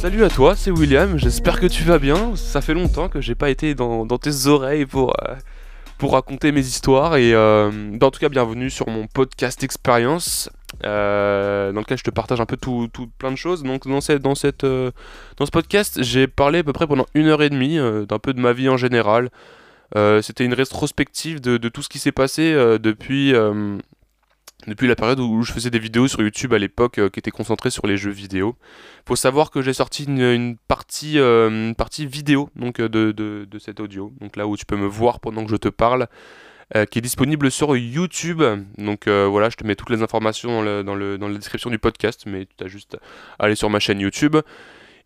Salut à toi, c'est William, j'espère que tu vas bien. Ça fait longtemps que j'ai pas été dans, tes oreilles pour, euh, pour raconter mes histoires. Et euh, bah, en tout cas, bienvenue sur mon podcast Expérience, euh, dans lequel je te partage un peu tout, plein de choses. Donc dans, cette, dans, dans ce podcast, j'ai parlé à peu près pendant une heure et demie d'un peu de ma vie en général. C'était une rétrospective de, tout ce qui s'est passé depuis depuis la période où je faisais des vidéos sur YouTube à l'époque euh, qui étaient concentrées sur les jeux vidéo. Faut savoir que j'ai sorti une, partie, euh, partie vidéo donc euh, de, de, cet audio, donc là où tu peux me voir pendant que je te parle, qui est disponible sur YouTube. Donc voilà, je te mets toutes les informations dans, le, dans, la description du podcast, mais tu as juste à aller sur ma chaîne YouTube.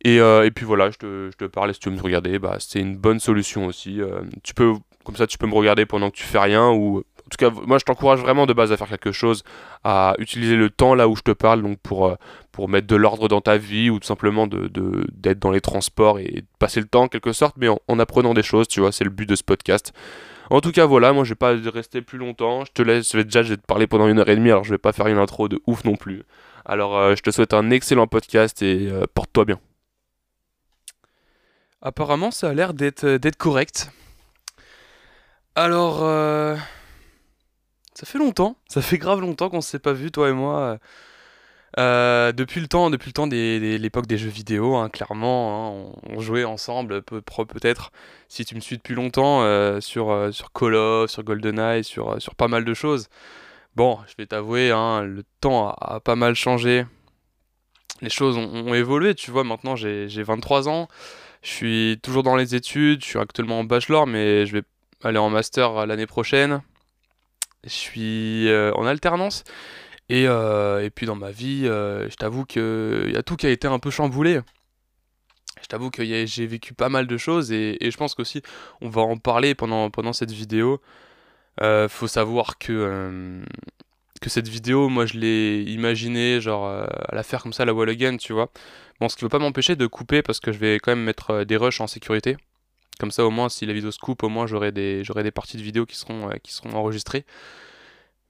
Et, et puis voilà, je te, je te, parle et si tu veux me regarder, bah, c'est une bonne solution aussi. tu peux, comme ça, tu peux me regarder pendant que tu fais rien ou en tout cas, moi je t'encourage vraiment de base à faire quelque chose, à utiliser le temps là où je te parle, donc pour, euh, pour mettre de l'ordre dans ta vie ou tout simplement d'être dans les transports et de passer le temps en quelque sorte, mais en, apprenant des choses, tu vois, c'est le but de ce podcast. En tout cas, voilà, moi je vais pas rester plus longtemps, je te laisse, je vais déjà je vais te parler pendant une heure et demie, alors je vais pas faire une intro de ouf non plus. Alors euh, je te souhaite un excellent podcast et euh, porte-toi bien. Apparemment, ça a l'air d'être correct. Alors, ça fait longtemps, ça fait grave longtemps qu'on s'est pas vu, toi et moi. Euh, depuis le temps, depuis le temps l'époque des jeux vidéo, hein, clairement, hein, on, jouait ensemble, peut, peut-être, si tu me suis depuis longtemps, euh, sur, euh, sur Call of, sur GoldenEye, sur, sur pas mal de choses. Bon, je vais t'avouer, hein, le temps a, pas mal changé. Les choses ont, évolué, tu vois, maintenant j'ai, j'ai 23 ans, je suis toujours dans les études, je suis actuellement en bachelor, mais je vais aller en master l'année prochaine. Je suis euh, en alternance. Et, euh, et, puis dans ma vie, euh, je t'avoue qu'il y a tout qui a été un peu chamboulé. Je t'avoue que j'ai vécu pas mal de choses et, je pense qu'aussi on va en parler pendant, pendant cette vidéo. Euh, faut savoir que, que cette vidéo, moi je l'ai imaginée genre à la faire comme ça la wall again, tu vois. Bon, ce qui ne veut pas m'empêcher de couper parce que je vais quand même mettre des rushs en sécurité. Comme ça, au moins, si la vidéo se coupe, au moins j'aurai des, parties de vidéo qui seront, euh, qui seront enregistrées.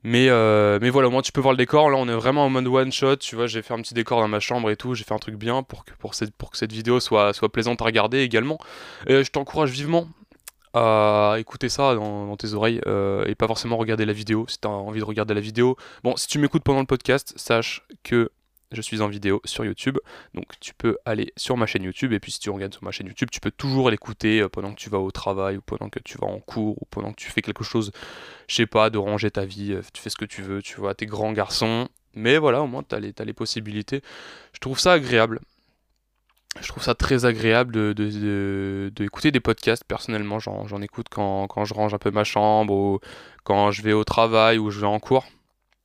Mais, euh, mais voilà, au moins tu peux voir le décor. Là, on est vraiment en mode one shot. Tu vois, j'ai fait un petit décor dans ma chambre et tout. J'ai fait un truc bien pour que, cette, vidéo soit, soit plaisante à regarder également. Et je t'encourage vivement à écouter ça dans, tes oreilles euh, et pas forcément regarder la vidéo. Si tu as envie de regarder la vidéo, bon, si tu m'écoutes pendant le podcast, sache que je suis en vidéo sur YouTube. Donc tu peux aller sur ma chaîne YouTube et puis si tu regardes sur ma chaîne YouTube, tu peux toujours l'écouter euh, pendant que tu vas au travail ou pendant que tu vas en cours ou pendant que tu fais quelque chose, je sais pas, de ranger ta vie, euh, tu fais ce que tu veux, tu vois, t'es grand garçon. Mais voilà, au moins tu as, les possibilités. Je trouve ça agréable. Je trouve ça très agréable de, d'écouter des podcasts. Personnellement, j'en, j'en écoute quand, quand je range un peu ma chambre ou quand je vais au travail ou je vais en cours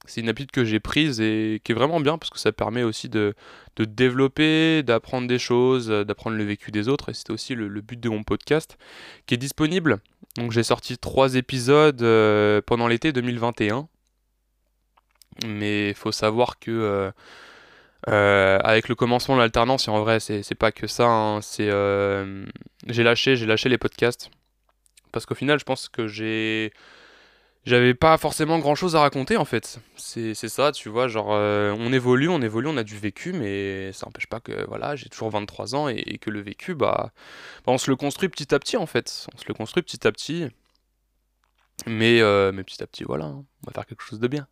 c'est une habitude que j'ai prise et qui est vraiment bien parce que ça permet aussi de, de développer, d'apprendre des choses, euh, d'apprendre le vécu des autres. Et c'était aussi le, but de mon podcast qui est disponible. Donc j'ai sorti trois épisodes euh, pendant l'été 2021. Mais il faut savoir que euh, avec le commencement de l'alternance, et en vrai c'est pas que ça, hein, c'est j'ai lâché, j'ai lâché les podcasts. Parce qu'au final je pense que j'ai j'avais pas forcément grand chose à raconter en fait. C'est ça, tu vois, genre euh, on évolue, on évolue, on a du vécu, mais ça n'empêche pas que voilà, j'ai toujours 23 ans et, que le vécu, bah, bah, on se le construit petit à petit en fait. On se le construit petit à petit. Mais, euh, mais petit à petit, voilà, hein, on va faire quelque chose de bien.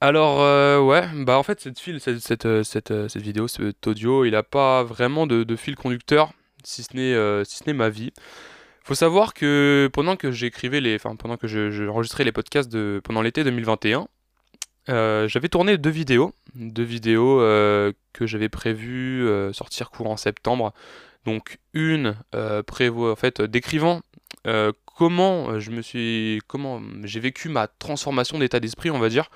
Alors, euh, ouais, bah en fait, cette, file, cette, cette, cette, vidéo, cet audio, il a pas vraiment de, fil conducteur, si ce n'est si ce n'est ma vie. Faut savoir que pendant que j'écrivais les, enfin pendant que j'enregistrais les podcasts de pendant l'été 2021, euh, j'avais tourné deux vidéos, deux vidéos euh, que j'avais prévu euh, sortir courant septembre. Donc une prévoit en fait décrivant comment je me suis, comment j'ai vécu ma transformation d'état d'esprit, on va dire.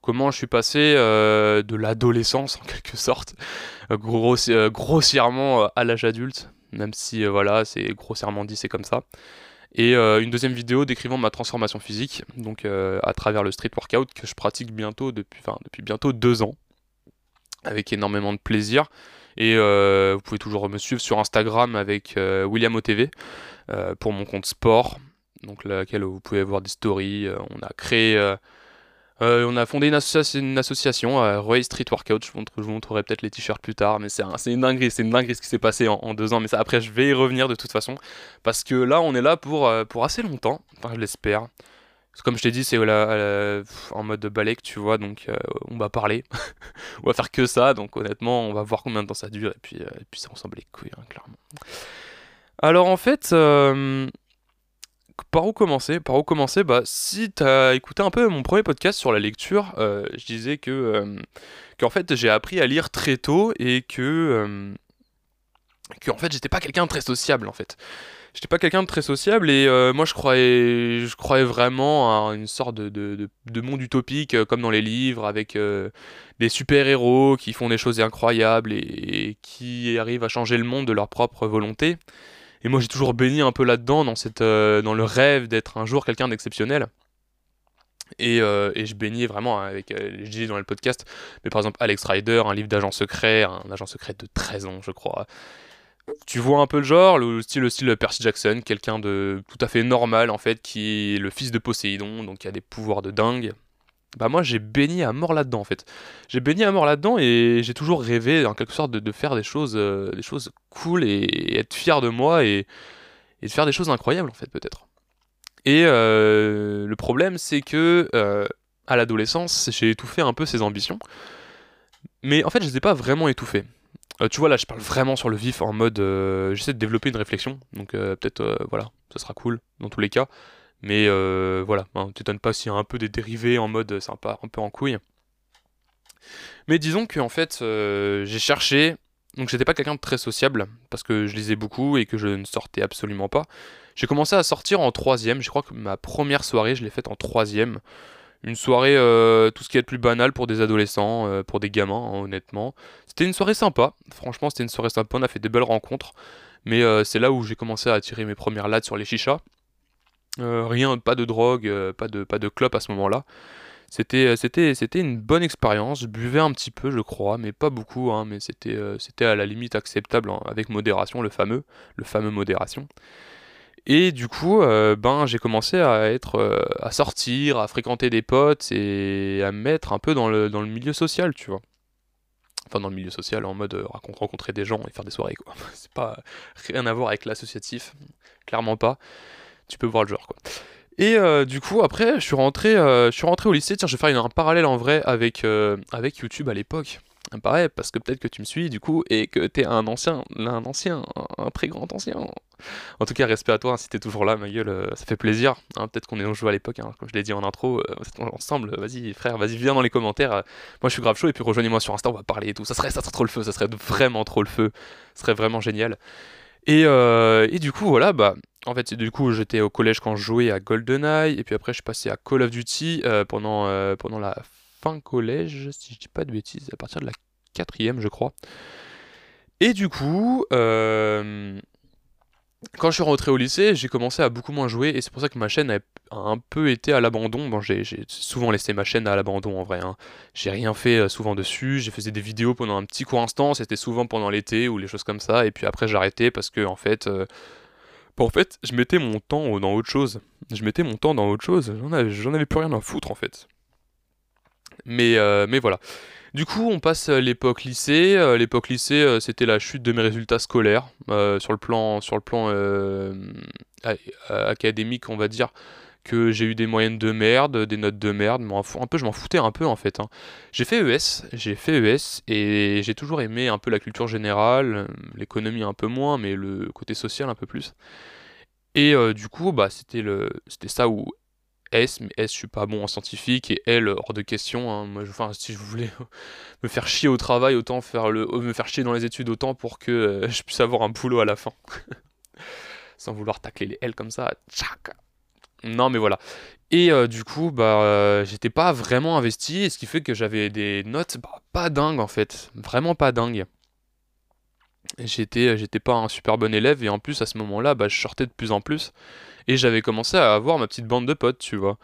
Comment je suis passé de l'adolescence en quelque sorte, grossièrement à l'âge adulte, même si euh, voilà, c'est grossièrement dit, c'est comme ça. Et euh, une deuxième vidéo décrivant ma transformation physique, donc euh, à travers le street workout que je pratique bientôt depuis, bientôt deux ans, avec énormément de plaisir. Et vous pouvez toujours me suivre sur Instagram avec William OTV pour mon compte sport, donc laquelle vous pouvez voir des stories. on a créé Euh, on a fondé une, association, euh, Roy Street Workout. Je vous, montrerai peut-être les t-shirts plus tard, mais c'est une dinguerie, c'est une dinguerie ce qui s'est passé en, deux ans. Mais ça, après, je vais y revenir de toute façon, parce que là, on est là pour, euh, pour assez longtemps, enfin, je l'espère. Comme je t'ai dit, c'est en mode balèque, tu vois, donc on va parler. on va faire que ça, donc honnêtement, on va voir combien de temps ça dure, et puis, puis ça ressemble les couilles, hein, clairement. Alors en fait, par où commencer Par où commencer Bah, si t'as écouté un peu mon premier podcast sur la lecture, euh, je disais que euh, fait j'ai appris à lire très tôt et que euh, que en fait j'étais pas quelqu'un de très sociable en fait. J'étais pas quelqu'un de très sociable et moi je croyais vraiment à une sorte de, de, de monde utopique comme dans les livres avec des super héros qui font des choses incroyables et qui arrivent à changer le monde de leur propre volonté. Et moi, j'ai toujours baigné un peu là-dedans, euh, dans le rêve d'être un jour quelqu'un d'exceptionnel. Et, euh, et, je baignais vraiment avec, euh, je disais dans le podcast, mais par exemple Alex Rider, un livre d'agent secret, un agent secret de 13 ans, je crois. Tu vois un peu le genre, le style, le style Percy Jackson, quelqu'un de tout à fait normal en fait, qui est le fils de Poséidon, donc qui a des pouvoirs de dingue, bah moi j'ai baigné à mort là-dedans en fait. J'ai baigné à mort là-dedans et j'ai toujours rêvé en quelque sorte de, faire des choses, euh, des choses cool et, être fier de moi et, de faire des choses incroyables en fait peut-être. Et euh, le problème c'est que euh, à l'adolescence j'ai étouffé un peu ces ambitions. Mais en fait je les ai pas vraiment étouffées. tu vois là je parle vraiment sur le vif en mode j'essaie de développer une réflexion. Donc peut-être voilà, ça sera cool dans tous les cas. Mais euh, voilà, hein, t'étonnes pas s'il y a un peu des dérivés en mode sympa, un peu en couille. Mais disons que en fait, euh, j'ai cherché. Donc j'étais pas quelqu'un de très sociable parce que je lisais beaucoup et que je ne sortais absolument pas. J'ai commencé à sortir en troisième. Je crois que ma première soirée, je l'ai faite en troisième. Une soirée, euh, tout ce qui est le plus banal pour des adolescents, pour des gamins, hein, honnêtement. C'était une soirée sympa. Franchement, c'était une soirée sympa. On a fait des belles rencontres. Mais c'est là où j'ai commencé à attirer mes premières lattes sur les chichas. Euh, rien, pas de drogue, euh, pas de, pas de clope à ce moment-là. C'était, euh, c'était, c'était une bonne expérience. Je buvais un petit peu, je crois, mais pas beaucoup. Hein, mais c'était, c'était à la limite acceptable hein, avec modération, le fameux, le fameux modération. Et du coup, ben, j'ai commencé à être, à sortir, à fréquenter des potes et à me mettre un peu dans le, dans le milieu social, tu vois. Enfin, dans le milieu social, en mode rencontrer des gens et faire des soirées, quoi. C'est pas rien à voir avec l'associatif, clairement pas tu peux voir le genre quoi. Et euh, du coup après je suis rentré, euh, je suis rentré au lycée, tiens je vais faire un parallèle en vrai avec, euh, avec YouTube à l'époque. Pareil, parce que peut-être que tu me suis du coup et que t'es un ancien, un ancien, un, très grand ancien. En tout cas, respect à toi hein, si t'es toujours là, ma gueule, ça fait plaisir. Hein, peut-être qu'on est joué à l'époque, hein, comme je l'ai dit en intro, ensemble. Vas-y, frère, vas-y, viens dans les commentaires. moi, je suis grave chaud et puis rejoignez-moi sur Insta, on va parler et tout. Ça serait, ça serait trop le feu, ça serait vraiment trop le feu. Ce serait vraiment génial. Et, et du coup, voilà, bah en fait, du coup, j'étais au collège quand je jouais à GoldenEye, et puis après, je suis passé à Call of Duty euh, pendant, euh, pendant la fin collège, si je dis pas de bêtises, à partir de la quatrième, je crois. Et du coup, euh, quand je suis rentré au lycée, j'ai commencé à beaucoup moins jouer, et c'est pour ça que ma chaîne a un peu été à l'abandon. Bon, j'ai souvent laissé ma chaîne à l'abandon en vrai. Hein. J'ai rien fait souvent dessus, j'ai fait des vidéos pendant un petit court instant, c'était souvent pendant l'été ou les choses comme ça, et puis après arrêté parce que en fait en fait, je mettais mon temps dans autre chose. Je mettais mon temps dans autre chose. J'en avais plus rien à foutre en fait. Mais, euh, mais voilà. Du coup, on passe l'époque lycée. Euh, l'époque lycée, euh, c'était la chute de mes résultats scolaires sur le plan, sur le plan académique, on va dire que j'ai eu des moyennes de merde, des notes de merde, un peu je m'en foutais un peu en fait. Hein. J'ai fait ES, j'ai fait ES et j'ai toujours aimé un peu la culture générale, l'économie un peu moins, mais le côté social un peu plus. Et du coup, bah c'était c'était ça où S, mais S je suis pas bon en scientifique et L hors de question. Hein. Moi, enfin, si je voulais me faire chier au travail, autant faire le me faire chier dans les études autant pour que euh, je puisse avoir un boulot à la fin. Sans vouloir tacler les L comme ça, tchac non, mais voilà. Et euh, du coup, bah, euh, j'étais pas vraiment investi, ce qui fait que j'avais des notes bah, pas dingues en fait, vraiment pas dingues. J'étais, euh, j'étais pas un super bon élève et en plus à ce moment-là, bah, je sortais de plus en plus et j'avais commencé à avoir ma petite bande de potes, tu vois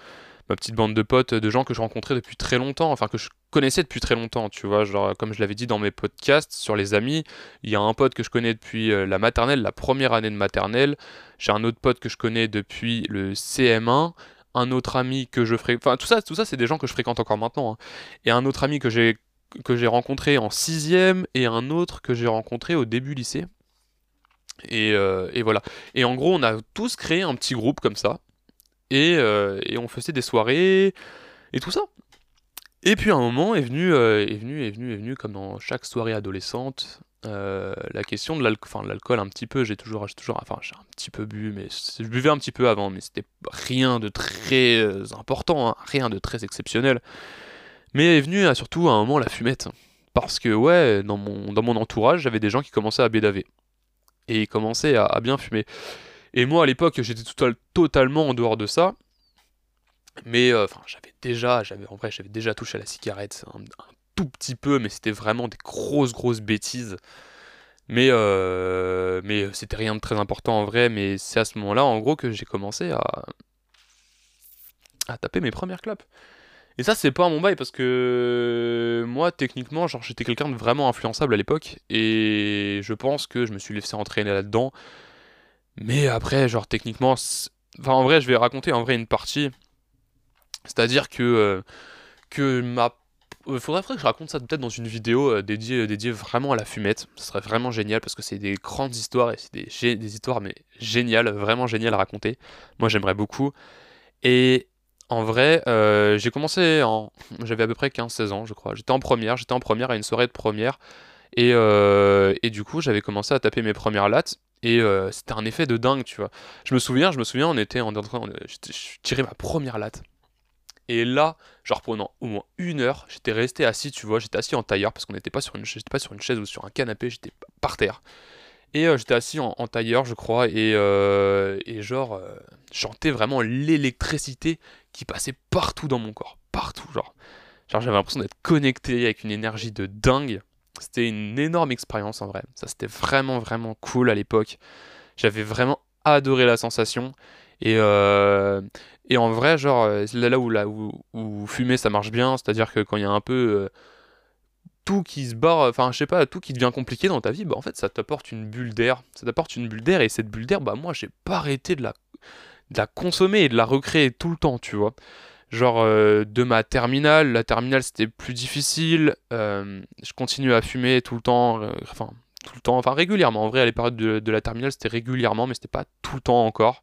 ma petite bande de potes, de gens que je rencontrais depuis très longtemps, enfin que je connaissais depuis très longtemps, tu vois, genre comme je l'avais dit dans mes podcasts sur les amis, il y a un pote que je connais depuis euh, la maternelle, la première année de maternelle, j'ai un autre pote que je connais depuis le CM1, un autre ami que je fréquente. Enfin, tout ça, tout ça c'est des gens que je fréquente encore maintenant. Hein. Et un autre ami que j'ai que j'ai rencontré en sixième et un autre que j'ai rencontré au début lycée. Et, euh, voilà. Et en gros, on a tous créé un petit groupe comme ça. Et, euh, et on faisait des soirées et tout ça. Et puis un moment est venu, euh, est venu, est venu, est venu, comme dans chaque soirée adolescente, la question de l'alcool, un petit peu, j'ai toujours, toujours, enfin j'ai un petit peu bu, mais je buvais un petit peu avant, mais c'était rien de très important, hein, rien de très exceptionnel. Mais est venu surtout à un moment la fumette, parce que ouais, dans mon, dans mon entourage, j'avais des gens qui commençaient à bédaver et ils commençaient à, bien fumer. Et moi à l'époque, j'étais totalement en dehors de ça. Mais euh, enfin, j'avais déjà, j'avais en vrai, j'avais déjà touché à la cigarette un, tout petit peu, mais c'était vraiment des grosses grosses bêtises. Mais euh, mais c'était rien de très important en vrai. Mais c'est à ce moment-là, en gros, que j'ai commencé à à taper mes premières clopes. Et ça, c'est pas mon bail parce que moi, techniquement, genre, j'étais quelqu'un de vraiment influençable à l'époque et je pense que je me suis laissé entraîner là-dedans. Mais après, genre, techniquement, en vrai, je vais raconter en vrai une partie c'est-à-dire que, euh, que ma. Il euh, faudrait, que je raconte ça peut-être dans une vidéo euh, dédiée, dédiée vraiment à la fumette. Ce serait vraiment génial parce que c'est des grandes histoires et c'est des, des, histoires mais géniales, vraiment géniales à raconter. Moi j'aimerais beaucoup. Et en vrai, j'ai commencé en. J'avais à peu près 15-16 ans, je crois. J'étais en première, j'étais en première à une soirée de première. Et, et du coup, j'avais commencé à taper mes premières lattes. Et c'était un effet de dingue, tu vois. Je me souviens, je me souviens, on était en train. Je tirais ma première latte. Et là, genre pendant au moins une heure, j'étais resté assis, tu vois, j'étais assis en tailleur parce qu'on n'était pas pas sur une chaise ou sur un canapé, j'étais par terre. Et euh, j'étais assis en, tailleur, je crois, et, euh, et genre, euh, j'entendais vraiment l'électricité qui passait partout dans mon corps, partout, genre. Genre j'avais l'impression d'être connecté avec une énergie de dingue. C'était une énorme expérience en vrai. Ça c'était vraiment vraiment cool à l'époque. J'avais vraiment adoré la sensation. Et, euh, et en vrai, genre, là, où, là où, fumer ça marche bien, c'est-à-dire que quand il y a un peu tout qui se barre, enfin, je sais pas, tout qui devient compliqué dans ta vie, bah en fait, ça t'apporte une bulle d'air. Ça t'apporte une bulle d'air, et cette bulle d'air, bah moi, j'ai pas arrêté de la, de la consommer et de la recréer tout le temps, tu vois. Genre, de ma terminale, la terminale c'était plus difficile, je continue à fumer tout le temps, enfin, tout le temps, enfin régulièrement. En vrai, à les périodes de, la terminale, c'était régulièrement, mais c'était pas tout le temps encore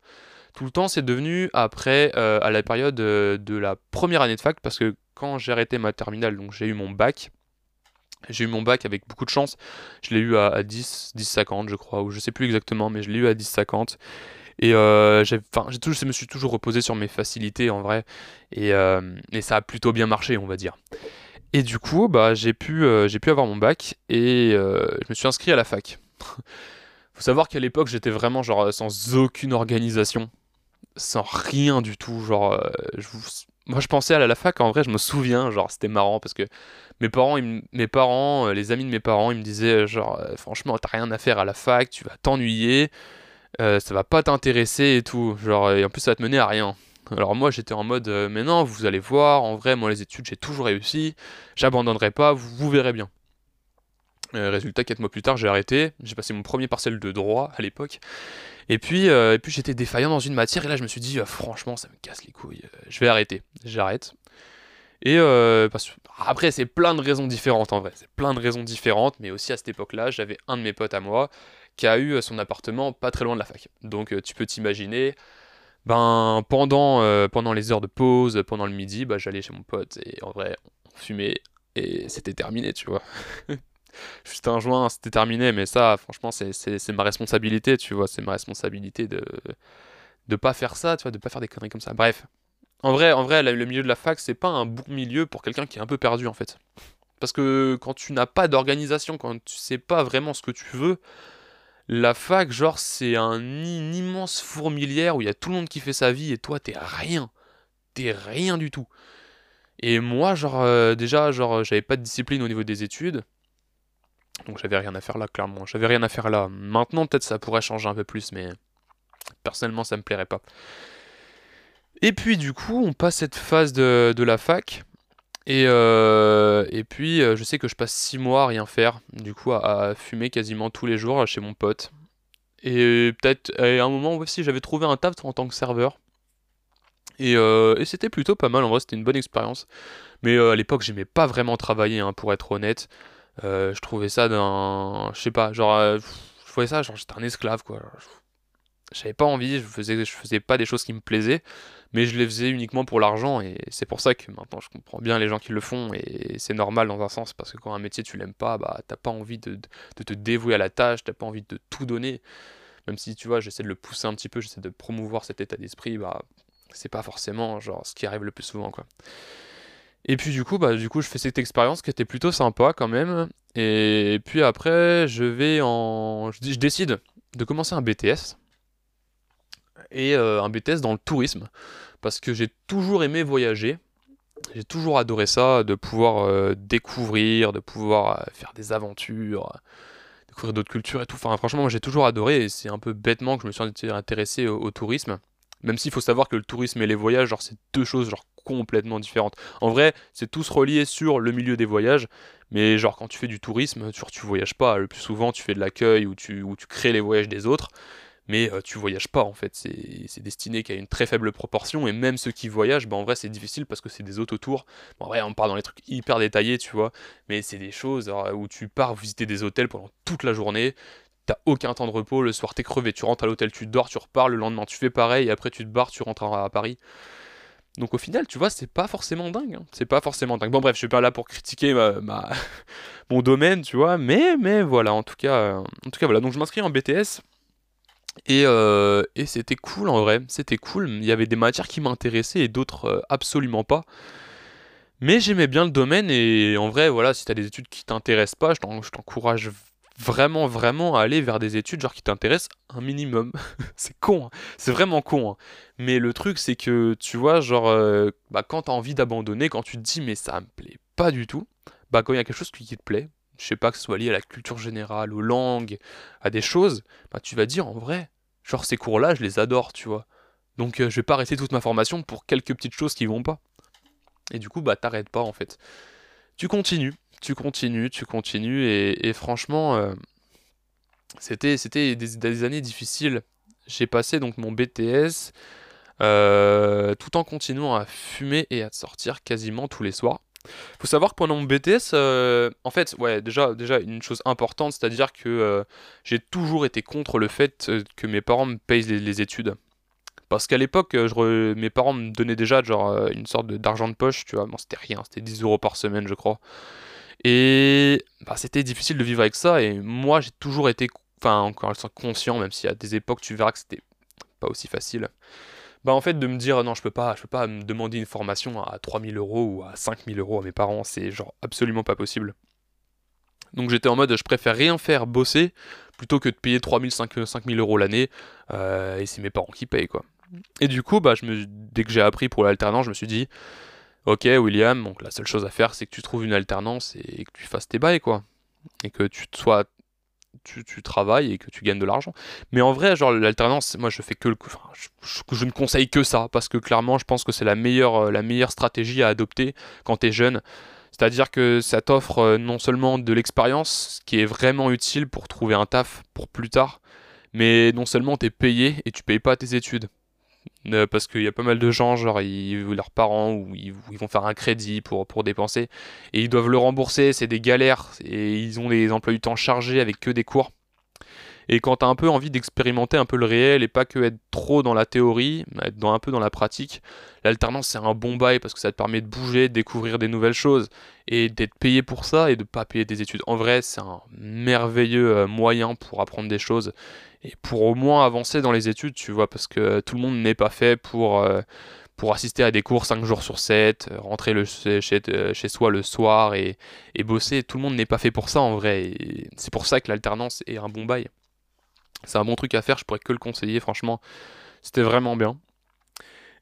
tout le temps, c'est devenu après, euh, à la période euh, de la première année de fac, parce que quand j'ai arrêté ma terminale, donc j'ai eu mon bac, j'ai eu mon bac avec beaucoup de chance, je l'ai eu à, 10, 10, 50 je crois, ou je sais plus exactement, mais je l'ai eu à 10, 50. Et euh, j'ai, je me suis toujours reposé sur mes facilités en vrai, et, et, ça a plutôt bien marché, on va dire. Et du coup, bah, j'ai pu, j'ai pu avoir mon bac, et je me suis inscrit à la fac. Faut savoir qu'à l'époque, j'étais vraiment genre sans aucune organisation sans rien du tout. Genre, euh, moi je pensais à la, fac, en vrai, je me souviens, genre, c'était marrant parce que mes parents, mes parents, euh, les amis de mes parents, ils me disaient, genre, euh, franchement, t'as rien à faire à la fac, tu vas t'ennuyer, ça va pas t'intéresser et tout. Genre, et en plus, ça va te mener à rien. Alors moi j'étais en mode mais non vous allez voir en vrai moi les études j'ai toujours réussi j'abandonnerai pas vous, vous verrez bien résultat 4 mois plus tard j'ai arrêté j'ai passé mon premier parcelle de droit à l'époque et puis, euh, puis j'étais défaillant dans une matière, et là je me suis dit, euh, franchement, ça me casse les couilles, euh, je vais arrêter. J'arrête. Et après, c'est plein de raisons différentes en vrai. C'est plein de raisons différentes, mais aussi à cette époque-là, j'avais un de mes potes à moi qui a eu son appartement pas très loin de la fac. Donc tu peux t'imaginer, ben pendant, pendant les heures de pause, pendant le midi, bah, j'allais chez mon pote et en vrai, on fumait et c'était terminé, tu vois. juste un joint, c'était terminé. Mais ça, franchement, c'est ma responsabilité, tu vois. C'est ma responsabilité de de pas faire ça, tu vois, de pas faire des conneries comme ça. Bref. En vrai, en vrai, le milieu de la fac, c'est pas un bon milieu pour quelqu'un qui est un peu perdu, en fait. Parce que quand tu n'as pas d'organisation, quand tu sais pas vraiment ce que tu veux, la fac, genre, c'est un immense fourmilière où il y a tout le monde qui fait sa vie et toi, t'es rien. T'es rien du tout. Et moi, genre, euh, déjà, genre, j'avais pas de discipline au niveau des études. Donc j'avais rien à faire là, clairement. J'avais rien à faire là. Maintenant, peut-être ça pourrait changer un peu plus, mais personnellement, ça me plairait pas. Et puis du coup, on passe cette phase de, la fac. Et, euh, et puis, euh, je sais que je passe 6 mois à rien faire. Du coup, à, fumer quasiment tous les jours chez mon pote. Et peut-être à un moment aussi, j'avais trouvé un taf en tant que serveur. Et, et c'était plutôt pas mal, en vrai, c'était une bonne expérience. Mais à l'époque, j'aimais pas vraiment travailler, hein, pour être honnête. Je trouvais ça d'un. Je sais pas, genre. je trouvais ça, genre, j'étais un esclave, quoi. J'avais pas envie, je faisais, je faisais pas des choses qui me plaisaient mais je les faisais uniquement pour l'argent et c'est pour ça que maintenant je comprends bien les gens qui le font et c'est normal dans un sens parce que quand un métier tu l'aimes pas, bah t'as pas envie de, te dévouer à la tâche, t'as pas envie de tout donner. Même si tu vois, j'essaie de le pousser un petit peu, j'essaie de promouvoir cet état d'esprit, bah c'est pas forcément genre ce qui arrive le plus souvent quoi. Et puis du coup, bah du coup je fais cette expérience qui était plutôt sympa quand même. Et puis après je vais en. Je, décide de commencer un BTS et euh, un BTS dans le tourisme parce que j'ai toujours aimé voyager. J'ai toujours adoré ça, de pouvoir euh, découvrir, de pouvoir euh, faire des aventures, découvrir d'autres cultures et tout. Enfin, franchement, moi j'ai toujours adoré et c'est un peu bêtement que je me suis intéressé au, tourisme. Même s'il faut savoir que le tourisme et les voyages, genre, c'est deux choses genre complètement différentes. En vrai, c'est tous relié sur le milieu des voyages, mais genre quand tu fais du tourisme, genre, tu voyages pas. Le plus souvent, tu fais de l'accueil ou tu, ou tu crées les voyages des autres mais euh, tu voyages pas en fait. C'est destiné qu'à une très faible proportion, et même ceux qui voyagent, bah, en vrai c'est difficile parce que c'est des autotours. Bon, en vrai, on part dans les trucs hyper détaillés, tu vois, mais c'est des choses où tu pars visiter des hôtels pendant toute la journée. T'as aucun temps de repos, le soir t'es crevé, tu rentres à l'hôtel, tu dors, tu repars, le lendemain tu fais pareil, et après tu te barres, tu rentres à Paris. Donc au final, tu vois, c'est pas forcément dingue. Hein. C'est pas forcément dingue. Bon bref, je suis pas là pour critiquer ma, mon domaine, tu vois, mais, mais voilà, en tout cas, en tout cas voilà. Donc je m'inscris en BTS. Euh, et, c'était cool en vrai, c'était cool. Il y avait des matières qui m'intéressaient et d'autres euh, absolument pas. Mais j'aimais bien le domaine et en vrai, voilà, si t'as des études qui t'intéressent pas, je t'encourage vraiment, vraiment aller vers des études genre qui t'intéressent un minimum. c'est con, hein. c'est vraiment con. Hein. Mais le truc, c'est que tu vois, genre, euh, bah, quand t'as envie d'abandonner, quand tu te dis mais ça me plaît pas du tout, bah quand il y a quelque chose qui te plaît, je sais pas que ce soit lié à la culture générale, aux langues, à des choses, bah tu vas dire en vrai, genre ces cours-là, je les adore, tu vois. Donc euh, je vais pas arrêter toute ma formation pour quelques petites choses qui vont pas. Et du coup, bah t'arrêtes pas en fait. Tu continues, tu continues, tu continues, et, franchement, euh, c'était, des, années difficiles. J'ai passé donc mon BTS euh, tout en continuant à fumer et à sortir quasiment tous les soirs. Faut savoir que pendant mon BTS, euh, en fait, ouais, déjà, une chose importante, c'est-à-dire que j'ai toujours été contre le fait que mes parents me payent les, études. Parce qu'à l'époque, mes parents me donnaient déjà genre une sorte d'argent de, poche, tu vois. Bon, c'était rien, c'était 10 euros par semaine, je crois. Et bah, c'était difficile de vivre avec ça. Et moi, j'ai toujours été, enfin, encore conscient, même si à des époques, tu verras que c'était pas aussi facile. Bah en fait de me dire non je peux pas je peux pas me demander une formation à 3000 euros ou à 5000 euros à mes parents c'est genre absolument pas possible. Donc j'étais en mode je préfère rien faire bosser plutôt que de payer 3000 5000 euros l'année euh, et c'est mes parents qui payent quoi. Et du coup bah je me dès que j'ai appris pour l'alternance je me suis dit ok William donc la seule chose à faire c'est que tu trouves une alternance et que tu fasses tes bails quoi et que tu sois tu, travailles et que tu gagnes de l'argent. Mais en vrai, genre l'alternance, moi je fais que le, enfin, je, ne conseille que ça parce que clairement, je pense que c'est la meilleure, euh, la meilleure stratégie à adopter quand tu es jeune. C'est-à-dire que ça t'offre euh, non seulement de l'expérience, qui est vraiment utile pour trouver un taf pour plus tard, mais non seulement tu es payé et tu payes pas tes études. Euh, parce qu'il y a pas mal de gens, genre ils, leurs parents ou ils, vont faire un crédit pour, dépenser et ils doivent le rembourser, c'est des galères et ils ont des emplois du temps chargés avec que des cours. Et quand tu as un peu envie d'expérimenter un peu le réel et pas que être trop dans la théorie, être dans, un peu dans la pratique, l'alternance c'est un bon bail parce que ça te permet de bouger, de découvrir des nouvelles choses et d'être payé pour ça et de pas payer des études. En vrai, c'est un merveilleux euh, moyen pour apprendre des choses et pour au moins avancer dans les études, tu vois, parce que tout le monde n'est pas fait pour, euh, pour assister à des cours 5 jours sur 7, euh, rentrer le, chez, euh, chez, soi le soir et, et bosser. Tout le monde n'est pas fait pour ça en vrai. C'est pour ça que l'alternance est un bon bail. C'est un bon truc à faire, je pourrais que le conseiller, franchement. C'était vraiment bien.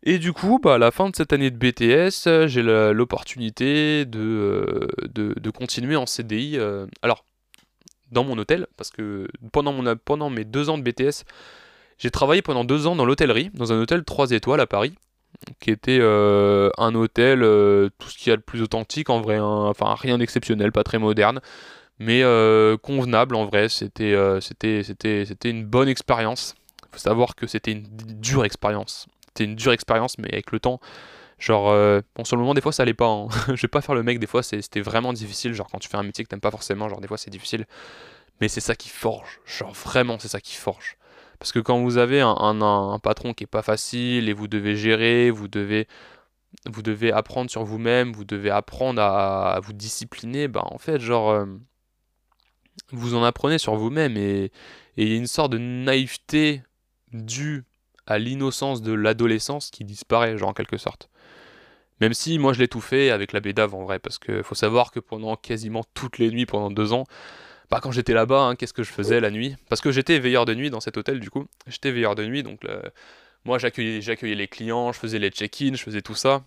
Et du coup, bah, à la fin de cette année de BTS, j'ai l'opportunité de, de, de, continuer en CDI. Alors, dans mon hôtel, parce que pendant, mon, pendant mes deux ans de BTS, j'ai travaillé pendant deux ans dans l'hôtellerie, dans un hôtel 3 étoiles à Paris, qui était euh, un hôtel, euh, tout ce qu'il y a de plus authentique en vrai, hein, enfin rien d'exceptionnel, pas très moderne, mais euh, convenable en vrai, c'était c'était c'était une bonne expérience. Il faut savoir que c'était une dure expérience. c'était une dure expérience, mais avec le temps, genre, euh, bon, sur le moment, des fois, ça allait pas. Hein. je vais pas faire le mec, des fois, c'était vraiment difficile. Genre, quand tu fais un métier que t'aimes pas forcément, genre, des fois, c'est difficile. Mais c'est ça qui forge. Genre, vraiment, c'est ça qui forge. Parce que quand vous avez un, un, patron qui est pas facile et vous devez gérer, vous devez, vous devez apprendre sur vous-même, vous devez apprendre à, vous discipliner, bah en fait, genre, euh, vous en apprenez sur vous-même et il y a une sorte de naïveté due à l'innocence de l'adolescence qui disparaît, genre en quelque sorte. Même si moi je l'ai tout fait avec la bédave en vrai, parce qu'il faut savoir que pendant quasiment toutes les nuits, pendant deux ans, bah, quand j'étais là-bas, hein, qu'est-ce que je faisais la nuit? Parce que j'étais veilleur de nuit dans cet hôtel du coup. J'étais veilleur de nuit, donc moi j'accueillais, j'accueillais les clients, je faisais les check-in, je faisais tout ça.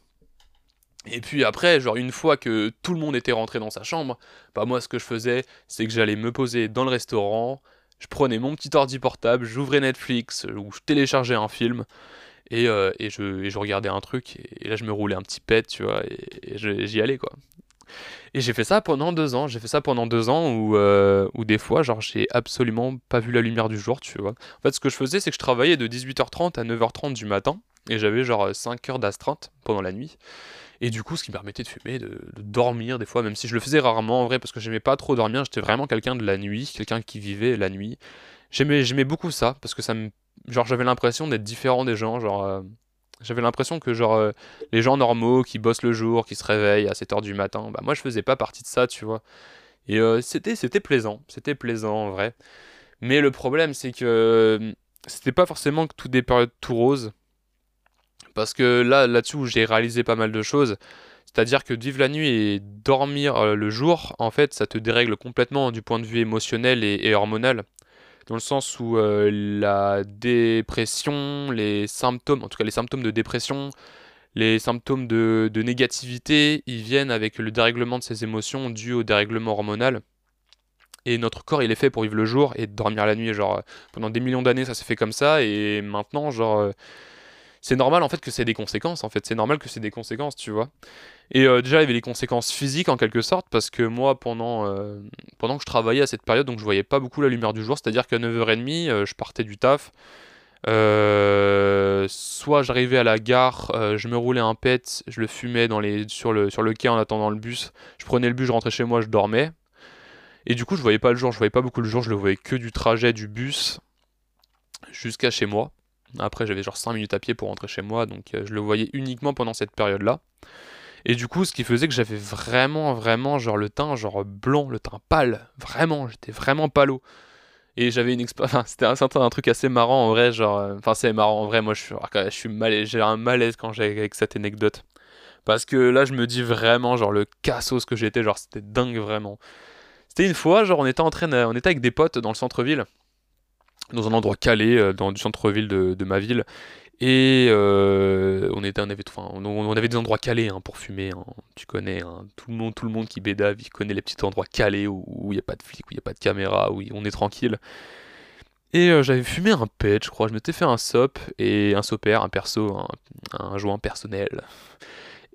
Et puis après, genre une fois que tout le monde était rentré dans sa chambre, bah moi ce que je faisais, c'est que j'allais me poser dans le restaurant, je prenais mon petit ordi portable, j'ouvrais Netflix, ou je téléchargeais un film, et, euh, et, je, je, regardais un truc, et, là je me roulais un petit pet, tu vois, et, j'y allais quoi. Et j'ai fait ça pendant deux ans. J'ai fait ça pendant deux ans où, euh, où des fois, genre, j'ai absolument pas vu la lumière du jour, tu vois. En fait, ce que je faisais, c'est que je travaillais de 18h30 à 9h30 du matin. Et j'avais genre 5 heures d'astreinte pendant la nuit. Et du coup, ce qui me permettait de fumer, de, dormir des fois, même si je le faisais rarement en vrai, parce que j'aimais pas trop dormir. J'étais vraiment quelqu'un de la nuit, quelqu'un qui vivait la nuit. J'aimais, beaucoup ça, parce que ça me. Genre, j'avais l'impression d'être différent des gens. Genre. Euh, j'avais l'impression que genre euh, les gens normaux qui bossent le jour, qui se réveillent à 7h du matin, bah moi je faisais pas partie de ça, tu vois. Et euh, c'était c'était plaisant, c'était plaisant en vrai. Mais le problème c'est que c'était pas forcément que tout des périodes tout roses. Parce que là là-dessus j'ai réalisé pas mal de choses. C'est-à-dire que vivre la nuit et dormir le jour, en fait, ça te dérègle complètement du point de vue émotionnel et hormonal dans le sens où euh, la dépression, les symptômes, en tout cas les symptômes de dépression, les symptômes de, négativité, ils viennent avec le dérèglement de ces émotions dû au dérèglement hormonal. Et notre corps, il est fait pour vivre le jour et dormir la nuit. Genre, pendant des millions d'années, ça s'est fait comme ça. Et maintenant, genre, euh, c'est normal en fait que c'est des conséquences. En fait, c'est normal que c'est des conséquences, tu vois. Et euh, déjà, il y avait les conséquences physiques en quelque sorte, parce que moi, pendant, euh, pendant que je travaillais à cette période, donc je voyais pas beaucoup la lumière du jour, c'est-à-dire qu'à 9h30, euh, je partais du taf. soit j'arrivais à la gare, je me roulais un pet, je le fumais dans les, sur, le, sur le quai en attendant le bus. Je prenais le bus, je rentrais chez moi, je dormais. Et du coup, je voyais pas le jour, je voyais pas beaucoup le jour, je le voyais que du trajet du bus jusqu'à chez moi. Après, j'avais genre 5 minutes à pied pour rentrer chez moi, donc je le voyais uniquement pendant cette période-là. Et du coup, ce qui faisait que j'avais vraiment, vraiment, genre le teint, genre blanc, le teint pâle. Vraiment, j'étais vraiment palo. Et j'avais une expérience. c'était un, truc assez marrant en vrai, genre. Euh, enfin, c'est marrant en vrai, moi je suis, je suis mal, j'ai un malaise quand j'ai avec cette anecdote. Parce que là, je me dis vraiment, genre, le cassos que j'étais, genre, c'était dingue vraiment. C'était une fois, genre, on était en train, on était avec des potes dans le centre-ville, dans un endroit calé, euh, dans du centre-ville de, ma ville, et euh, on, était, on, avait, des endroits calés hein, pour fumer, hein. tu connais, hein. tout, le monde, tout le monde qui bédave, il connaît les petits endroits calés où il n'y a pas de flic, où il n'y a pas de caméra, où on est tranquille. Et euh, j'avais fumé un pet, je crois, je m'étais fait un sop et un soper, un perso, un, joint personnel.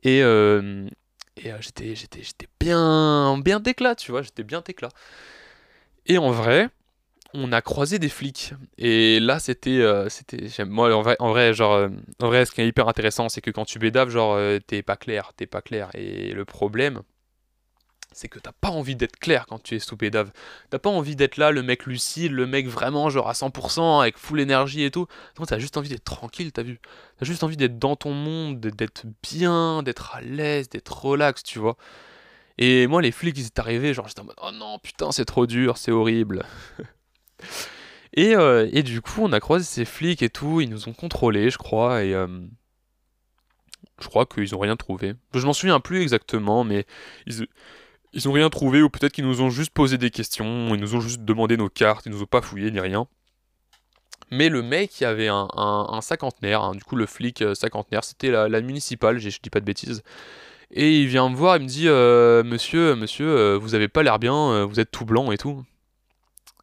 Et, et j'étais, j'étais, j'étais bien, bien d'éclat, tu vois, j'étais bien d'éclat. Et en vrai, on a croisé des flics. Et là, c'était. Euh, c'était moi, en vrai, en vrai, genre, euh, en vrai, ce qui est hyper intéressant, c'est que quand tu bédaves, genre, euh, t'es pas clair, t'es pas clair. Et le problème, c'est que t'as pas envie d'être clair quand tu es sous bédave. T'as pas envie d'être là, le mec lucide, le mec vraiment, genre, à 100%, avec full énergie et tout. Non, t'as juste envie d'être tranquille, t'as vu. T'as juste envie d'être dans ton monde, d'être bien, d'être à l'aise, d'être relax, tu vois. Et moi, les flics, ils étaient arrivés, genre, j'étais en mode, oh non, putain, c'est trop dur, c'est horrible. Et, euh, et, du coup, on a croisé ces flics et tout, ils nous ont contrôlés, je crois, et euh, je crois qu'ils ont rien trouvé. Je m'en souviens plus exactement, mais ils, ils rien trouvé, ou peut-être qu'ils nous ont juste posé des questions, ils nous ont juste demandé nos cartes, ils nous ont pas fouillé ni rien. Mais le mec, il avait un, un, cinquantenaire, hein, du coup le flic euh, cinquantenaire, c'était la, municipale, je dis pas de bêtises. Et il vient me voir, il me dit Monsieur, monsieur, vous avez pas l'air bien, vous êtes tout blanc et tout.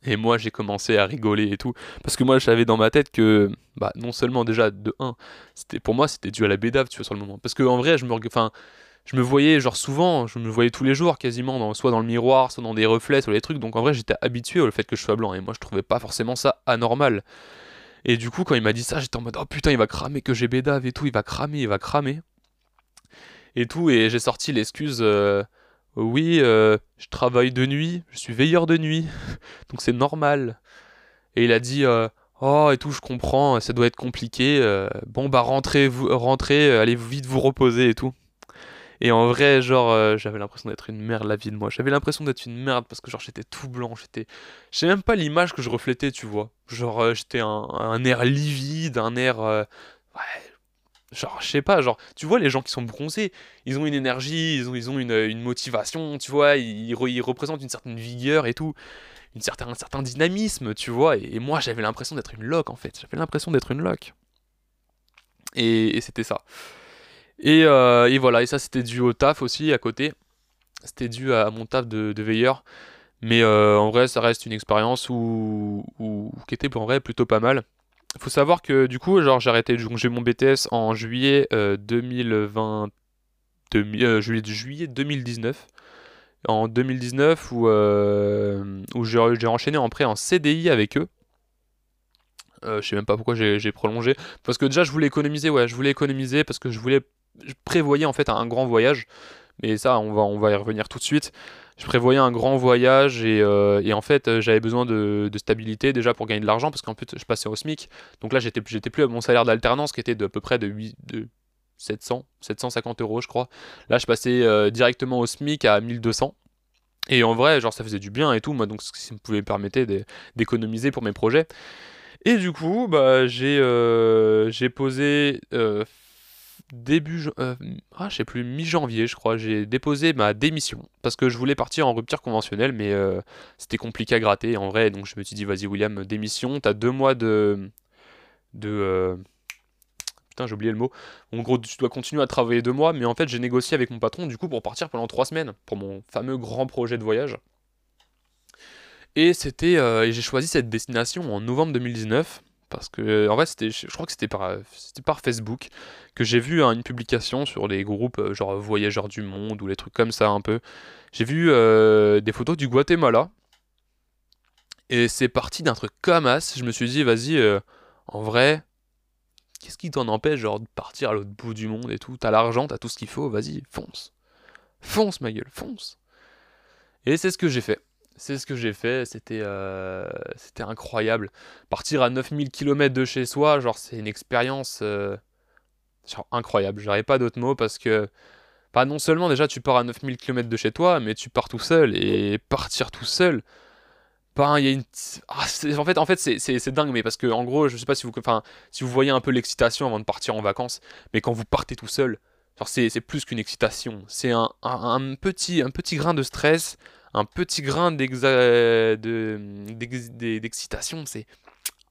Et moi, j'ai commencé à rigoler et tout. Parce que moi, j'avais dans ma tête que, bah, non seulement déjà, de 1, c'était, pour moi, c'était dû à la bédave, tu vois, sur le moment. Parce qu'en vrai, je me, enfin, je me voyais, genre, souvent, je me voyais tous les jours, quasiment, soit dans le miroir, soit dans des reflets, soit des trucs. Donc, en vrai, j'étais habitué au fait que je sois blanc. Et moi, je trouvais pas forcément ça anormal. Et du coup, quand il m'a dit ça, j'étais en mode oh putain, il va cramer que j'ai bédave et tout, il va cramer, il va cramer. Et tout, et j'ai sorti l'excuse euh, oui, euh, je travaille de nuit, je suis veilleur de nuit, donc c'est normal. Et il a dit euh, oh et tout, je comprends, ça doit être compliqué. bon bah rentrez, vous, rentrez, allez vite vous reposer et tout. Et en vrai, genre, euh, j'avais l'impression d'être une merde la vie de moi. J'avais l'impression d'être une merde parce que, genre, j'étais tout blanc. J'étais. J'ai même pas l'image que je reflétais, tu vois. Genre, euh, j'étais un, air livide, un air. Euh, ouais. Genre, je sais pas, genre, tu vois, les gens qui sont bronzés, ils ont une énergie, ils ont, ils ont une, motivation, tu vois, ils, représentent une certaine vigueur et tout, une un certain dynamisme, tu vois. Et, moi, j'avais l'impression d'être une loque, en fait. J'avais l'impression d'être une loque. et c'était ça. Euh, et, voilà, et ça c'était dû au taf aussi à côté. C'était dû à mon taf de, veilleur. Mais euh, en vrai, ça reste une expérience où, qui était en vrai plutôt pas mal. Faut savoir que du coup, genre j'ai arrêté, j'ai mon BTS en juillet 2020, euh, juillet, juillet 2019. En 2019 où, où j'ai enchaîné en prêt en CDI avec eux. je sais même pas pourquoi j'ai prolongé. Parce que déjà je voulais économiser, ouais, je voulais économiser parce que je voulais je prévoyais en fait un grand voyage, mais ça on va, on va y revenir tout de suite. Je prévoyais un grand voyage et, euh, en fait euh, j'avais besoin de, stabilité déjà pour gagner de l'argent parce qu'en plus je passais au SMIC. Donc là j'étais, j'étais plus à mon salaire d'alternance qui était de à peu près de, 8, de 700, 750 euros je crois. Là je passais euh, directement au SMIC à 1200. Et en vrai, genre ça faisait du bien et tout, moi donc ça me pouvait me permettre d'économiser pour mes projets. Et du coup, bah, j'ai j'ai posé début, euh, ah, je sais plus, mi-janvier, je crois, j'ai déposé ma démission parce que je voulais partir en rupture conventionnelle, mais euh, c'était compliqué à gratter en vrai. Donc je me suis dit, vas-y, William, démission. T'as deux mois de, de, euh, putain, j'ai oublié le mot. En gros, tu dois continuer à travailler deux mois, mais en fait, j'ai négocié avec mon patron du coup pour partir pendant trois semaines pour mon fameux grand projet de voyage. Et c'était, et j'ai choisi cette destination en novembre 2019 parce que en vrai c'était je crois que c'était par Facebook que j'ai vu hein, une publication sur les groupes euh, genre voyageurs du monde ou les trucs comme ça un peu. J'ai vu euh, des photos du Guatemala. Et c'est parti d'un truc comme as. Je me suis dit vas-y euh, en vrai qu'est-ce qui t'en empêche genre de partir à l'autre bout du monde et tout? T'as l'argent t'as tout ce qu'il faut vas-y fonce. Fonce ma gueule fonce. Et c'est ce que j'ai fait c'est ce que j'ai fait, c'était euh, c'était incroyable. Partir à 9000 km de chez soi, genre c'est une expérience euh, incroyable. J'aurais pas d'autres mots parce que pas non seulement déjà tu pars à 9000 km de chez toi, mais tu pars tout seul et partir tout seul. Il y a une ah, en fait en fait c'est dingue mais parce que en gros, je sais pas si vous enfin si vous voyez un peu l'excitation avant de partir en vacances, mais quand vous partez tout seul, genre c'est plus qu'une excitation, c'est un, un, petit un petit grain de stress un petit grain d'excitation, c'est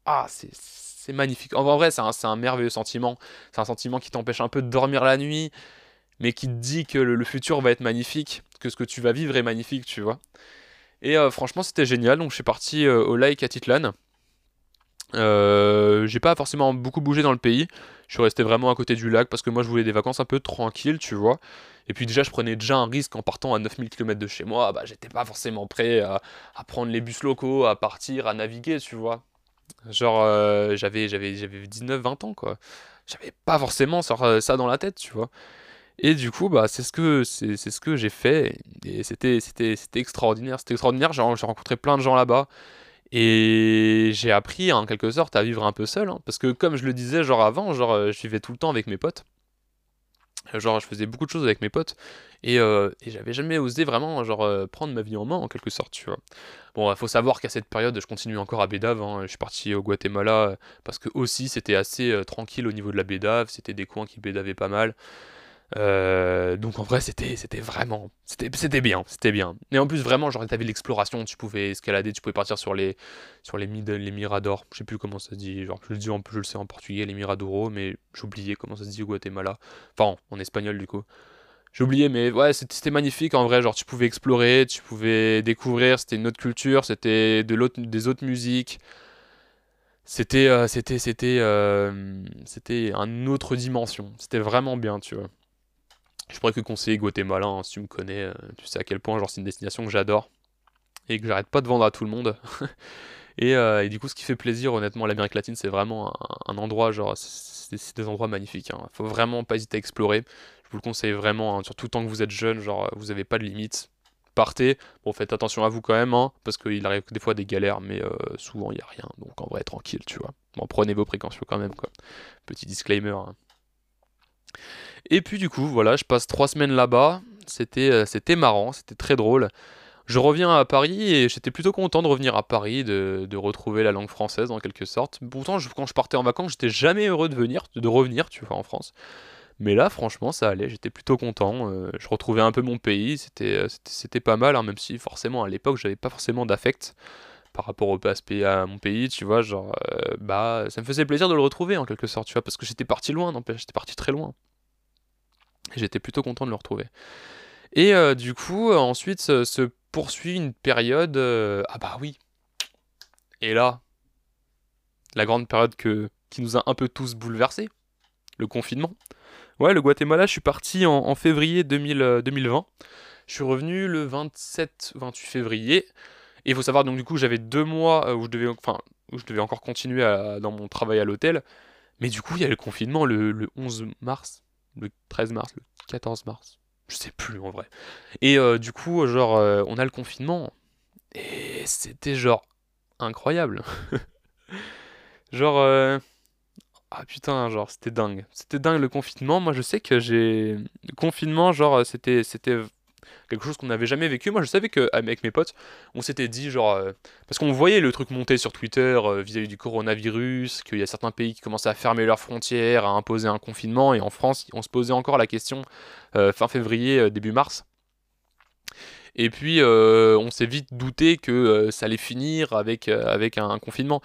ah, c'est magnifique. En vrai, c'est un, merveilleux sentiment. C'est un sentiment qui t'empêche un peu de dormir la nuit, mais qui te dit que le, futur va être magnifique, que ce que tu vas vivre est magnifique, tu vois. Et euh, franchement, c'était génial. Donc, je suis parti euh, au Lake Atitlan. Euh, j'ai pas forcément beaucoup bougé dans le pays. Je suis resté vraiment à côté du lac parce que moi je voulais des vacances un peu tranquilles, tu vois. Et puis déjà je prenais déjà un risque en partant à 9000 km de chez moi. Bah j'étais pas forcément prêt à, prendre les bus locaux, à partir, à naviguer, tu vois. Genre euh, j'avais, j'avais, j'avais 19-20 ans quoi. J'avais pas forcément ça, ça dans la tête, tu vois. Et du coup, bah, c'est ce que, c'est, ce que j'ai fait. Et c'était, c'était, c'était extraordinaire. C'était extraordinaire. J'ai, j'ai rencontré plein de gens là-bas. Et j'ai appris en quelque sorte à vivre un peu seul, hein. parce que comme je le disais genre avant, genre euh, je vivais tout le temps avec mes potes. Genre je faisais beaucoup de choses avec mes potes et, euh, j'avais jamais osé vraiment genre euh, prendre ma vie en main en quelque sorte, tu vois. Bon, il faut savoir qu'à cette période, je continue encore à Bédave. Hein. Je suis parti au Guatemala parce que aussi c'était assez tranquille au niveau de la Bédave. C'était des coins qui bédavaient pas mal. Euh, donc en vrai c'était c'était vraiment c'était c'était bien c'était bien. Et en plus vraiment genre t'avais l'exploration tu pouvais escalader tu pouvais partir sur les sur les miradors. Je sais plus comment ça se dit genre je le dis en, je le sais en portugais les miradors mais j'oubliais comment ça se dit au Guatemala. Enfin en, espagnol du coup. Oublié mais ouais c'était magnifique en vrai genre tu pouvais explorer tu pouvais découvrir c'était une autre culture c'était de l'autre des autres musiques. C'était euh, c'était c'était euh, c'était une autre dimension. C'était vraiment bien tu vois je pourrais que conseiller Guatemala, hein, si tu me connais, euh, tu sais à quel point genre c'est une destination que j'adore et que j'arrête pas de vendre à tout le monde. Et, euh, et, du coup, ce qui fait plaisir, honnêtement, l'Amérique latine, c'est vraiment un, endroit, genre, c'est des endroits magnifiques. Hein. Faut vraiment pas hésiter à explorer. Je vous le conseille vraiment, hein, surtout tant que vous êtes jeune, genre, vous avez pas de limites. Partez. Bon, faites attention à vous quand même, hein, parce qu'il arrive des fois des galères, mais euh, souvent il y a rien. Donc en vrai, tranquille, tu vois. Bon, prenez vos précautions quand même, quoi. Petit disclaimer. Et puis du coup, voilà, je passe trois semaines là-bas. C'était, euh, c'était marrant, c'était très drôle. Je reviens à Paris et j'étais plutôt content de revenir à Paris, de, retrouver la langue française en quelque sorte. Pourtant, quand je partais en vacances, j'étais jamais heureux de venir, de revenir, tu vois, en France. Mais là, franchement, ça allait, j'étais plutôt content. Euh, je retrouvais un peu mon pays, c'était, euh, c'était, pas mal, hein, même si forcément à l'époque, j'avais pas forcément d'affect par rapport au aspect à mon pays, tu vois, genre, bah, ça me faisait plaisir de le retrouver en quelque sorte, tu vois, parce que j'étais parti loin, n'empêche, j'étais parti très loin. J'étais plutôt content de le retrouver. Et euh, du coup, euh, ensuite se, poursuit une période. Euh, ah bah oui. Et là, la grande période que, qui nous a un peu tous bouleversés, le confinement. Ouais, le Guatemala, je suis parti en, février 2020. Je suis revenu le 27-28 février. Et il faut savoir, donc du coup, j'avais deux mois où je devais, enfin, où je devais encore continuer dans mon travail à l'hôtel. Mais du coup, il y a le confinement le, le 11 mars, le 13 mars, le 14 mars. Je sais plus en vrai. Et euh, du coup, genre, euh, on a le confinement. Et c'était genre incroyable. genre. Euh, ah putain, genre, c'était dingue. C'était dingue le confinement. Moi, je sais que j'ai. Le confinement, genre, c'était, c'était quelque chose qu'on n'avait jamais vécu. Moi, je savais qu'avec mes potes, on s'était dit, genre, euh, parce qu'on voyait le truc monter sur Twitter euh, vis-à-vis du coronavirus, qu'il y a certains pays qui commençaient à fermer leurs frontières, à imposer un confinement, et en France, on se posait encore la question euh, fin février, début mars. Et puis, on s'est vite douté que ça allait finir avec, avec un, confinement.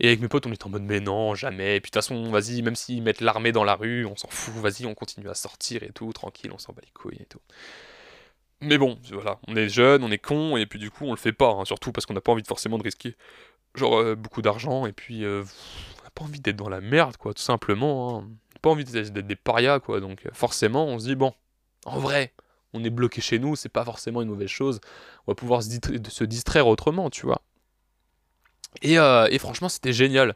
Et avec mes potes, on était en mode, mais non, jamais. Et puis de toute façon, vas-y, même s'ils mettent l'armée dans la rue, on s'en fout, vas-y, on continue à sortir et tout, tranquille, on s'en bat les couilles et tout. Mais bon, voilà, on est jeune, on est con, et puis du coup on le fait pas, hein, surtout parce qu'on n'a pas envie forcément de risquer genre euh, beaucoup d'argent, et puis euh, on n'a pas envie d'être dans la merde, quoi, tout simplement. Hein. pas envie d'être des parias, quoi, donc euh, forcément on se dit, bon, en vrai, on est bloqué chez nous, c'est pas forcément une mauvaise chose, on va pouvoir se, distraire autrement, tu vois. Et, franchement c'était génial.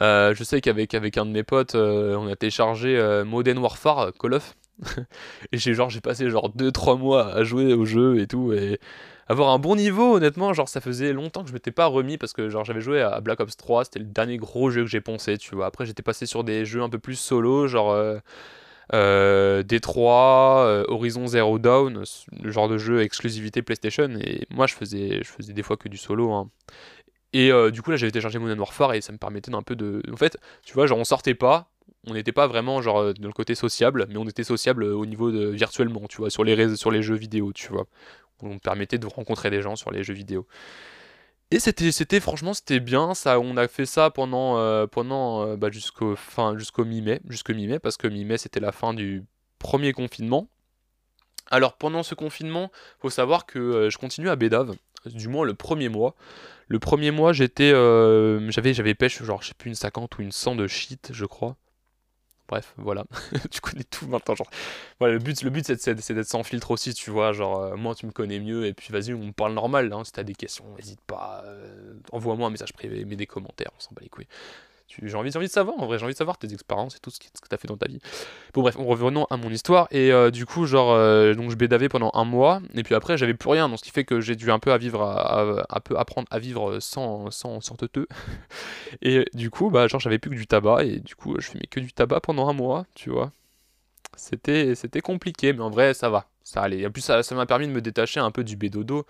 je sais qu'avec avec un de mes potes, on a téléchargé Modern Warfare, Call of, et j'ai genre j'ai passé genre 2-3 mois à jouer au jeu et tout et avoir un bon niveau honnêtement genre ça faisait longtemps que je m'étais pas remis parce que genre j'avais joué à Black Ops 3 c'était le dernier gros jeu que j'ai poncé tu vois après j'étais passé sur des jeux un peu plus solo genre euh, euh, euh, Horizon Zero Dawn, le genre de jeu exclusivité PlayStation et moi je faisais je faisais des fois que du solo hein. Et euh, du coup là j'avais téléchargé Modern Warfare et ça me permettait d'un peu de... En fait, tu vois, genre on sortait pas, on n'était pas vraiment genre euh, dans le côté sociable, mais on était sociable euh, au niveau de virtuellement, tu vois, sur les sur les jeux vidéo, tu vois. On permettait de rencontrer des gens sur les jeux vidéo. Et c'était, c'était franchement, c'était bien. Ça, on a fait ça pendant, euh, pendant bah, jusqu'au fin, jusqu'au mi-mai, jusqu'au mi-mai, parce que mi-mai c'était la fin du premier confinement. Alors pendant ce confinement, faut savoir que je continue à Bédave, du moins le premier mois. Le premier mois, j'étais, j'avais, j'avais pêche genre je sais plus une 50 ou une 100 de shit, je crois. Bref, voilà. tu connais tout maintenant. Genre, voilà, le but, le but c'est d'être sans filtre aussi, tu vois. Genre, euh, moi, tu me connais mieux, et puis vas-y, on me parle normal. Hein, si t'as des questions, n'hésite pas. Euh, envoie-moi un message privé, mets des commentaires, on s'en bat les couilles. J'ai envie, envie de savoir, en vrai, j'ai envie de savoir tes expériences et tout ce que, tu as fait dans ta vie. Bon, bref, revenons à mon histoire. Et euh, du coup, genre, euh, donc je bédavais pendant un mois, et puis après, j'avais plus rien, donc ce qui fait que j'ai dû un peu à vivre, à, peu apprendre à vivre sans, sans, sans et du coup, bah, genre, j'avais plus que du tabac, et du coup, je fumais que du tabac pendant un mois, tu vois. C'était, compliqué, mais en vrai, ça va, ça allait. En plus, ça, ça m'a permis de me détacher un peu du bédodo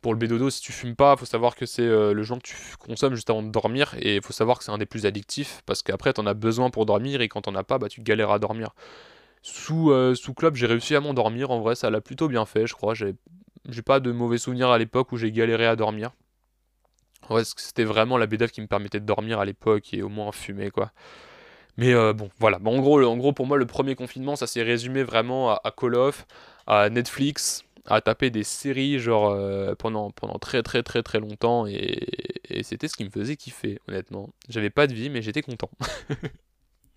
pour le bédodo, si tu fumes pas, faut savoir que c'est euh, le joint que tu consommes juste avant de dormir, et il faut savoir que c'est un des plus addictifs, parce qu'après t'en as besoin pour dormir, et quand t'en as pas, bah tu galères à dormir. Sous, euh, sous club, j'ai réussi à m'endormir, en vrai ça l'a plutôt bien fait, je crois, j'ai pas de mauvais souvenirs à l'époque où j'ai galéré à dormir. Vrai, c'était vraiment la bédave qui me permettait de dormir à l'époque, et au moins fumer, quoi. Mais euh, bon, voilà. en, gros, en gros, pour moi, le premier confinement, ça s'est résumé vraiment à Call of, à Netflix, à taper des séries genre euh, pendant, pendant très très très très longtemps et, c'était ce qui me faisait kiffer honnêtement. J'avais pas de vie mais j'étais content.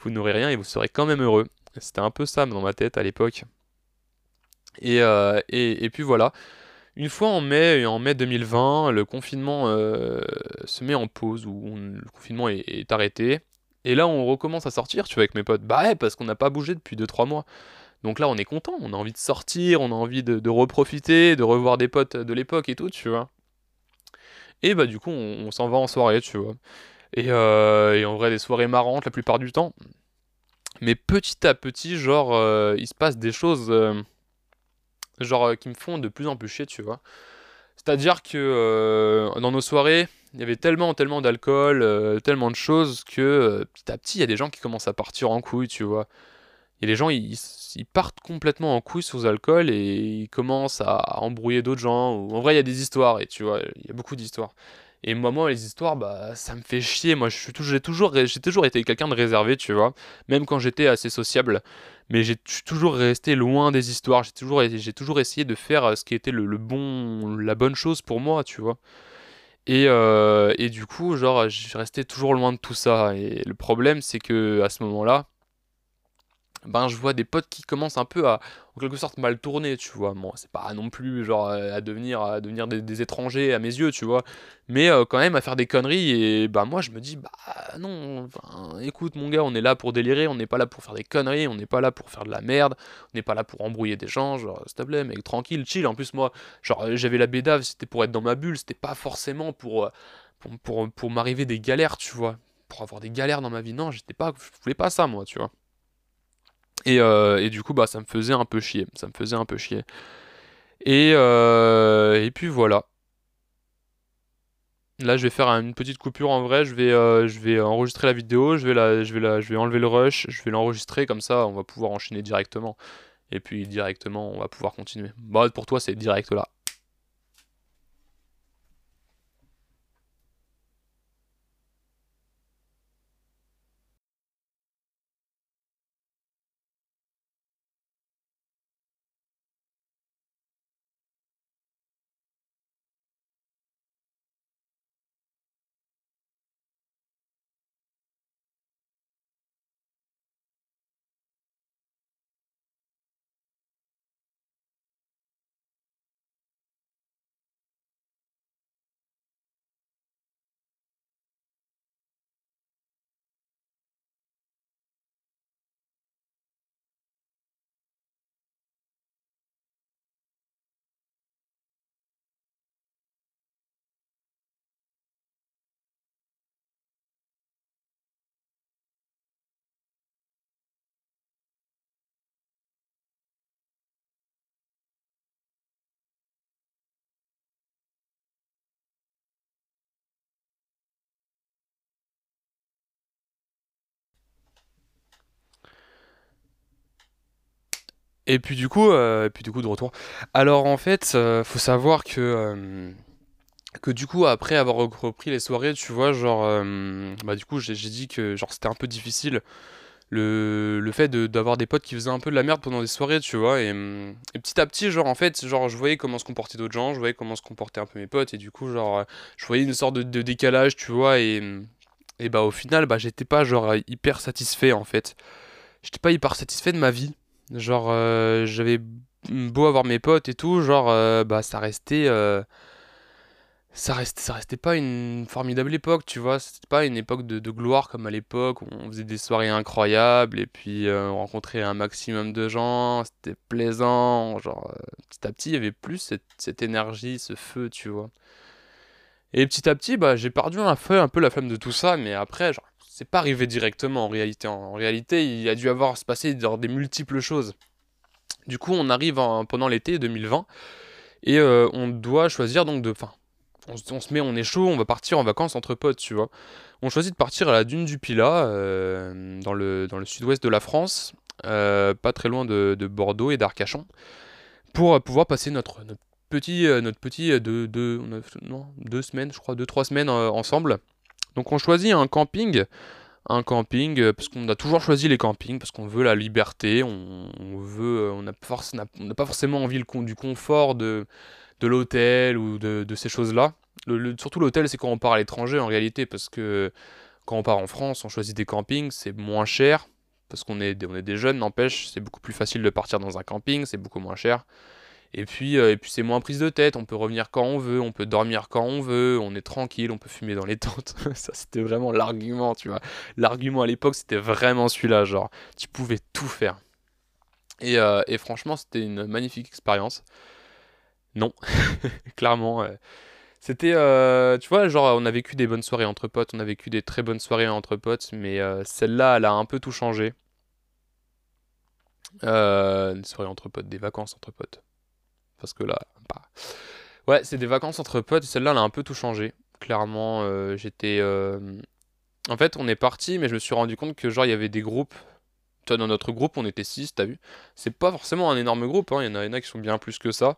vous n'aurez rien et vous serez quand même heureux. C'était un peu ça dans ma tête à l'époque. Et, euh, et, puis voilà. Une fois en mai, en mai 2020, le confinement euh, se met en pause, ou le confinement est, arrêté. Et là, on recommence à sortir, tu vois, avec mes potes. Bah ouais, parce qu'on n'a pas bougé depuis 2-3 mois. Donc là, on est content, on a envie de sortir, on a envie de, reprofiter, de revoir des potes de l'époque et tout, tu vois. Et bah du coup, on, s'en va en soirée, tu vois. Euh, et, en vrai, des soirées marrantes la plupart du temps. Mais petit à petit, genre, euh, il se passe des choses, euh, genre, qui me font de plus en plus chier, tu vois. C'est-à-dire que dans nos soirées, il y avait tellement, tellement d'alcool, tellement de choses que petit à petit, il y a des gens qui commencent à partir en couille, tu vois. A des gens, ils, partent complètement en couille sous alcool et ils commencent à embrouiller d'autres gens. En vrai, il y a des histoires, et tu vois, il y a beaucoup d'histoires. Et moi, moi, les histoires, bah, ça me fait chier. Moi, j'ai toujours, été quelqu'un de réservé, tu vois. Même quand j'étais assez sociable. Mais j'ai toujours resté loin des histoires. J'ai toujours, essayé de faire euh, ce qui était le, bon, la bonne chose pour moi, tu vois. Et, euh, et du coup, genre, j'ai resté toujours loin de tout ça. Et le problème, c'est que à ce moment-là, ben je vois des potes qui commencent un peu à en quelque sorte mal tourner tu vois. Bon c'est pas non plus genre euh, à devenir à devenir des, étrangers à mes yeux tu vois. Mais euh, quand même à faire des conneries et bah moi je me dis bah non écoute mon gars on est là pour délirer on n'est pas là pour faire des conneries on n'est pas là pour faire de la merde on n'est pas là pour embrouiller des gens genre s'il te plaît mec tranquille chill. En plus moi genre j'avais la bédave c'était pour être dans ma bulle c'était pas forcément pour euh, pour, pour, pour m'arriver des galères tu vois. Pour avoir des galères dans ma vie non j'étais pas je voulais pas ça moi tu vois euh, et, du coup, bah, ça me faisait un peu chier. Ça me faisait un peu chier. Et, euh, puis voilà. Là, je vais faire une petite coupure en vrai. Je vais, euh, enregistrer la vidéo. Je vais, je vais enlever le rush. Je vais l'enregistrer. Comme ça, on va pouvoir enchaîner directement. Et puis directement, on va pouvoir continuer. Bah, pour toi, c'est direct là. Et puis du coup, euh, et puis du coup de retour. Alors en fait, euh, faut savoir que euh, que du coup après avoir repris les soirées, tu vois, genre bah du coup j'ai dit que genre c'était un peu difficile le, le fait d'avoir des potes qui faisaient un peu de la merde pendant des soirées, tu vois, et, et petit à petit, genre en fait, genre je voyais comment se comportaient d'autres gens, je voyais comment se comportaient un peu mes potes, et du coup, genre je voyais une sorte de, de décalage, tu vois, et, et bah au final, bah j'étais pas genre hyper satisfait en fait. J'étais pas hyper satisfait de ma vie. Genre, euh, j'avais beau avoir mes potes et tout, genre, euh, bah, ça restait, euh, ça restait, pas une formidable époque, tu vois. C'était pas une époque de, gloire comme à l'époque où on faisait des soirées incroyables et puis on rencontrait un maximum de gens, c'était plaisant. Genre, petit à petit, il y avait plus cette, cette énergie, ce feu, tu vois. Et petit à petit, bah, j'ai perdu un peu, un peu la flamme de tout ça, mais après, genre, c'est pas arrivé directement en réalité. En réalité, il a dû avoir se passer des multiples choses. Du coup, on arrive pendant l'été 2020 et euh, on doit choisir donc de. Enfin, on, se met, on est chaud, on va partir en vacances entre potes, tu vois. On choisit de partir à la dune du Pilat, euh, dans le, dans sud-ouest de la France, euh, pas très loin de, Bordeaux et d'Arcachon, pour pouvoir passer notre, petit, notre petit deux, deux semaines, je crois, deux, trois semaines ensemble. Donc on choisit un camping, un camping, euh, parce qu'on a toujours choisi les campings, parce qu'on veut la liberté, on, veut, euh, on n'a pas forcément envie du confort de, l'hôtel ou de, ces choses-là. surtout l'hôtel, c'est quand on part à l'étranger en réalité, parce que quand on part en France, on choisit des campings, c'est moins cher, parce qu'on est, est des jeunes, n'empêche, c'est beaucoup plus facile de partir dans un camping, c'est beaucoup moins cher. Et puis, et puis c'est moins prise de tête, on peut revenir quand on veut, on peut dormir quand on veut, on est tranquille, on peut fumer dans les tentes. ça, c'était vraiment l'argument, tu vois. L'argument à l'époque, c'était vraiment celui-là, genre, tu pouvais tout faire. Et, et franchement, c'était une magnifique expérience. Non, clairement. C'était, euh, tu vois, genre, on a vécu des bonnes soirées entre potes, on a vécu des très bonnes soirées entre potes, mais euh, celle-là, elle a un peu tout changé. Euh, des soirées entre potes, des vacances entre potes. Parce que là, bah... Ouais, c'est des vacances entre potes, celle-là, elle a un peu tout changé. Clairement, euh, j'étais... En fait, on est parti, mais je me suis rendu compte que, genre, il y avait des groupes. Toi, dans notre groupe, on était 6, t'as vu C'est pas forcément un énorme groupe, hein. il y, en a, qui sont bien plus que ça.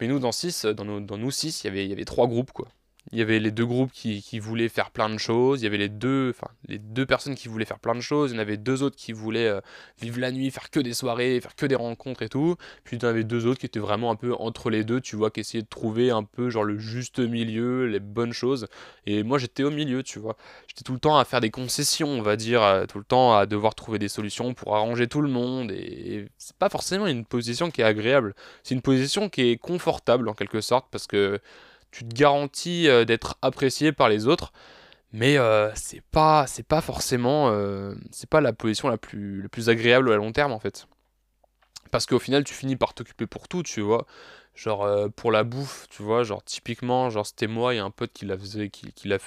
Mais nous, dans 6, dans, nous 6, il y avait, il y avait trois groupes, quoi. Il y avait les deux groupes qui, qui, voulaient faire plein de choses, il y avait les deux, enfin, les deux personnes qui voulaient faire plein de choses, il y en avait deux autres qui voulaient euh, vivre la nuit, faire que des soirées, faire que des rencontres et tout, puis il y en avait deux autres qui étaient vraiment un peu entre les deux, tu vois, qui essayaient de trouver un peu genre le juste milieu, les bonnes choses, et moi j'étais au milieu, tu vois, j'étais tout le temps à faire des concessions, on va dire, euh, tout le temps à devoir trouver des solutions pour arranger tout le monde, et c'est pas forcément une position qui est agréable, c'est une position qui est confortable en quelque sorte, parce que tu te garantis euh, d'être apprécié par les autres, mais euh, c'est pas c'est pas forcément euh, c'est pas la position la plus, la plus agréable à long terme en fait. Parce qu'au final, tu finis par t'occuper pour tout, tu vois. Genre pour la bouffe, tu vois, genre typiquement, genre c'était moi et un pote qui la faisait, qui, la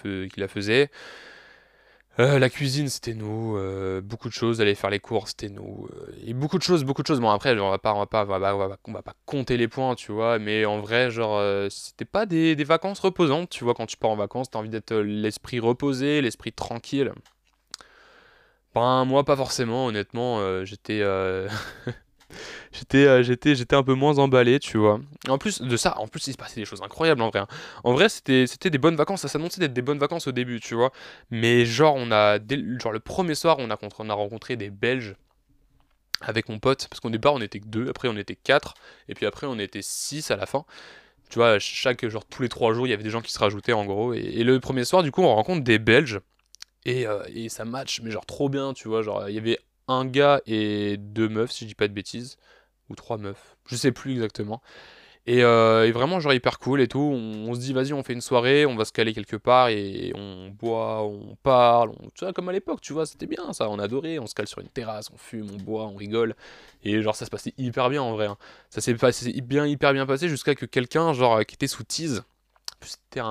faisait. Euh, la cuisine, c'était nous. Euh, beaucoup de choses. Aller faire les courses, c'était nous. Euh, et beaucoup de choses, beaucoup de choses. Bon, après, on va pas, on va pas, on va, pas compter les points, tu vois. Mais en vrai, genre, c'était pas des, des, vacances reposantes, tu vois. Quand tu pars en vacances, t'as envie d'être l'esprit reposé, l'esprit tranquille. Ben, moi, pas forcément, honnêtement. j'étais. j'étais, euh, j'étais, j'étais un peu moins emballé, tu vois. En plus de ça, en plus il se passait des choses incroyables en vrai. Hein. En vrai, c'était, c'était des bonnes vacances. Ça s'annonçait d'être des bonnes vacances au début, tu vois. Mais genre, on a, genre le premier soir, on a, on a rencontré des Belges avec mon pote, parce qu'au départ on était que deux, après on était quatre, et puis après on était six à la fin. Tu vois, chaque genre tous les trois jours, il y avait des gens qui se rajoutaient en gros. Et, le premier soir, du coup, on rencontre des Belges. Et, euh, et, ça match, mais genre trop bien, tu vois. Genre, il y avait un gars et deux meufs, si je dis pas de bêtises. Ou trois meufs. Je sais plus exactement. Et, euh, vraiment, genre hyper cool et tout. On, se dit, vas-y, on fait une soirée, on va se caler quelque part et on boit, on parle. On, tu vois, comme à l'époque, tu vois, c'était bien ça. On adorait. On se cale sur une terrasse, on fume, on boit, on rigole. Et genre, ça se passait hyper bien en vrai. Hein. Ça s'est bien, hyper bien passé jusqu'à que quelqu'un, genre, qui était sous tease,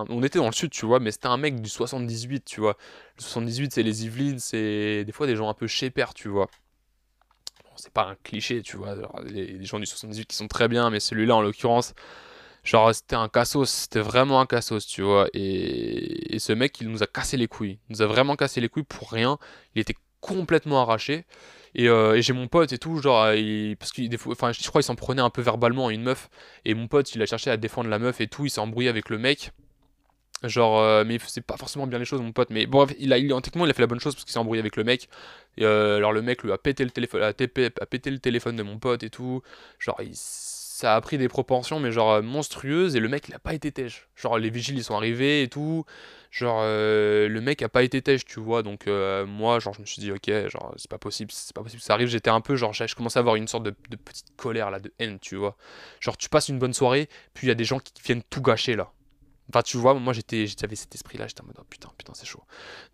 on était dans le sud, tu vois, mais c'était un mec du 78, tu vois. Le 78, c'est les Yvelines, c'est des fois des gens un peu père tu vois. c'est pas un cliché, tu vois. les, gens du 78 qui sont très bien, mais celui-là, en l'occurrence, genre, c'était un cassos, c'était vraiment un cassos, tu vois. Et, et ce mec, il nous a cassé les couilles. Il nous a vraiment cassé les couilles pour rien. Il était complètement arraché. Euh, et, j'ai mon pote et tout, genre, parce qu'il enfin, je crois qu'il s'en prenait un peu verbalement à une meuf. Et mon pote, il a cherché à défendre la meuf et tout, il s'est embrouillé avec le mec. Genre, euh, mais c'est pas forcément bien les choses, mon pote. Mais bon, il a, il, techniquement, il a fait la bonne chose parce qu'il s'est embrouillé avec le mec. Et, euh, alors, le mec lui a pété le téléphone, a, a, pété le téléphone de mon pote et tout. Genre, ça a pris des proportions, mais genre monstrueuses. Et le mec, il a pas été têche. Genre, les vigiles, ils sont arrivés et tout. Genre, euh, le mec a pas été têche, tu vois. Donc, euh, moi, genre, je me suis dit, ok, genre, c'est pas possible, c'est pas possible ça arrive. J'étais un peu, genre, je commençais à avoir une sorte de, petite colère, là, de haine, tu vois. Genre, tu passes une bonne soirée, puis il y a des gens qui viennent tout gâcher, là. Enfin, tu vois, moi, j'étais, j'avais cet esprit-là, j'étais en mode, oh, putain, putain, c'est chaud.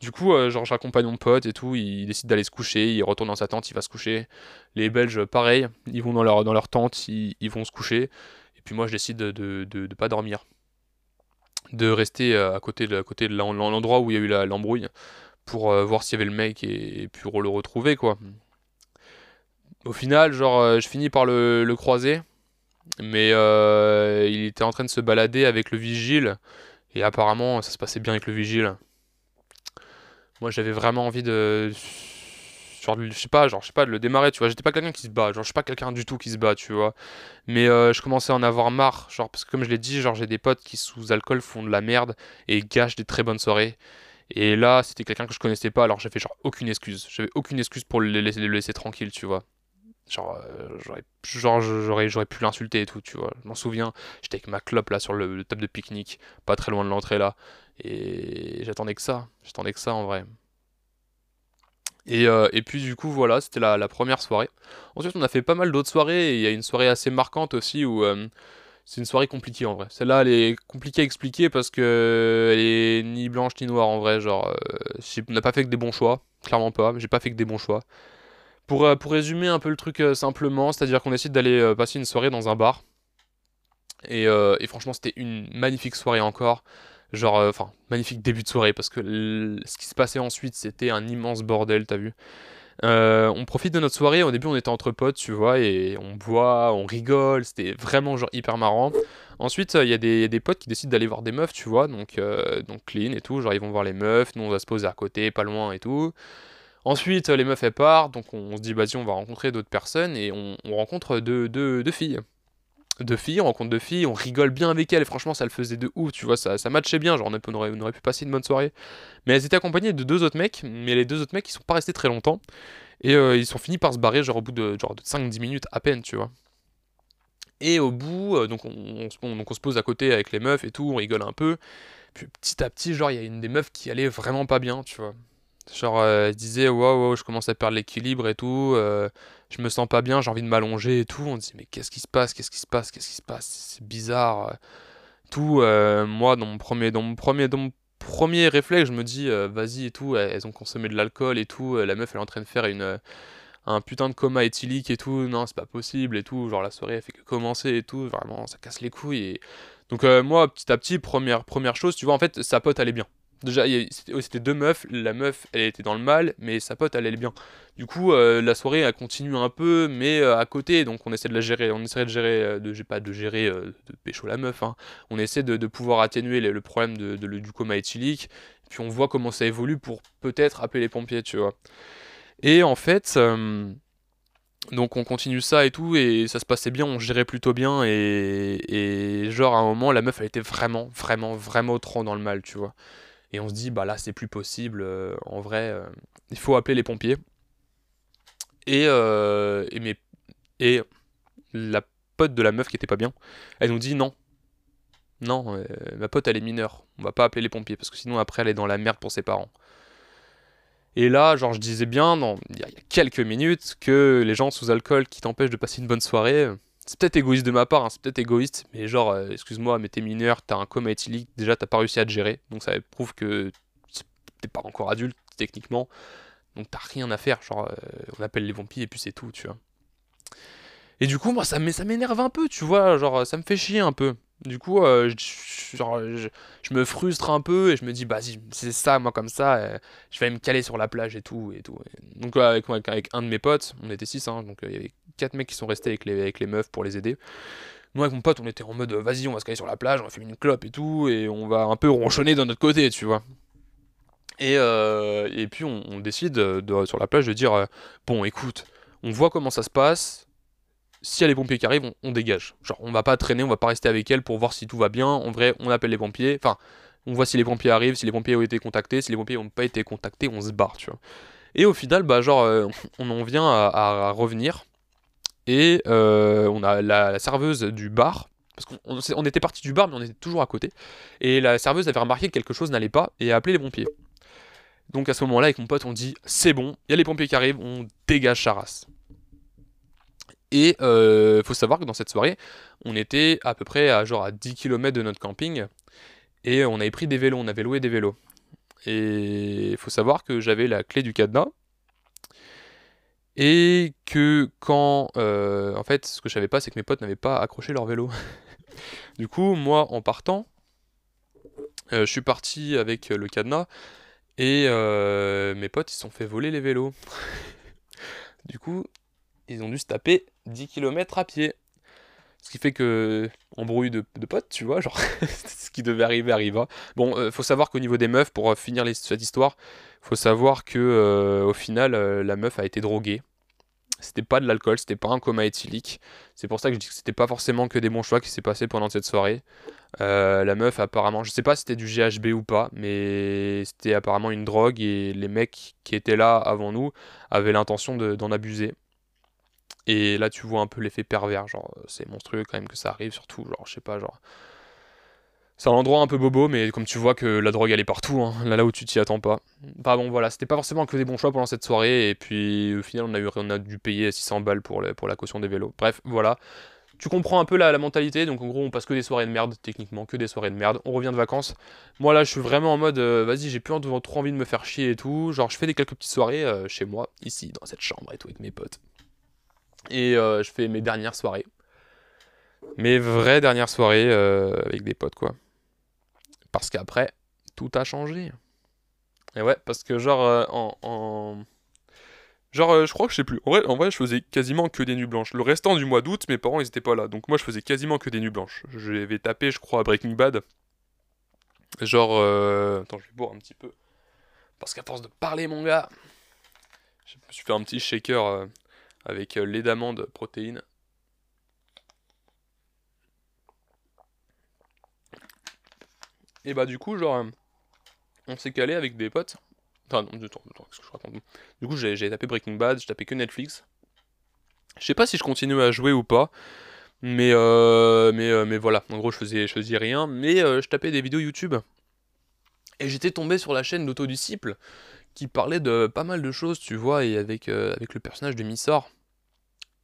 Du coup, euh, genre, j'accompagne mon pote et tout, il décide d'aller se coucher, il retourne dans sa tente, il va se coucher. Les Belges, pareil, ils vont dans leur, dans leur tente, ils, vont se coucher. Et puis moi, je décide de, de, de pas dormir de rester euh, à côté de, côté de l'endroit où il y a eu l'embrouille pour euh, voir s'il y avait le mec et, pour le retrouver quoi. Au final, euh, je finis par le, croiser, mais il était en train de se balader avec le vigile et apparemment ça se passait bien avec le vigile. Moi j'avais vraiment envie de je sais pas, genre, je sais pas, de le démarrer, tu vois. J'étais pas quelqu'un qui se bat, genre, je suis pas quelqu'un du tout qui se bat, tu vois. Mais euh, je commençais à en avoir marre, genre, parce que comme je l'ai dit, genre, j'ai des potes qui sous alcool font de la merde et gâchent des très bonnes soirées. Et là, c'était quelqu'un que je connaissais pas, alors j'avais genre aucune excuse. J'avais aucune excuse pour le laisser, le laisser tranquille, tu vois. Genre, euh, j'aurais, genre j'aurais, pu l'insulter et tout, tu vois. Je m'en souviens, j'étais avec ma clope là sur le, le top de pique-nique, pas très loin de l'entrée là. Et j'attendais que ça, j'attendais que ça en vrai. Et, euh, et puis du coup voilà, c'était la, la première soirée. Ensuite on a fait pas mal d'autres soirées, et il y a une soirée assez marquante aussi où euh, c'est une soirée compliquée en vrai. Celle-là elle est compliquée à expliquer parce que elle est ni blanche ni noire en vrai, genre euh, on n'a pas fait que des bons choix, clairement pas, j'ai pas fait que des bons choix. Pour, euh, pour résumer un peu le truc simplement, c'est-à-dire qu'on décide d'aller passer une soirée dans un bar. Et franchement, c'était une magnifique soirée encore. Genre, euh, enfin, magnifique début de soirée parce que ce qui se passait ensuite, c'était un immense bordel, t'as vu. Euh, on profite de notre soirée. Au début, on était entre potes, tu vois, et on boit, on rigole. C'était vraiment genre hyper marrant. Ensuite, il y a des, des potes qui décident d'aller voir des meufs, tu vois, donc, euh, donc clean et tout. Genre, ils vont voir les meufs. Nous, on va se poser à côté, pas loin et tout. Ensuite, les meufs elles partent, donc on se dit, vas-y, on va rencontrer d'autres personnes et on, on rencontre deux filles. Deux filles, on rencontre deux filles, on rigole bien avec elles, et franchement, ça le faisait de ouf, tu vois, ça, ça matchait bien, genre on, aurait, on aurait pu passer une bonne soirée. Mais elles étaient accompagnées de deux autres mecs, mais les deux autres mecs, ils sont pas restés très longtemps, et euh, ils sont finis par se barrer, genre au bout de, de 5-10 minutes à peine, tu vois. Et au bout, euh, donc, on, donc on se pose à côté avec les meufs et tout, on rigole un peu. Puis petit à petit, genre, il y a une des meufs qui allait vraiment pas bien, tu vois. Genre, euh, elle disait, waouh, wow, je commence à perdre l'équilibre et tout, euh, je me sens pas bien, j'ai envie de m'allonger et tout. On dit, mais qu'est-ce qui se passe, qu'est-ce qui se passe, qu'est-ce qui se passe, c'est bizarre. euh, Tout, euh, moi, dans mon premier, dans mon premier, dans mon premier réflexe, je me dis, euh, vas-y et tout, elles, ont consommé de l'alcool et tout, la meuf, elle est en train de faire un putain de coma éthylique et tout, non, c'est pas possible et tout, genre la soirée, elle fait que commencer et tout, vraiment, ça casse les couilles. Donc, moi, petit à petit, première, première chose, tu vois, en fait, sa pote allait bien. Déjà, a- c'était deux meufs, la meuf, elle était dans le mal, mais sa pote, elle allait bien. Du coup, euh, la soirée, elle continue un peu, mais euh, à côté, donc on essaie de la gérer, on essaie de gérer, euh, pas de gérer, de pécho la meuf, hein. On essaie de, pouvoir atténuer le, problème de, du coma éthylique, puis on voit comment ça évolue pour peut-être appeler les pompiers, tu vois. Et en fait, donc on continue ça et tout, et ça se passait bien, on gérait plutôt bien, et, et genre à un moment, la meuf, elle était vraiment, vraiment, vraiment trop dans le mal, tu vois. Et on se dit, bah là, c'est plus possible. euh, en vrai, euh, il faut appeler les pompiers. Et, euh, et, mes- et la pote de la meuf qui était pas bien, elle nous dit non. Non, ma pote, elle est mineure. On va pas appeler les pompiers parce que sinon, après, elle est dans la merde pour ses parents. Et là, genre, je disais bien, il y a quelques minutes, que les gens sous alcool qui t'empêchent de passer une bonne soirée, c'est peut-être égoïste de ma part, hein, c'est peut-être égoïste, mais genre, euh, excuse-moi, mais t'es mineur, t'as un coma éthylique, déjà t'as pas réussi à te gérer, donc ça prouve que t'es pas encore adulte, techniquement, donc t'as rien à faire, genre, euh, on appelle les pompiers et puis c'est tout, tu vois. Et du coup, moi, ça m'énerve un peu, tu vois, genre, ça me fait chier un peu. Du coup, euh, je, me frustre un peu et je me dis, bah, si c'est ça, moi, comme ça, euh, je vais me caler sur la plage et tout. Et tout. Donc, euh, avec, avec, un de mes potes, on était six, hein, donc euh, il y avait quatre mecs qui sont restés avec les, avec les meufs pour les aider. Nous, avec mon pote, on était en mode, vas-y, on va se caler sur la plage, on va fumer une clope et tout, et on va un peu ronchonner de notre côté, tu vois. Et, et puis, on, décide de- sur la plage de dire, bon, écoute, on voit comment ça se passe s'il y a les pompiers qui arrivent, on, dégage. Genre, on va pas traîner, on va pas rester avec elle pour voir si tout va bien. En vrai, on appelle les pompiers. Enfin, on voit si les pompiers arrivent, si les pompiers ont été contactés. Si les pompiers n'ont pas été contactés, on se barre, tu vois. Et au final, bah, genre, euh, on en vient à, revenir. Et euh, on a la, serveuse du bar. Parce qu'on était parti du bar, mais on était toujours à côté. Et la serveuse avait remarqué que quelque chose n'allait pas et a appelé les pompiers. Donc à ce moment-là, avec mon pote, on dit c'est bon, il y a les pompiers qui arrivent, on dégage sa Et euh, faut savoir que dans cette soirée, on était à peu près à genre à 10 km de notre camping et on avait pris des vélos, on avait loué des vélos. Et il faut savoir que j'avais la clé du cadenas et que quand euh, en fait, ce que je savais pas, c'est que mes potes n'avaient pas accroché leur vélo. Du coup, moi, en partant, euh, je suis parti avec le cadenas et mes potes ils se sont fait voler les vélos. Du coup, ils ont dû se taper 10 km à pied. Ce qui fait que embrouille de, potes, tu vois, genre ce qui devait arriver arriva. Bon, euh, faut savoir qu'au niveau des meufs, pour euh, finir cette histoire, faut savoir que euh, au final, la meuf a été droguée. C'était pas de l'alcool, c'était pas un coma éthylique. C'est pour ça que je dis que c'était pas forcément que des bons choix qui s'est passé pendant cette soirée. La meuf apparemment, je sais pas si c'était du GHB ou pas, mais c'était apparemment une drogue et les mecs qui étaient là avant nous avaient l'intention de- d'en abuser. Et là, tu vois un peu l'effet pervers, genre, euh, c'est monstrueux quand même que ça arrive, surtout, genre, je sais pas, genre, C'est un endroit un peu bobo, mais comme tu vois que la drogue elle est partout, hein, là, là où tu t'y attends pas. Bah bon voilà, c'était pas forcément que des bons choix pendant cette soirée, et puis au final on a, eu, on a dû payer 600 balles pour, la caution des vélos. Bref, voilà. Tu comprends un peu la, la, mentalité, donc en gros on passe que des soirées de merde, techniquement, que des soirées de merde. On revient de vacances. Moi là je suis vraiment en mode, euh, vas-y j'ai plus trop envie de me faire chier et tout. Genre je fais des quelques petites soirées euh, chez moi, ici, dans cette chambre et tout, avec mes potes. Et euh, je fais mes dernières soirées. Mes vraies dernières soirées avec des potes quoi. Parce qu'après, tout a changé. Et ouais, parce que genre, euh, en, Genre, euh, je crois que je sais plus. En vrai, en vrai, je faisais quasiment que des nuits blanches. Le restant du mois d'août, mes parents, ils étaient pas là. Donc moi, je faisais quasiment que des nuits blanches. Je vais taper, je crois, à Breaking Bad. Genre... Euh... Attends, je vais boire un petit peu. Parce qu'à force de parler, mon gars... Je me suis fait un petit shaker euh, avec lait d'amande, protéines. Et bah du coup, genre, euh, on s'est calé avec des potes. Enfin, non, du, qu'est-ce que je raconte Du coup, j'ai tapé Breaking Bad, j'ai tapé que Netflix. Je sais pas si je continue à jouer ou pas. Mais, euh, mais, euh, mais voilà, en gros, je faisais, je faisais rien. Mais je tapais des vidéos YouTube. Et j'étais tombé sur la chaîne d'Autodisciple qui parlait de pas mal de choses, tu vois, et avec, avec le personnage de Missor.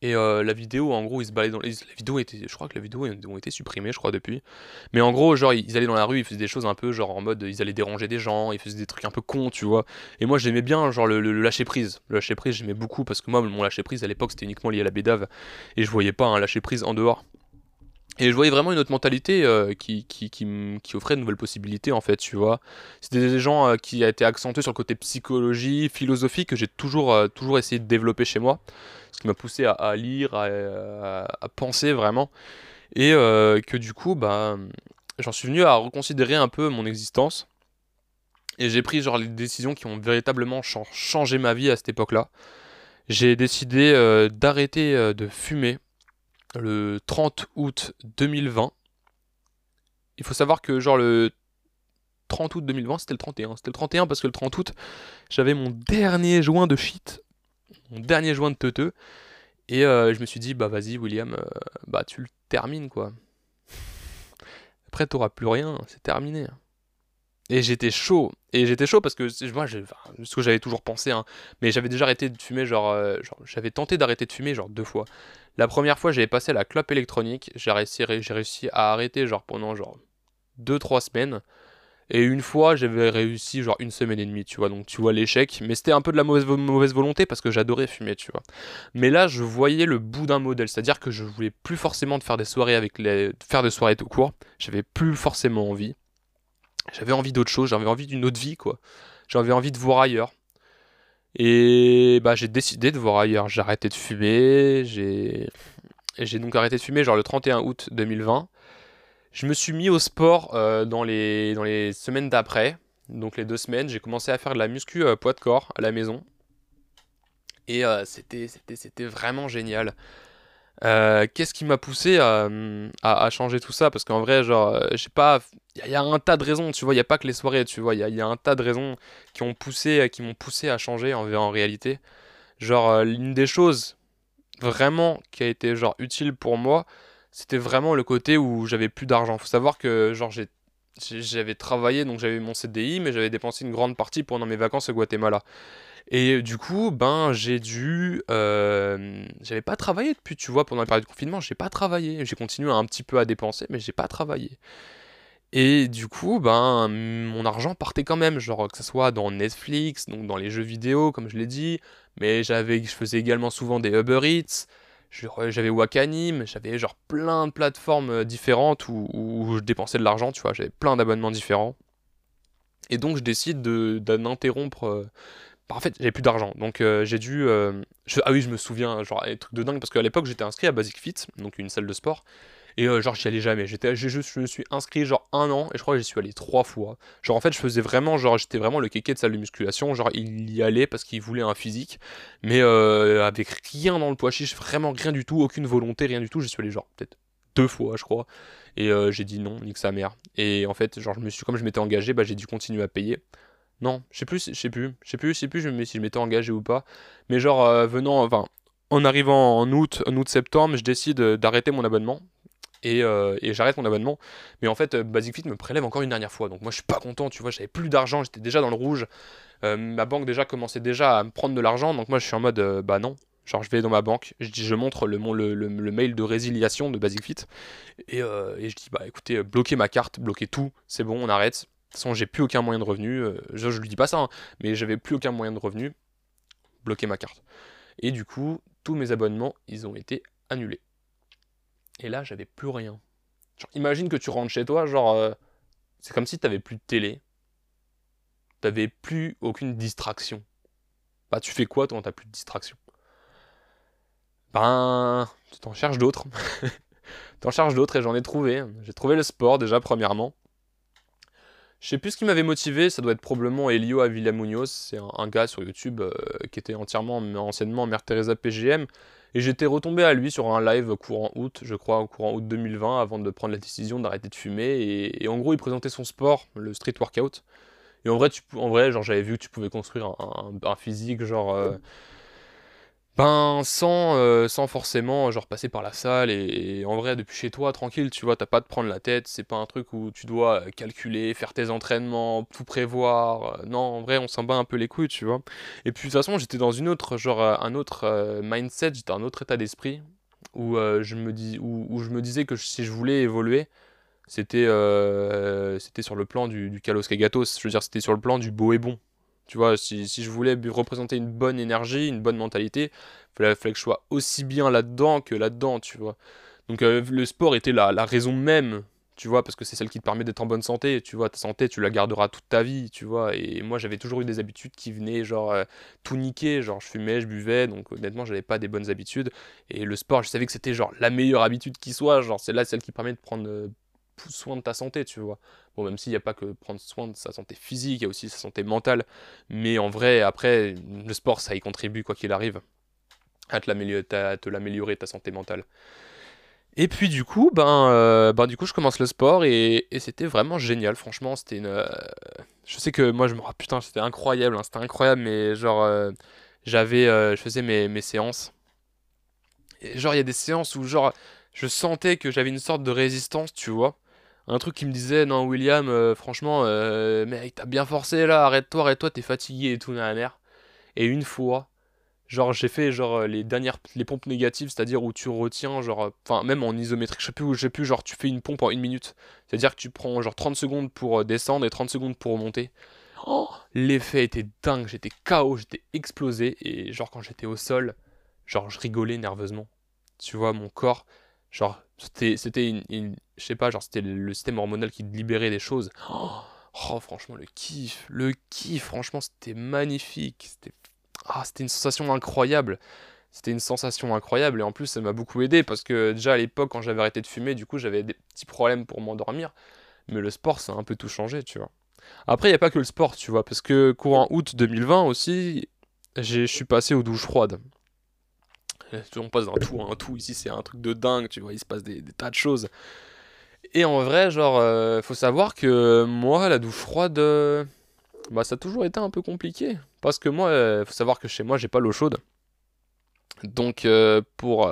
Et euh, la vidéo, en gros, ils se balaient dans les... La vidéo était... Je crois que la vidéo a été supprimée, je crois, depuis. Mais en gros, genre, ils allaient dans la rue, ils faisaient des choses un peu, genre, en mode, ils allaient déranger des gens, ils faisaient des trucs un peu cons, tu vois. Et moi, j'aimais bien, genre, le, lâcher prise. Le lâcher prise, j'aimais beaucoup, parce que moi, mon lâcher prise, à l'époque, c'était uniquement lié à la bédave. Et je voyais pas un lâcher prise en dehors. Et je voyais vraiment une autre mentalité euh, qui, qui, qui, offrait de nouvelles possibilités, en fait, tu vois. C'était des gens euh, qui a été accentués sur le côté psychologie, philosophie, que j'ai toujours, euh, toujours essayé de développer chez moi. Ce qui m'a poussé à, lire, à, penser vraiment. Et que du coup, bah, j'en suis venu à reconsidérer un peu mon existence. Et j'ai pris genre les décisions qui ont véritablement changé ma vie à cette époque-là. J'ai décidé d'arrêter de fumer le 30 août 2020. Il faut savoir que genre le 30 août 2020, c'était le 31. C'était le 31 parce que le 30 août, j'avais mon dernier joint de shit, mon dernier joint de teuteux. Et euh, je me suis dit, bah vas-y William, euh, bah tu le termines quoi. Après t'auras plus rien, c'est terminé. Et j'étais chaud. Et j'étais chaud parce que moi, ce que j'avais toujours pensé, hein, mais j'avais déjà arrêté de fumer, genre, euh, genre j'avais tenté d'arrêter de fumer, genre deux fois. La première fois, j'avais passé la clope électronique, j'ai réussi, réussi à arrêter, genre, pendant, genre, deux, trois semaines. Et une fois, j'avais réussi, genre, une semaine et demie, tu vois, donc tu vois l'échec. Mais c'était un peu de la mauvaise, mauvaise volonté parce que j'adorais fumer, tu vois. Mais là, je voyais le bout d'un modèle, c'est-à-dire que je voulais plus forcément de faire des soirées avec les. faire des soirées tout court. J'avais plus forcément envie. J'avais envie d'autre chose, j'avais envie d'une autre vie, quoi. J'avais envie de voir ailleurs. Et bah j'ai décidé de voir ailleurs. J'ai arrêté de fumer, j'ai donc arrêté de fumer genre le 31 août 2020. Je me suis mis au sport euh, dans, les, dans les semaines d'après, donc les deux semaines. J'ai commencé à faire de la muscu euh, poids de corps à la maison. Et euh, c'était, c'était, c'était vraiment génial. Euh, qu'est-ce qui m'a poussé à, changer tout ça? Parce qu'en vrai, genre, euh, j'ai pas. Il y, a un tas de raisons, tu vois, il n'y a pas que les soirées, tu vois, il y, a un tas de raisons qui ont poussé, qui m'ont poussé à changer en, en réalité. Genre, euh, l'une des choses vraiment qui a été genre utile pour moi, c'était vraiment le côté où j'avais plus d'argent. Faut savoir que genre j'avais travaillé, donc j'avais mon CDI, mais j'avais dépensé une grande partie pendant mes vacances au Guatemala. Et du coup, ben, j'ai dû. Euh, j'avais pas travaillé depuis, tu vois, pendant la période de confinement, j'ai pas travaillé. J'ai continué un petit peu à dépenser, mais j'ai pas travaillé. Et du coup, ben, mon argent partait quand même, genre que ce soit dans Netflix, donc dans les jeux vidéo, comme je l'ai dit, mais j'avais, je faisais également souvent des Uber Eats, j'avais Wakanim, j'avais genre plein de plateformes euh, différentes où, où je dépensais de l'argent, tu vois, j'avais plein d'abonnements différents. Et donc je décide d'interrompre euh, bah, en fait, j'avais plus d'argent, donc euh, j'ai dû. Euh, ah oui, je me souviens, genre, des trucs de dingue, parce qu'à l'époque, j'étais inscrit à Basic Fit, donc une salle de sport, et euh, genre, j'y allais jamais. J'étais, juste, je me suis inscrit genre un an, et je crois que j'y suis allé trois fois. Genre, en fait, je faisais vraiment, genre, j'étais vraiment le kéké de salle de musculation, genre, il y allait parce qu'il voulait un physique, mais avec rien dans le poids chiche, vraiment rien du tout, aucune volonté, rien du tout. J'y suis allé, genre, peut-être deux fois, je crois, et j'ai dit non, nique sa mère. Et en fait, genre, je me suis, comme je m'étais engagé, bah, j'ai dû continuer à payer. Non, je sais plus, je sais plus, je sais plus, je sais plus si je m'étais engagé ou pas. Mais genre, euh, venant, enfin, en arrivant en août, en août-septembre, je décide euh, d'arrêter mon abonnement. et, euh, et j'arrête mon abonnement. Mais en fait, euh, Basic Fit me prélève encore une dernière fois. Donc moi, je suis pas content, tu vois, j'avais plus d'argent, j'étais déjà dans le rouge. Ma banque déjà commençait déjà à me prendre de l'argent. Donc moi, je suis en mode, bah non. Genre, je vais dans ma banque, je, dis, je montre le, mail de résiliation de Basic Fit. Et, et, je dis, bah écoutez, bloquez ma carte, bloquez tout, c'est bon, on arrête. Toute façon, j'ai plus aucun moyen de revenu. je, je lui dis pas ça, hein, mais j'avais plus aucun moyen de revenu. Bloquez ma carte. Et du coup, tous mes abonnements, ils ont été annulés. Et là, j'avais plus rien. imagine que tu rentres chez toi, genre, euh, c'est comme si tu n'avais plus de télé. Tu n'avais plus aucune distraction. Bah, tu fais quoi toi, t'as plus de distraction? Ben, tu t'en cherches d'autres. t'en cherches d'autres et j'en ai trouvé. J'ai trouvé le sport déjà, premièrement. Je sais plus ce qui m'avait motivé, ça doit être probablement Elio Avila Munoz, c'est un, gars sur YouTube euh, qui était entièrement anciennement Mère Teresa PGM, et j'étais retombé à lui sur un live courant août, je crois, courant août 2020, avant de prendre la décision d'arrêter de fumer, et, en gros il présentait son sport, le street workout, et en vrai, tu, en vrai genre j'avais vu que tu pouvais construire un, physique genre... Euh, ben, sans, euh, sans forcément, genre, passer par la salle et, en vrai, depuis chez toi, tranquille, tu vois, t'as pas de prendre la tête, c'est pas un truc où tu dois euh, calculer, faire tes entraînements, tout prévoir. Euh, non, en vrai, on s'en bat un peu les couilles, tu vois. Et puis, de toute façon, j'étais dans une autre, genre, un autre mindset, j'étais dans un autre état d'esprit où, je me dis, où, je me disais que si je voulais évoluer, c'était c'était sur le plan du, du Kalos Kagatos, je veux dire, c'était sur le plan du beau et bon. Tu vois, si, je voulais représenter une bonne énergie, une bonne mentalité, il fallait, que je sois aussi bien là-dedans que là-dedans, tu vois. Donc euh, le sport était la, la raison même, tu vois, parce que c'est celle qui te permet d'être en bonne santé, tu vois. Ta santé, tu la garderas toute ta vie, tu vois. Et moi, j'avais toujours eu des habitudes qui venaient, genre, euh, tout niquer. Genre, je fumais, je buvais, donc honnêtement, j'avais pas des bonnes habitudes. Et le sport, je savais que c'était, genre, la meilleure habitude qui soit. Genre, c'est là celle qui permet de prendre euh, soin de ta santé, tu vois. Bon, même s'il n'y a pas que prendre soin de sa santé physique, il y a aussi sa santé mentale. Mais en vrai, après, le sport, ça y contribue, quoi qu'il arrive, à te l'améliorer, ta santé mentale. Et puis du coup, ben, euh, ben du coup, je commence le sport et, c'était vraiment génial. Franchement, c'était une. Euh, je sais que moi, je me. Oh, putain, c'était incroyable, hein, c'était incroyable, mais genre, euh, j'avais, je faisais mes, séances. Genre, il y a des séances où genre, je sentais que j'avais une sorte de résistance, tu vois un truc qui me disait non William euh, franchement euh, mec t'as bien forcé là arrête-toi arrête-toi t'es fatigué et tout la mer et une fois genre j'ai fait genre euh, les dernières les pompes négatives c'est-à-dire où tu retiens genre enfin même en isométrique je sais plus où j'ai plus genre tu fais une pompe en une minute. C'est-à-dire que tu prends genre 30 secondes pour descendre et 30 secondes pour remonter oh, l'effet était dingue j'étais KO j'étais explosé et genre quand j'étais au sol genre je rigolais nerveusement. Tu vois mon corps genre c'était genre c'était le système hormonal qui libérait des choses. Oh, franchement, le kiff, le kiff, franchement, c'était magnifique. C'était ah, c'était une sensation incroyable. C'était une sensation incroyable et en plus ça m'a beaucoup aidé parce que déjà à l'époque quand j'avais arrêté de fumer, du coup j'avais des petits problèmes pour m'endormir. Mais le sport ça a un peu tout changé, tu vois. Après il n'y a pas que le sport, tu vois, parce que courant août 2020 aussi, je suis passé aux douches froides. On passe d'un tout un tout. Ici, c'est un truc de dingue, tu vois. Il se passe des, tas de choses. Et en vrai, genre, euh, faut savoir que moi, la douche froide, euh, bah, ça a toujours été un peu compliqué. Parce que moi, euh, faut savoir que chez moi, j'ai pas l'eau chaude. Donc, pour.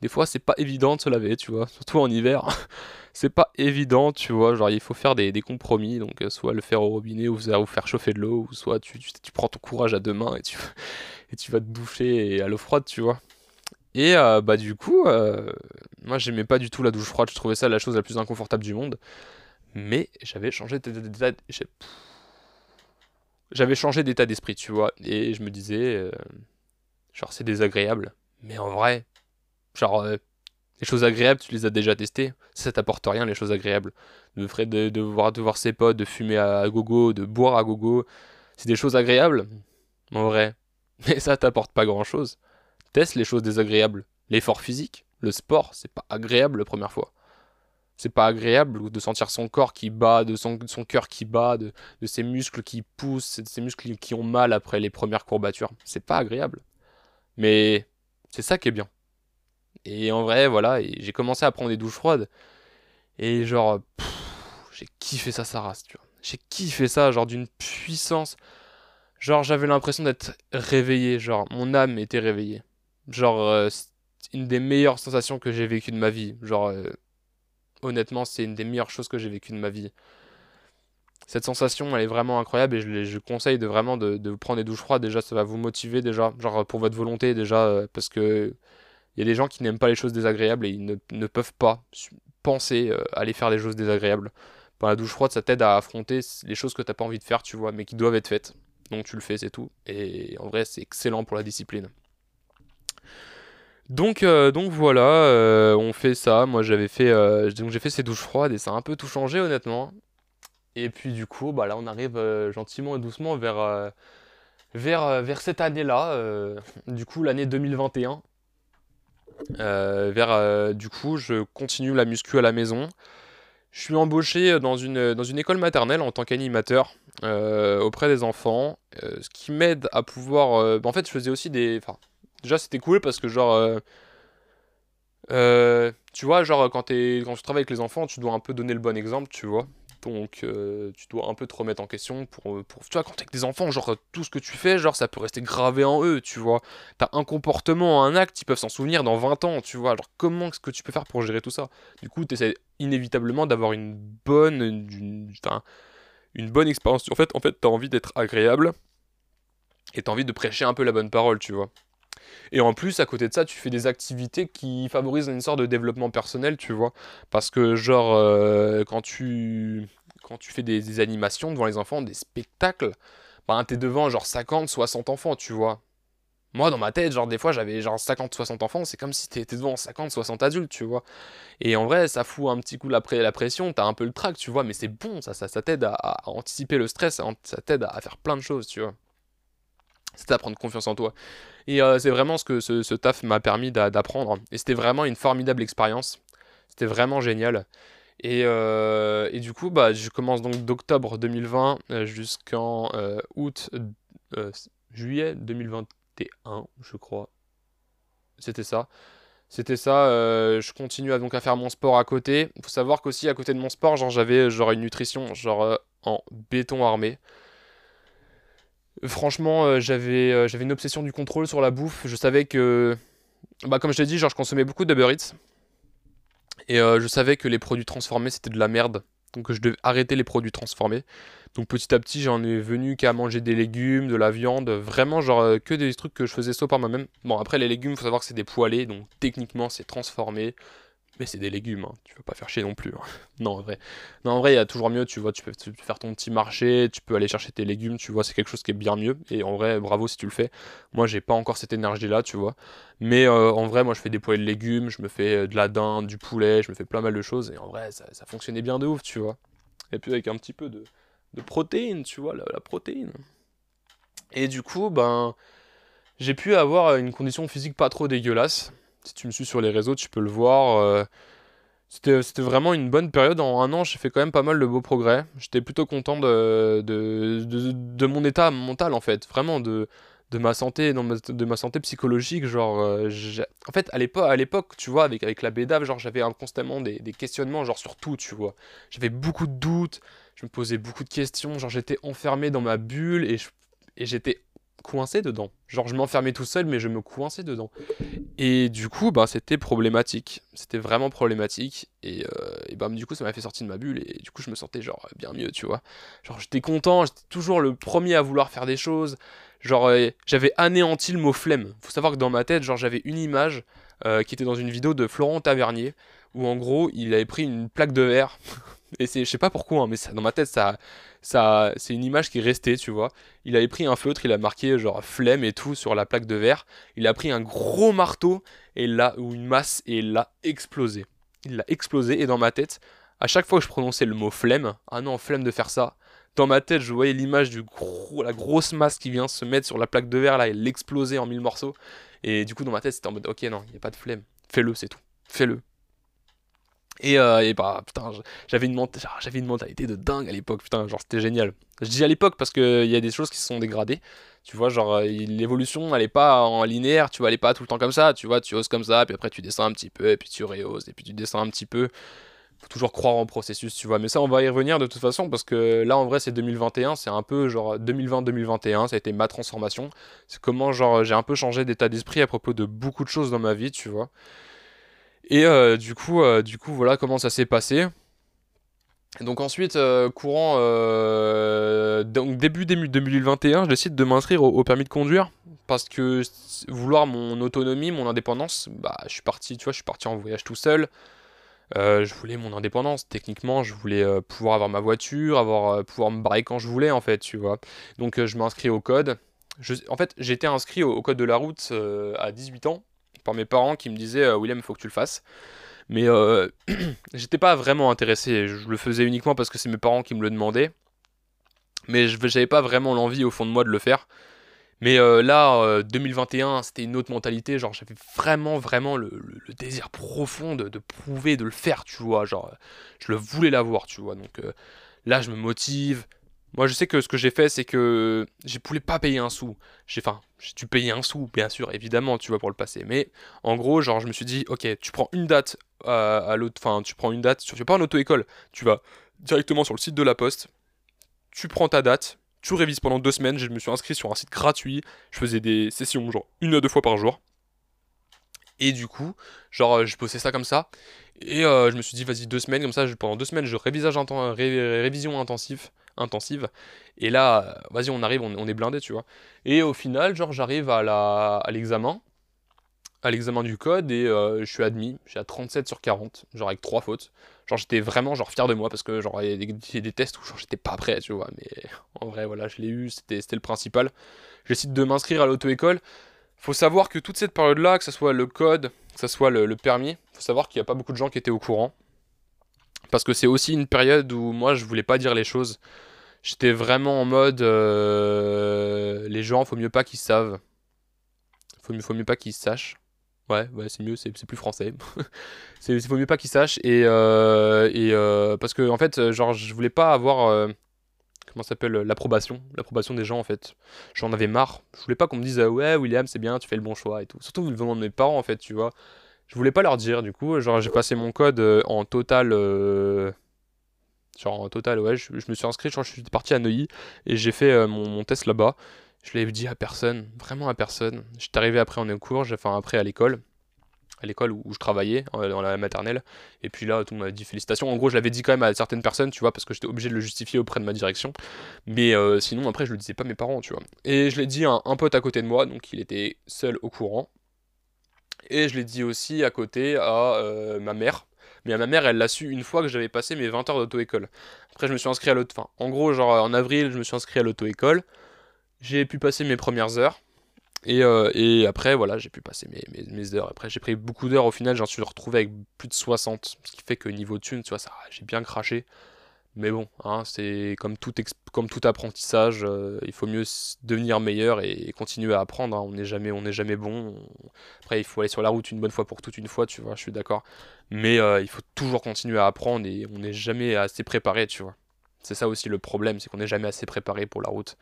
des fois, c'est pas évident de se laver, tu vois. Surtout en hiver. c'est pas évident, tu vois. Genre, il faut faire des, compromis. Donc, soit le faire au robinet ou, faire chauffer de l'eau, ou soit tu, tu, prends ton courage à deux mains et tu, et tu vas te doucher à l'eau froide, tu vois. Et euh, bah du coup, euh, moi j'aimais pas du tout la douche froide, je trouvais ça la chose la plus inconfortable du monde. Mais j'avais changé d'état j'avais changé d'état d'esprit, tu vois, et je me disais, euh, genre c'est désagréable, mais en vrai, genre les choses agréables, tu les as déjà testées, ça t'apporte rien les choses agréables. De, de, de, voir, de voir ses potes, de fumer à gogo, de boire à gogo, c'est des choses agréables, en vrai, mais ça t'apporte pas grand chose. Teste les choses désagréables. L'effort physique, le sport, c'est pas agréable la première fois. C'est pas agréable de sentir son corps qui bat, de son, son cœur qui bat, de, ses muscles qui poussent, de ses muscles qui ont mal après les premières courbatures. C'est pas agréable. Mais c'est ça qui est bien. Et en vrai, voilà, j'ai commencé à prendre des douches froides. Et genre, j'ai kiffé ça, sa race, tu vois. J'ai kiffé ça, genre d'une puissance. Genre, j'avais l'impression d'être réveillé, genre, mon âme était réveillée. Genre, euh, une des meilleures sensations que j'ai vécues de ma vie. Genre, euh, honnêtement, c'est une des meilleures choses que j'ai vécues de ma vie. Cette sensation, elle est vraiment incroyable et je, je conseille de vraiment de, de, prendre des douches froides. Déjà, ça va vous motiver déjà, genre pour votre volonté déjà, euh, parce que il y a des gens qui n'aiment pas les choses désagréables et ils ne, ne peuvent pas penser euh, aller faire des choses désagréables. Pour la douche froide, ça t'aide à affronter les choses que t'as pas envie de faire, tu vois, mais qui doivent être faites. Donc tu le fais, c'est tout. Et en vrai, c'est excellent pour la discipline. Donc, euh, donc voilà, euh, on fait ça. Moi j'avais fait, euh, j'ai fait ces douches froides et ça a un peu tout changé honnêtement. Et puis du coup, bah là on arrive gentiment et doucement vers, vers, vers cette année-là, du coup l'année 2021. vers, du coup, je continue la muscu à la maison. Je suis embauché dans une, dans une école maternelle en tant qu'animateur auprès des enfants, ce qui m'aide à pouvoir. en fait, je faisais aussi des. Enfin, Déjà, c'était cool parce que, genre, euh, euh, tu vois, genre, quand, quand tu travailles avec les enfants, tu dois un peu donner le bon exemple, tu vois. Donc, euh, tu dois un peu te remettre en question pour, pour. Tu vois, quand t'es avec des enfants, genre, tout ce que tu fais, genre, ça peut rester gravé en eux, tu vois. T'as un comportement, un acte, ils peuvent s'en souvenir dans 20 ans, tu vois. Alors, comment est-ce que tu peux faire pour gérer tout ça? Du coup, t'essaies inévitablement d'avoir une bonne. Une, une bonne expérience. En fait, en fait t'as envie d'être agréable et t'as envie de prêcher un peu la bonne parole, tu vois. Et en plus, à côté de ça, tu fais des activités qui favorisent une sorte de développement personnel, tu vois. Parce que, genre, euh, quand, tu, quand tu fais des, animations devant les enfants, des spectacles, ben, t'es devant genre 50, 60 enfants, tu vois. Moi, dans ma tête, genre, des fois, j'avais genre 50, 60 enfants, c'est comme si t'étais devant 50, 60 adultes, tu vois. Et en vrai, ça fout un petit coup la, la pression, t'as un peu le trac, tu vois, mais c'est bon, ça, ça, ça t'aide à, anticiper le stress, ça t'aide à faire plein de choses, tu vois. C'est à prendre confiance en toi. Et euh, c'est vraiment ce que ce, taf m'a permis d'apprendre. Et c'était vraiment une formidable expérience. C'était vraiment génial. Et, euh, et, du coup, bah, je commence donc d'octobre 2020 euh, jusqu'en août, juillet 2021, je crois. C'était ça. C'était ça. je continue à, donc à faire mon sport à côté. Il faut savoir qu'aussi à côté de mon sport, genre j'avais une nutrition genre en béton armé. Franchement, euh, j'avais euh, j'avais une obsession du contrôle sur la bouffe. Je savais que, bah, comme je t'ai dit, genre, je consommais beaucoup de Eats. Et euh, je savais que les produits transformés, c'était de la merde. Donc je devais arrêter les produits transformés. Donc petit à petit, j'en ai venu qu'à manger des légumes, de la viande, vraiment genre que des trucs que je faisais soit par moi-même. Bon après les légumes, faut savoir que c'est des poêlés, donc techniquement c'est transformé. Mais c'est des légumes, hein. tu veux pas faire chier non plus. Hein. non, en vrai. Non, en vrai, il y a toujours mieux, tu vois, tu peux, faire ton petit marché, tu peux aller chercher tes légumes, tu vois, c'est quelque chose qui est bien mieux. Et en vrai, bravo si tu le fais. Moi, j'ai pas encore cette énergie-là, tu vois. Mais euh, en vrai, moi, je fais des poêlés de légumes, je me fais euh, de la dinde, du poulet, je me fais plein mal de choses. Et en vrai, ça, fonctionnait bien de ouf, tu vois. Et puis avec un petit peu de, de protéines, tu vois, la, la protéine. Et du coup, ben, j'ai pu avoir une condition physique pas trop dégueulasse si tu me suis sur les réseaux, tu peux le voir. Euh, c'était vraiment une bonne période. En un an, j'ai fait quand même pas mal de beaux progrès. J'étais plutôt content de, mon état mental, en fait. Vraiment, de, ma santé, de ma santé psychologique. Genre, euh, en fait, à l'époque, tu vois, avec, la BEDAV, genre, j'avais constamment des, des, questionnements, genre, sur tout, tu vois. J'avais beaucoup de doutes, je me posais beaucoup de questions. Genre, j'étais enfermé dans ma bulle et j'étais coincé dedans. Genre, je m'enfermais tout seul, mais je me coinçais dedans. Et du coup, bah, c'était problématique. C'était vraiment problématique. Et, euh, et bah, du coup, ça m'a fait sortir de ma bulle. Et du coup, je me sentais genre bien mieux, tu vois. Genre, j'étais content, j'étais toujours le premier à vouloir faire des choses. Genre, euh, j'avais anéanti le mot flemme. Faut savoir que dans ma tête, genre, j'avais une image euh, qui était dans une vidéo de Florent Tavernier, où en gros, il avait pris une plaque de verre. et je sais pas pourquoi, hein, mais dans ma tête, ça ça, c'est une image qui est restée, tu vois. Il avait pris un feutre, il a marqué genre flemme et tout sur la plaque de verre. Il a pris un gros marteau et là ou une masse et il l'a explosé. Il l'a explosé et dans ma tête, à chaque fois que je prononçais le mot flemme, ah non, flemme de faire ça. Dans ma tête, je voyais l'image du gros, la grosse masse qui vient se mettre sur la plaque de verre là et l'exploser en mille morceaux. Et du coup, dans ma tête, c'était en mode, ok, non, il n'y a pas de flemme. Fais-le, c'est tout. Fais-le. Et, euh, et, bah putain, j'avais une, mentalité de dingue à l'époque, putain, genre c'était génial. Je dis à l'époque parce qu'il y a des choses qui se sont dégradées. Tu vois, genre euh, l'évolution elle est pas en linéaire, tu vois, elle est pas tout le temps comme ça, tu vois, tu oses comme ça, puis après tu descends un petit peu, et puis tu rehausses, et puis tu descends un petit peu. faut toujours croire en processus, tu vois. Mais ça, on va y revenir de toute façon, parce que là, en vrai, c'est 2021, c'est un peu genre 2020-2021, ça a été ma transformation. C'est comment, genre, j'ai un peu changé d'état d'esprit à propos de beaucoup de choses dans ma vie, tu vois. Et euh, du coup, euh, du coup, voilà comment ça s'est passé. Donc ensuite, euh, courant, donc début 2021, je décide de m'inscrire au, permis de conduire parce que vouloir mon autonomie, mon indépendance, bah je suis parti, tu vois, je suis parti en voyage tout seul. Je voulais mon indépendance. Techniquement, je voulais pouvoir avoir ma voiture, avoir, pouvoir me barrer quand je voulais, en fait, tu vois. Donc, je m'inscris au code. en fait, j'étais inscrit au, code de la route à 18 ans mes parents qui me disaient William, il faut que tu le fasses. Mais j'étais pas vraiment intéressé. Je le faisais uniquement parce que c'est mes parents qui me le demandaient. Mais je n'avais pas vraiment l'envie au fond de moi de le faire. Mais euh, là, 2021, euh, c'était une autre mentalité. Genre, j'avais vraiment, vraiment le, désir profond de, prouver, de le faire, tu vois. Genre, je le voulais l'avoir, tu vois. Donc euh, là, je me motive. Moi, je sais que ce que j'ai fait, c'est que je voulais pas payer un sou. J'ai, enfin, j'ai dû un sou, bien sûr, évidemment, tu vois, pour le passer. Mais en gros, genre, je me suis dit, ok, tu prends une date à, l'autre, enfin, tu prends une date, tu fais pas en auto-école, tu vas directement sur le site de la poste, tu prends ta date, tu révises pendant deux semaines. Je me suis inscrit sur un site gratuit. Je faisais des sessions, genre une à deux fois par jour. Et du coup, genre, euh, je posais ça comme ça. Et euh, je me suis dit, vas-y, deux semaines, comme ça, pendant deux semaines, je révisage révision intensive, intensive. Et là, euh, vas-y, on arrive, on, est blindé, tu vois. Et au final, genre, j'arrive à l'examen à l'examen du code et euh, je suis admis, j'ai à 37 sur 40, genre avec 3 fautes. Genre j'étais vraiment genre fier de moi parce que genre il y a des, tests où j'étais pas prêt, tu vois, mais en vrai voilà, je l'ai eu, c'était le principal. J'essaie de m'inscrire à l'auto-école. Faut savoir que toute cette période-là, que ce soit le code, que ce soit le, permis, faut savoir qu'il n'y a pas beaucoup de gens qui étaient au courant. Parce que c'est aussi une période où moi je voulais pas dire les choses. J'étais vraiment en mode euh, les gens, faut mieux pas qu'ils savent. Faut faut mieux pas qu'ils sachent. Ouais, ouais c'est mieux, c'est plus français. c'est vaut mieux pas qu'ils sachent. Et, euh, et euh, parce que, en fait, genre, je voulais pas avoir. Euh, comment s'appelle L'approbation. L'approbation des gens, en fait. J'en avais marre. Je voulais pas qu'on me dise, ouais, William, c'est bien, tu fais le bon choix et tout. Surtout venant de mes parents, en fait, tu vois. Je voulais pas leur dire, du coup, genre, j'ai passé mon code en total. Genre, en total, ouais, je, me suis inscrit, je suis parti à Neuilly et j'ai fait mon, mon test là-bas. Je l'ai dit à personne, vraiment à personne. J'étais arrivé après en cours, enfin après à l'école, à l'école où, je travaillais, dans la maternelle. Et puis là, tout le monde m'a dit félicitations. En gros, je l'avais dit quand même à certaines personnes, tu vois, parce que j'étais obligé de le justifier auprès de ma direction. Mais euh, sinon, après, je le disais pas à mes parents, tu vois. Et je l'ai dit à un, pote à côté de moi, donc il était seul au courant. Et je l'ai dit aussi à côté à euh, ma mère. Mais à ma mère, elle l'a su une fois que j'avais passé mes 20 heures d'auto-école. Après, je me suis inscrit à l'auto... Enfin, en gros, genre en avril, je me suis inscrit à l'auto-école j'ai pu passer mes premières heures. Et, euh, après, voilà, j'ai pu passer mes, mes, heures. Après, j'ai pris beaucoup d'heures. Au final, j'en suis retrouvé avec plus de 60. Ce qui fait que niveau thune, tu vois, ça, j'ai bien craché. Mais bon, hein, c'est comme tout, comme tout apprentissage, euh, il faut mieux devenir meilleur et, continuer à apprendre. Hein. On n'est jamais, jamais bon. Après, il faut aller sur la route une bonne fois pour toute une fois, tu vois, je suis d'accord. Mais euh, il faut toujours continuer à apprendre et on n'est jamais assez préparé, tu vois. C'est ça aussi le problème, c'est qu'on n'est jamais assez préparé pour la route.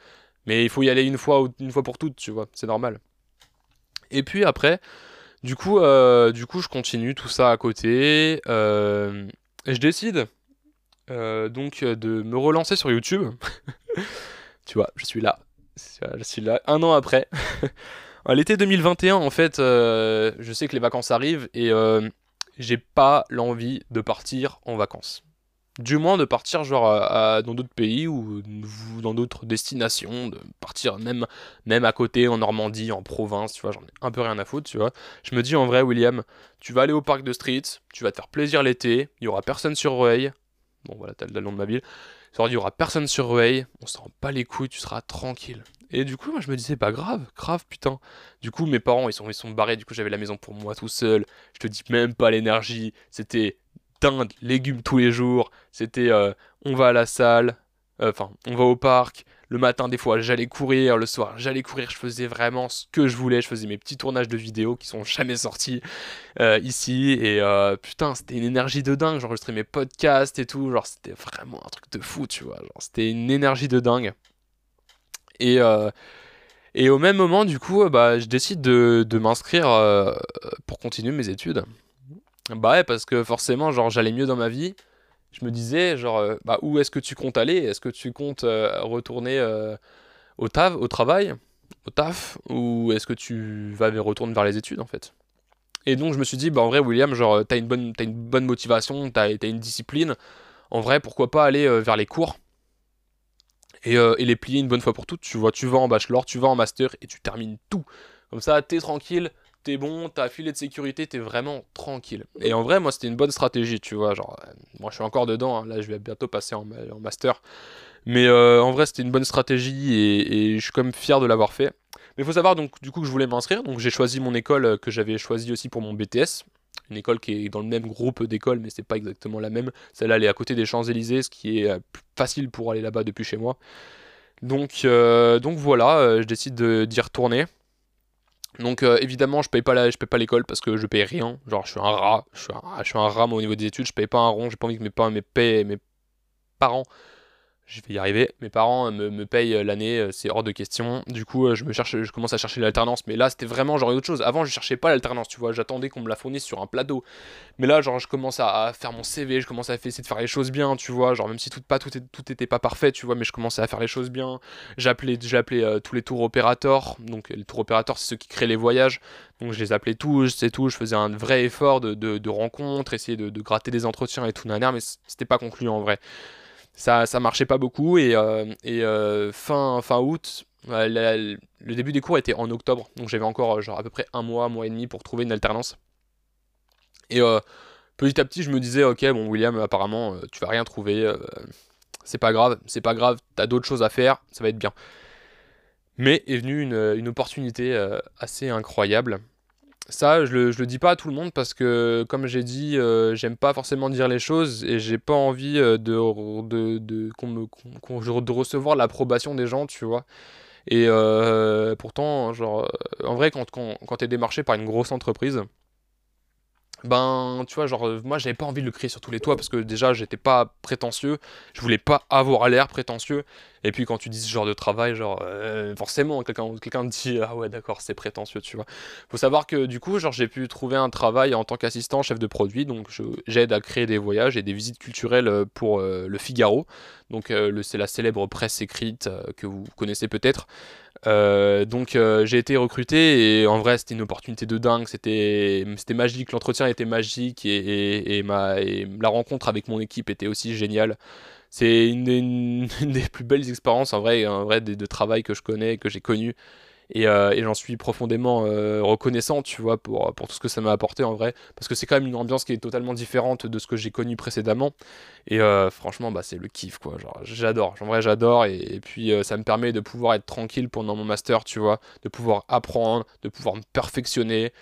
Mais il faut y aller une fois, une fois pour toutes, tu vois, c'est normal. Et puis après, du coup, euh, du coup, je continue tout ça à côté. Et je décide euh, donc de me relancer sur YouTube. tu vois, je suis là. Je suis là un an après. l'été 2021, en fait, je sais que les vacances arrivent et j'ai pas l'envie de partir en vacances du moins de partir genre dans d'autres pays ou dans d'autres destinations, de partir même, même à côté en Normandie, en province, tu vois, j'en ai un peu rien à foutre, tu vois. Je me dis en vrai, William, tu vas aller au parc de Street, tu vas te faire plaisir l'été, il y aura personne sur Rueil, bon voilà, t'as le nom de ma ville, il y aura personne sur Rueil, on s'en pas les couilles, tu seras tranquille. Et du coup, moi je me disais, pas grave, grave, putain. Du coup, mes parents, ils sont, ils sont barrés, du coup, j'avais la maison pour moi tout seul. Je te dis même pas l'énergie. C'était dinde, légumes tous les jours. C'était euh, on va à la salle, euh, enfin on va au parc. Le matin, des fois, j'allais courir. Le soir, j'allais courir. Je faisais vraiment ce que je voulais. Je faisais mes petits tournages de vidéos qui sont jamais sortis euh, ici. Et putain, c'était une énergie de dingue. J'enregistrais mes podcasts et tout. Genre, c'était vraiment un truc de fou, tu vois. Genre, c'était une énergie de dingue. Et, et au même moment, du coup, bah, je décide de, m'inscrire pour continuer mes études. Bah parce que forcément, genre, j'allais mieux dans ma vie. Je me disais, genre, euh, bah, où est-ce que tu comptes aller? Est-ce que tu comptes euh, retourner euh, au, taf, au travail, au taf, ou est-ce que tu vas retourner vers les études en fait? Et donc je me suis dit, bah en vrai, William, genre, t'as une bonne, une bonne motivation, t'as as une discipline. En vrai, pourquoi pas aller vers les cours? Et, et, les plier une bonne fois pour toutes Tu vois, tu vas en bachelor, tu vas en master et tu termines tout. Comme ça, t'es tranquille, t'es bon, t'as filet de sécurité, t'es vraiment tranquille. Et en vrai, moi, c'était une bonne stratégie, tu vois. Genre, euh, moi, je suis encore dedans, hein. là, je vais bientôt passer en, master. Mais euh, en vrai, c'était une bonne stratégie et, je suis quand même fier de l'avoir fait. Mais il faut savoir, donc, du coup, que je voulais m'inscrire. Donc, j'ai choisi mon école euh, que j'avais choisie aussi pour mon BTS. Une école qui est dans le même groupe d'écoles, mais c'est pas exactement la même. Celle-là, elle est à côté des Champs-Élysées, ce qui est facile pour aller là-bas depuis chez moi. Donc, donc voilà, je décide d'y retourner. Donc euh, évidemment, je paye pas la, je paye pas l'école parce que je paye rien. Genre, je suis un rat, je suis un, je rat au niveau des études. Je paye pas un rond. J'ai pas envie que mes parents je vais y arriver. Mes parents me, me payent euh, l'année, euh, c'est hors de question. Du coup, euh, je me cherche, je commence à chercher l'alternance. Mais là, c'était vraiment genre autre chose. Avant, je cherchais pas l'alternance, tu vois. J'attendais qu'on me la fournisse sur un plateau. Mais là, genre, je commence à, faire mon CV, je commence à essayer de faire les choses bien, tu vois. Genre, même si tout, pas, tout, tout était pas parfait, tu vois, mais je commençais à faire les choses bien. J'appelais, j'appelais tous les tours opérateurs. Donc, les tours opérateurs, c'est ceux qui créent les voyages. Donc, je les appelais tous, c'est tout. Je faisais un vrai effort de, de, rencontre, essayer de, de, gratter des entretiens et tout, mais c'était pas concluant en vrai ça, ça marchait pas beaucoup et, euh, euh, fin, août, le début des cours était en octobre, donc j'avais encore à peu près un mois, un mois et demi pour trouver une alternance. Et euh, petit à petit, je me disais, ok, bon, William, apparemment, tu vas rien trouver, c'est pas grave, c'est pas grave, t'as d'autres choses à faire, ça va être bien. Mais est venue une opportunité assez incroyable ça, je le, le dis pas à tout le monde parce que, comme j'ai dit, euh, j'aime pas forcément dire les choses et j'ai pas envie euh, de, de, de, de recevoir l'approbation des gens, tu vois. Et euh, pourtant, genre, en vrai, quand, quand, quand t'es démarché par une grosse entreprise, ben tu vois genre moi j'avais pas envie de le crier sur tous les toits parce que déjà j'étais pas prétentieux je voulais pas avoir l'air prétentieux et puis quand tu dis ce genre de travail genre euh, forcément quelqu'un quelqu'un te dit ah ouais d'accord c'est prétentieux tu vois. Faut savoir que du coup genre j'ai pu trouver un travail en tant qu'assistant chef de produit. Donc j'aide à créer des voyages et des visites culturelles euh, pour le Figaro. Donc c'est la célèbre presse écrite que vous connaissez peut-être. Euh, donc euh, j'ai été recruté et en vrai c'était une opportunité de dingue, c'était magique, l'entretien était magique et, et, ma, la rencontre avec mon équipe était aussi géniale. C'est une, des plus belles expériences en vrai, de, travail que je connais, que j'ai connu. Euh, et, j'en suis profondément euh, reconnaissant, tu vois, pour, tout ce que ça m'a apporté en vrai. Parce que c'est quand même une ambiance qui est totalement différente de ce que j'ai connu précédemment. Et euh, franchement, bah, c'est le kiff, quoi. J'adore. En vrai, j'adore. Et, puis, ça me permet de pouvoir être tranquille pendant mon master, tu vois. De pouvoir apprendre, de pouvoir me perfectionner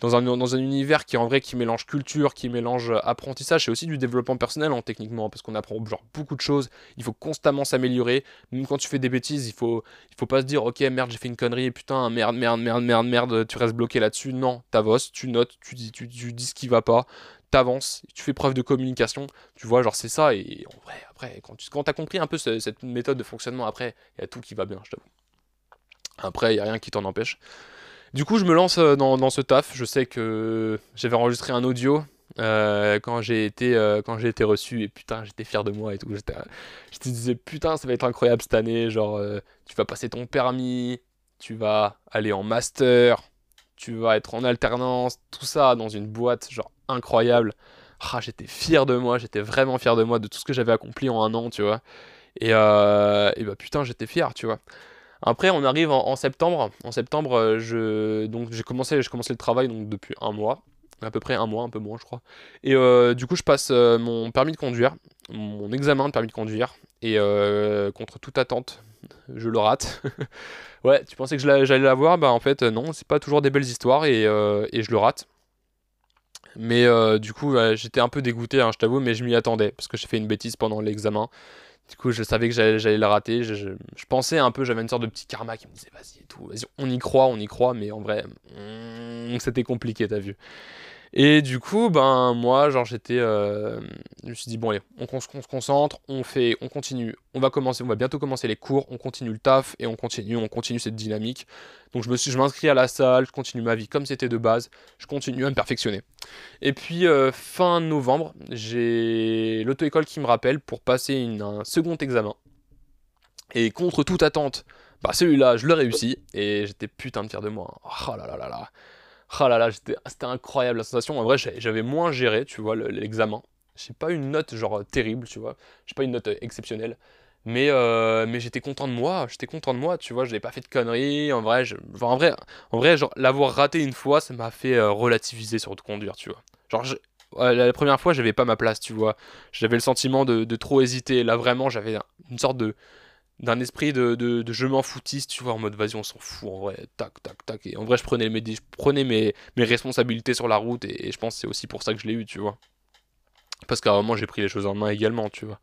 dans un, univers qui en vrai qui mélange culture, qui mélange apprentissage, c'est aussi du développement personnel hein, techniquement, parce qu'on apprend genre beaucoup de choses, il faut constamment s'améliorer, même quand tu fais des bêtises, il faut, il faut pas se dire ok merde j'ai fait une connerie, putain merde merde merde merde merde, tu restes bloqué là-dessus, non, t'avances, tu notes, tu dis, tu, dis ce qui va pas, t'avances, tu fais preuve de communication, tu vois, genre c'est ça, et en vrai, après, quand tu quand as compris un peu cette méthode de fonctionnement, après, il y a tout qui va bien, je t'avoue. Après, il n'y a rien qui t'en empêche. Du coup, je me lance euh, dans, ce taf. Je sais que j'avais enregistré un audio euh, quand j'ai été euh, été reçu et putain, j'étais fier de moi et tout. je te disais putain, ça va être incroyable cette année. Genre, tu vas passer ton permis, tu vas aller en master, tu vas être en alternance, tout ça dans une boîte genre incroyable. Ah, j'étais fier de moi, j'étais vraiment fier de moi de tout ce que j'avais accompli en un an, tu vois. Et, et bah putain, j'étais fier, tu vois. Après, on arrive en, septembre. En septembre, euh, donc j'ai commencé, le travail depuis un mois, à peu près un mois, un peu moins, je crois. Et euh, du coup, je passe euh, mon permis de conduire, mon examen de permis de conduire, et contre toute attente, je le rate. ouais, tu pensais que j'allais l'avoir, bah en fait non, c'est pas toujours des belles histoires et, et je le rate. Mais du coup, j'étais un peu dégoûté, hein, je t'avoue, mais je m'y attendais parce que j'ai fait une bêtise pendant l'examen. Du coup, je savais que j'allais le rater. Je, pensais un peu, j'avais une sorte de petit karma qui me disait vas-y et tout, on y croit, on y croit, mais en vrai, hmm, c'était compliqué, t'as vu. Et du coup, ben moi, genre j'étais, euh, je me suis dit bon allez, on, se concentre, on fait, on continue, on va commencer, on va bientôt commencer les cours, on continue le taf et on continue, on continue cette dynamique. Donc je me suis, je m'inscris à la salle, je continue ma vie comme c'était de base, je continue à me perfectionner. Et puis euh, fin novembre, j'ai l'auto-école qui me rappelle pour passer un second examen. Et contre toute attente, bah celui-là, je le réussis et j'étais putain de fier de moi. Oh là là là là. Oh là là, c'était incroyable la sensation. En vrai, j'avais moins géré, tu vois, l'examen. J'ai pas une note genre terrible, tu vois. J'ai pas une note exceptionnelle. Mais, euh, mais j'étais content de moi, j'étais content de moi, tu vois, je n'avais pas fait de conneries. En vrai, en vrai, en vrai l'avoir raté une fois, ça m'a fait euh, relativiser sur de conduire, tu vois. Genre, la première fois, j'avais pas ma place, tu vois. J'avais le sentiment de, trop hésiter. Là, vraiment, j'avais une sorte de, d'un esprit de, de, je m'en foutiste, tu vois, en mode vas-y, on s'en fout, en vrai, tac, tac, tac. Et en vrai, je prenais mes, je prenais mes, mes responsabilités sur la route et, je pense que c'est aussi pour ça que je l'ai eu, tu vois. Parce qu'à un moment, j'ai pris les choses en main également, tu vois.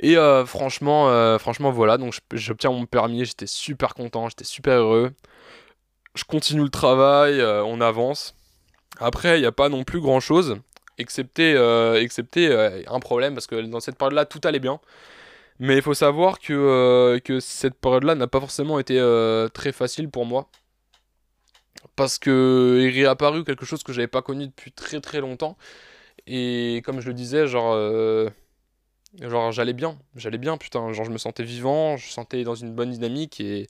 Et euh, franchement, euh, franchement, voilà, donc j'obtiens mon permis, j'étais super content, j'étais super heureux. Je continue le travail, euh, on avance. Après, il n'y a pas non plus grand chose, excepté, excepté un problème, parce que dans cette période-là, tout allait bien. Mais il faut savoir que, euh, que cette période-là n'a pas forcément été euh, très facile pour moi. Parce que il réapparu quelque chose que j'avais pas connu depuis très très longtemps. Et comme je le disais, genre, euh, genre j'allais bien, j'allais bien, putain, genre je me sentais vivant, je sentais dans une bonne dynamique et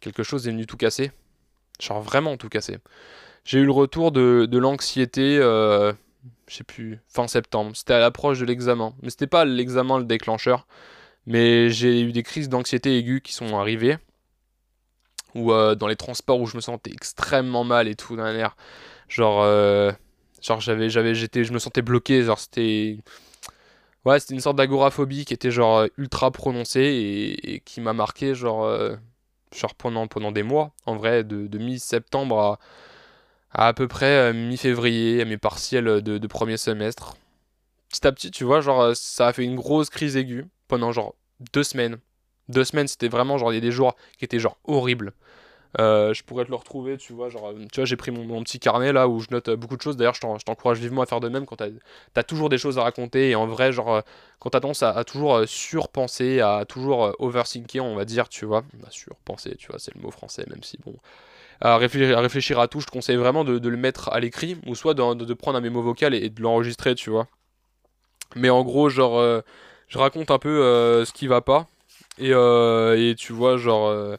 quelque chose est venu tout casser. Genre vraiment tout casser. J'ai eu le retour de, de l'anxiété, je sais plus, fin septembre. C'était à l'approche de l'examen. Mais c'était pas l'examen le déclencheur. Mais j'ai eu des crises d'anxiété aiguë qui sont arrivées. Ou euh, dans les transports où je me sentais extrêmement mal et tout d'un air. Genre, euh, genre j'avais, j'avais, j'étais, je me sentais bloqué. Genre c'était, ouais, c'était une sorte d'agoraphobie qui était genre ultra prononcée et, qui m'a marqué genre, euh, pendant, des mois. En vrai, de, mi-septembre à, à, à peu près mi-février, à mes partiels de, de premier semestre. Petit à petit, tu vois, genre ça a fait une grosse crise aiguë pendant genre deux semaines. Deux semaines, c'était vraiment genre, il y a des jours qui étaient genre horribles. Euh, je pourrais te le retrouver, tu vois, genre, tu vois, j'ai pris mon, petit carnet là où je note euh, beaucoup de choses. D'ailleurs, je t'encourage vivement à faire de même quand t'as as toujours des choses à raconter. Et en vrai, genre, euh, quand t'as tendance à, toujours surpenser, à toujours overthinker, on va dire, tu vois. Bah, surpenser, tu vois, c'est le mot français, même si bon. À réfléchir, à, tout, je te conseille vraiment de, le mettre à l'écrit ou soit de, prendre un mémo vocal et de l'enregistrer, tu vois. Mais en gros, genre je raconte un peu euh, ce qui va pas. Et, euh, et tu vois, genre. Euh,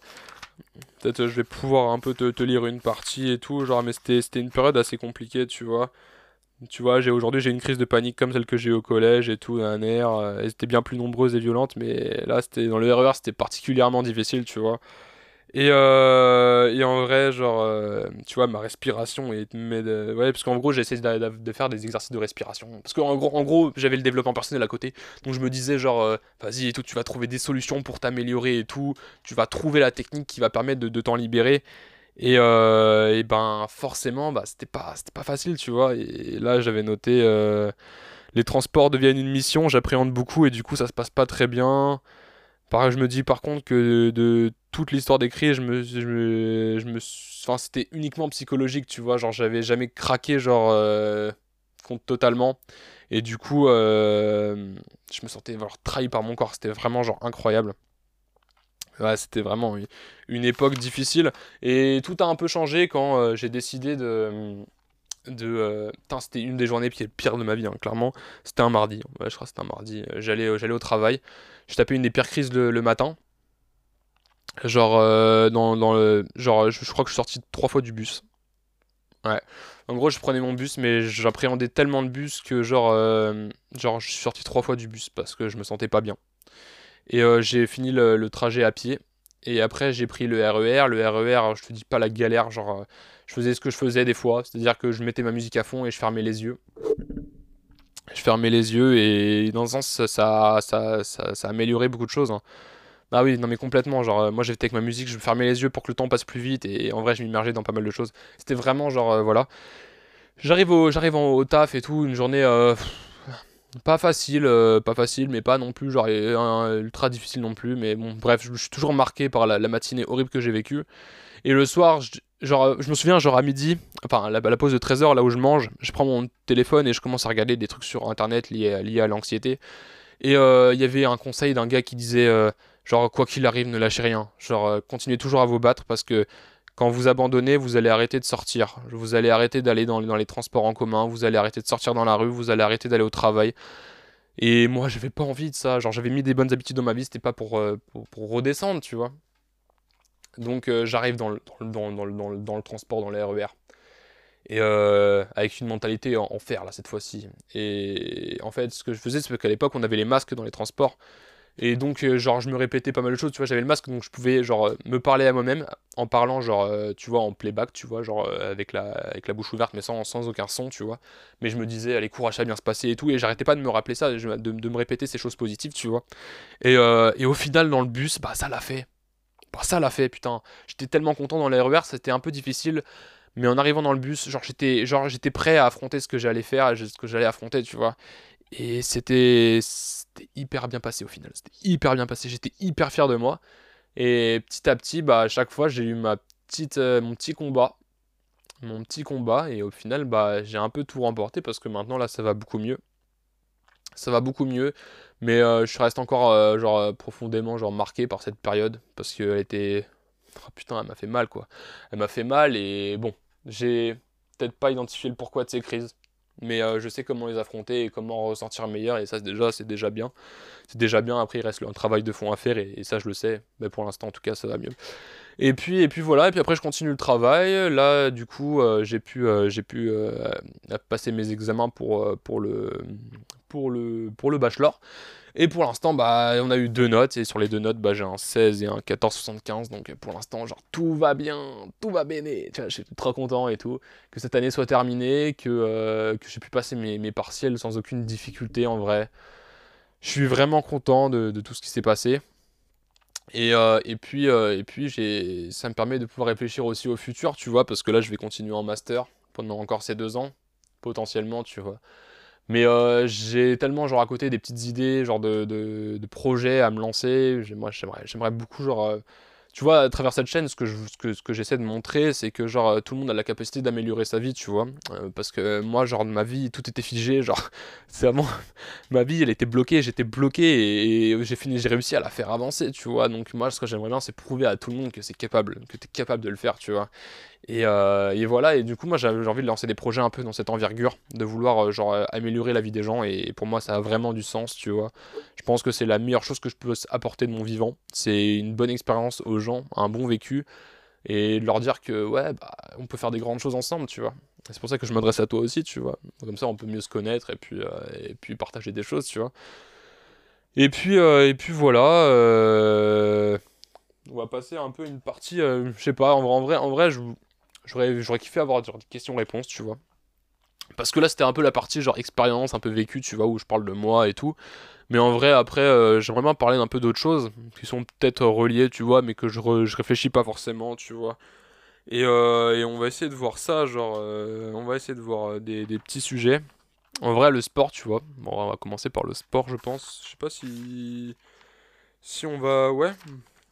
peut-être je vais pouvoir un peu te, lire une partie et tout. Genre, mais c'était une période assez compliquée, tu vois. Tu vois, j'ai aujourd'hui j'ai une crise de panique comme celle que j'ai eu au collège et tout, un air. elles étaient bien plus nombreuses et violentes, mais là, c'était dans le RER, c'était particulièrement difficile, tu vois. Et, euh, et, en vrai, genre, euh, tu vois, ma respiration est. Mais ouais, parce qu'en gros, j'ai essayé de, faire des exercices de respiration. Parce qu'en gros, en gros j'avais le développement personnel à côté. Donc je me disais, genre, euh, vas-y et tout, tu vas trouver des solutions pour t'améliorer et tout. Tu vas trouver la technique qui va permettre de, t'en libérer. Et, et, ben, forcément, bah, c'était pas, pas facile, tu vois. Et, là, j'avais noté. les transports deviennent une mission, j'appréhende beaucoup et du coup, ça se passe pas très bien. Pareil, je me dis par contre que de, toute l'histoire je me, je me, je enfin, c'était uniquement psychologique, tu vois, genre j'avais jamais craqué, genre euh, totalement, et du coup, euh, je me sentais genre, trahi par mon corps, c'était vraiment genre incroyable. Ouais, c'était vraiment une, époque difficile, et tout a un peu changé quand euh, j'ai décidé de de c'était une des journées qui est le pire de ma vie hein, clairement c'était un mardi ouais, je crois que c'était un mardi j'allais j'allais au travail je tapais une des pires crises le, matin. Genre, euh, dans, le. Genre, je, crois que je suis sorti trois fois du bus. Ouais. En gros, je prenais mon bus, mais j'appréhendais tellement de bus que, genre, euh, genre, je suis sorti trois fois du bus parce que je me sentais pas bien. Et euh, j'ai fini le, trajet à pied. Et après, j'ai pris le RER. E le RER, je te dis pas la galère, genre, je faisais ce que je faisais des fois. C'est-à-dire que je mettais ma musique à fond et je fermais les yeux je fermais les yeux et dans un sens, ça, ça, ça, ça a amélioré beaucoup de choses. Hein. Ah oui, non mais complètement, genre euh, moi j'étais avec ma musique, je fermais les yeux pour que le temps passe plus vite et en vrai je m'immergeais dans pas mal de choses. C'était vraiment genre euh, voilà. J'arrive au, j'arrive au taf et tout, une journée euh, pas facile, pas facile, mais pas non plus genre ultra difficile non plus, mais bon bref, je, suis toujours marqué par la, matinée horrible que j'ai vécue. Et le soir, genre, je me souviens, genre à midi, enfin, la, pause de 13h, là où je mange, je prends mon téléphone et je commence à regarder des trucs sur internet liés, à l'anxiété. Et il y avait un conseil d'un gars qui disait, genre, quoi qu'il arrive, ne lâchez rien. Genre, continuez toujours à vous battre parce que quand vous abandonnez, vous allez arrêter de sortir. Vous allez arrêter d'aller dans, les transports en commun. Vous allez arrêter de sortir dans la rue. Vous allez arrêter d'aller au travail. Et moi, j'avais pas envie de ça. Genre, j'avais mis des bonnes habitudes dans ma vie. C'était pas euh, pour, redescendre, tu vois. Donc, j'arrive dans le, le transport, dans les RER. Et euh, avec une mentalité en, fer, là, cette fois-ci. Et en fait, ce que je faisais, c'est qu'à l'époque, on avait les masques dans les transports. Et donc, euh, genre, je me répétais pas mal de choses, tu vois, j'avais le masque, donc je pouvais, genre, euh, me parler à moi-même en parlant, genre, tu vois, en playback, tu vois, genre, avec, la, bouche ouverte, mais sans, sans aucun son, tu vois. Mais je me disais, allez, courage, ça va bien se passer et tout, et j'arrêtais pas de me rappeler ça, de, de, me répéter ces choses positives, tu vois. Et, et au final, dans le bus, bah, ça l'a fait. Bah, ça l'a fait, putain. J'étais tellement content dans les RER, c'était un peu difficile. Mais en arrivant dans le bus, genre j'étais prêt à affronter ce que j'allais faire, ce que j'allais affronter, tu vois. Et c'était hyper bien passé au final. C'était hyper bien passé. J'étais hyper fier de moi. Et petit à petit, bah, à chaque fois, j'ai eu ma petite, euh, mon petit combat. Mon petit combat. Et au final, bah, j'ai un peu tout remporté parce que maintenant, là, ça va beaucoup mieux. Ça va beaucoup mieux. Mais euh, je reste encore euh, genre, profondément genre, marqué par cette période. Parce qu'elle était. Oh, putain, elle m'a fait mal, quoi. Elle m'a fait mal et bon, j'ai peut-être pas identifié le pourquoi de ces crises mais euh, je sais comment les affronter et comment ressentir meilleur et ça déjà c'est déjà bien c'est déjà bien après il reste un travail de fond à faire et, ça je le sais mais pour l'instant en tout cas ça va mieux et puis et puis voilà et puis après je continue le travail là du coup euh, j'ai pu euh, j'ai pu passer mes examens pour pour le pour le pour le bachelor et pour l'instant, bah, on a eu deux notes, et sur les deux notes, bah, j'ai un 16 et un 14,75, donc pour l'instant, genre, tout va bien, tout va bien, tu vois, je suis trop content et tout, que cette année soit terminée, que, euh, que j'ai pu passer mes, mes, partiels sans aucune difficulté, en vrai. Je suis vraiment content de, de tout ce qui s'est passé. Et, euh, et, puis, euh, et puis ça me permet de pouvoir réfléchir aussi au futur, tu vois, parce que là, je vais continuer en master pendant encore ces deux ans, potentiellement, tu vois. Mais euh, j'ai tellement genre à côté des petites idées, genre de, de, projets à me lancer. Moi j'aimerais, beaucoup genre euh, tu vois, à travers cette chaîne, ce que, je, ce que, ce que j'essaie de montrer, c'est que genre euh, tout le monde a la capacité d'améliorer sa vie, tu vois. Parce que moi, genre, ma vie, tout était figé, genre, c'est vraiment. ma vie, elle était bloquée, j'étais bloqué et, j'ai fini, j'ai réussi à la faire avancer, tu vois. Donc, moi, ce que j'aimerais bien, c'est prouver à tout le monde que c'est capable, que t'es capable de le faire, tu vois. Et, euh, et, voilà, et du coup, moi, j'ai envie de lancer des projets un peu dans cette envergure, de vouloir, genre, améliorer la vie des gens, et pour moi, ça a vraiment du sens, tu vois. Je pense que c'est la meilleure chose que je peux apporter de mon vivant. C'est une bonne expérience aux gens un bon vécu, et de leur dire que ouais, bah, on peut faire des grandes choses ensemble, tu vois. C'est pour ça que je m'adresse à toi aussi, tu vois. Comme ça, on peut mieux se connaître et puis, euh, et puis partager des choses, tu vois. Et puis, euh, et puis voilà. Euh, on va passer un peu une partie, je sais pas, en vrai, en vrai, j'aurais, j'aurais kiffé avoir des questions-réponses, tu vois. Parce que là, c'était un peu la partie genre expérience, un peu vécue, tu vois, où je parle de moi et tout. Mais en vrai, après, euh, j'aimerais bien parler d'un peu d'autres choses qui sont peut-être reliées, tu vois, mais que je, je réfléchis pas forcément, tu vois. Et, euh, et, on va essayer de voir ça, genre, euh, on va essayer de voir des, des, petits sujets. En vrai, le sport, tu vois. Bon, on va commencer par le sport, je pense. Je sais pas si. Si on va. Ouais.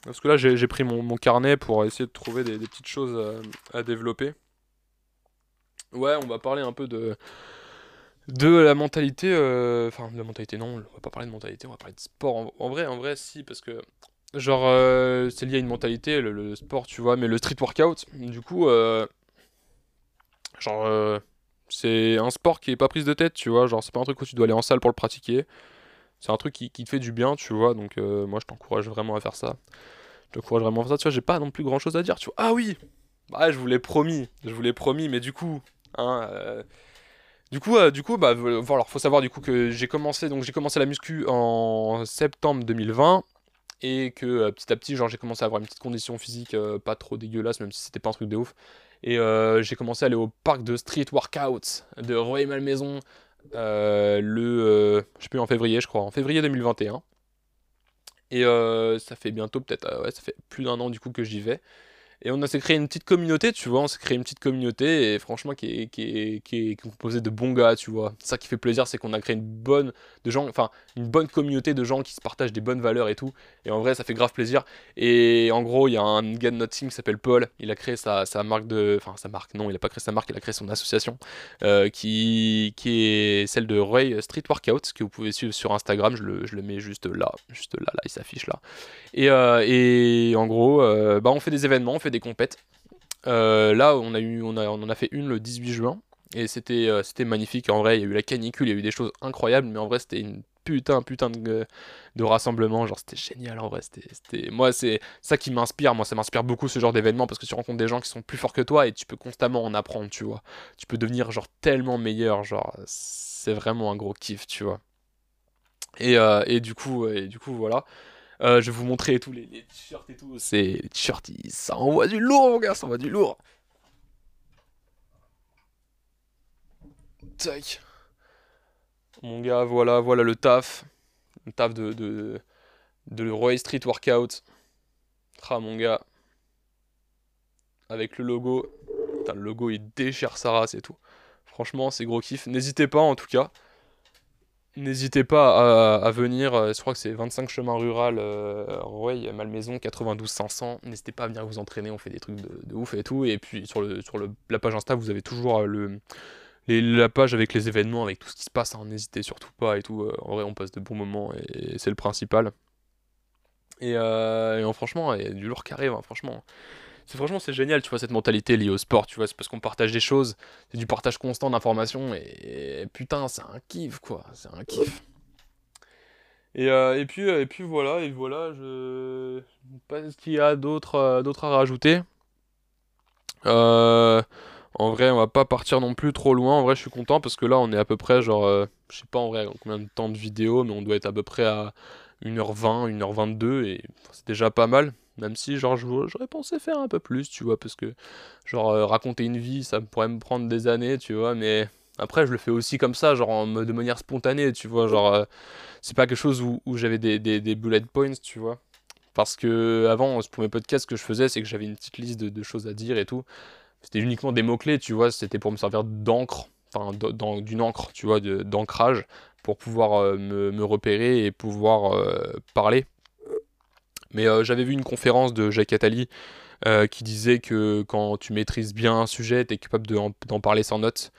Parce que là, j'ai pris mon, carnet pour essayer de trouver des, petites choses à, à développer. Ouais, on va parler un peu de la mentalité, euh, enfin de la mentalité non, on va pas parler de mentalité, on va parler de sport. En, vrai, en vrai si, parce que genre euh, c'est lié à une mentalité, le, sport, tu vois, mais le street workout, du coup, euh, genre c'est un sport qui est pas prise de tête, tu vois, genre c'est pas un truc où tu dois aller en salle pour le pratiquer, c'est un truc qui, te fait du bien, tu vois, donc moi je t'encourage vraiment à faire ça. Je t'encourage vraiment à faire ça, tu vois, j'ai pas non plus grand chose à dire, tu vois. Ah oui, bah je vous l'ai promis, je vous l'ai promis, mais du coup, hein du coup, euh, du coup, bah, voilà, faut savoir du coup que j'ai commencé, donc j'ai commencé la muscu en septembre 2020 et que euh, petit à petit, genre, j'ai commencé à avoir une petite condition physique euh, pas trop dégueulasse, même si c'était pas un truc de ouf. Et j'ai commencé à aller au parc de street workout de Roy Malmaison le, je sais plus en février, je crois, en février 2021. Et ça fait bientôt peut-être, ouais, ça fait plus d'un an du coup que j'y vais. Et on s'est créé une petite communauté, tu vois, on s'est créé une petite communauté et franchement qui est, qui est, qui est composée de bons gars, tu vois. Ça qui fait plaisir, c'est qu'on a créé une bonne de gens, une bonne communauté de gens qui se partagent des bonnes valeurs et tout. Et en vrai, ça fait grave plaisir. Et en gros, il y a un gars de notre team qui s'appelle Paul. Il a créé sa, sa, marque de, enfin sa marque, non, il a pas créé sa marque, il a créé son association euh, qui, qui est celle de Roy Street Workout que vous pouvez suivre sur Instagram. Je le, je le mets juste là, juste là, là, il s'affiche là. Et, euh, et en gros, euh, bah on fait des événements, on fait des compètes. Euh, là, on, a eu, on, a, on en a fait une le 18 juin. Et c'était euh, magnifique. En vrai, il y a eu la canicule, il y a eu des choses incroyables. Mais en vrai, c'était une putain, putain de, de rassemblement. Genre, c'était génial en vrai. C'était, Moi, c'est ça qui m'inspire. Moi, ça m'inspire beaucoup ce genre d'événement parce que tu rencontres des gens qui sont plus forts que toi et tu peux constamment en apprendre, tu vois. Tu peux devenir, genre, tellement meilleur. Genre, c'est vraiment un gros kiff, tu vois. Et, euh, et, du, coup, et du coup, voilà. Euh, je vais vous montrer tous les, t-shirts et tout. C'est les t-shirts, ça envoie du lourd, mon gars, ça envoie du lourd. Tac. Mon gars, voilà, voilà le taf. Le taf de, de, de Roy Street Workout. Ah, mon gars. Avec le logo. Putain, le logo, il déchire sa race et tout. Franchement, c'est gros kiff. N'hésitez pas, en tout cas. N'hésitez pas à, venir, euh, je crois que c'est 25 chemins rural, euh, Malmaison, 92 500. N'hésitez pas à venir vous entraîner, on fait des trucs de, ouf et tout. Et puis sur, le, sur le, la page Insta, vous avez toujours euh, le, la page avec les événements, avec tout ce qui se passe. Hein. N'hésitez surtout pas et tout. Euh, en vrai, on passe de bons moments et, c'est le principal. Et, et franchement, il y a du lourd qui arrive, hein, franchement c'est franchement c'est génial tu vois cette mentalité liée au sport tu vois c'est parce qu'on partage des choses c'est du partage constant d'informations et, putain c'est un kiff quoi c'est un kiff. Et, euh, et puis euh, et puis voilà et voilà je pas ce qu'il y a d'autre euh, à rajouter. En vrai on va pas partir non plus trop loin en vrai je suis content parce que là on est à peu près genre je sais pas en vrai combien de temps de vidéo mais on doit être à peu près à 1h20 1h22 et c'est déjà pas mal même si, genre, j'aurais pensé faire un peu plus, tu vois, parce que, genre, euh, raconter une vie, ça pourrait me prendre des années, tu vois, mais après, je le fais aussi comme ça, genre, de manière spontanée, tu vois, genre, euh, c'est pas quelque chose où, j'avais des, des, bullet points, tu vois. Parce que, avant, pour mes podcasts, ce que je faisais, c'est que j'avais une petite liste de, choses à dire et tout. C'était uniquement des mots-clés, tu vois, c'était pour me servir d'encre, enfin, d'une encre, tu vois, d'ancrage, pour pouvoir euh, me, repérer et pouvoir parler. Mais euh, j'avais vu une conférence de Jacques Attali euh, qui disait que quand tu maîtrises bien un sujet, tu es capable d'en parler sans notes.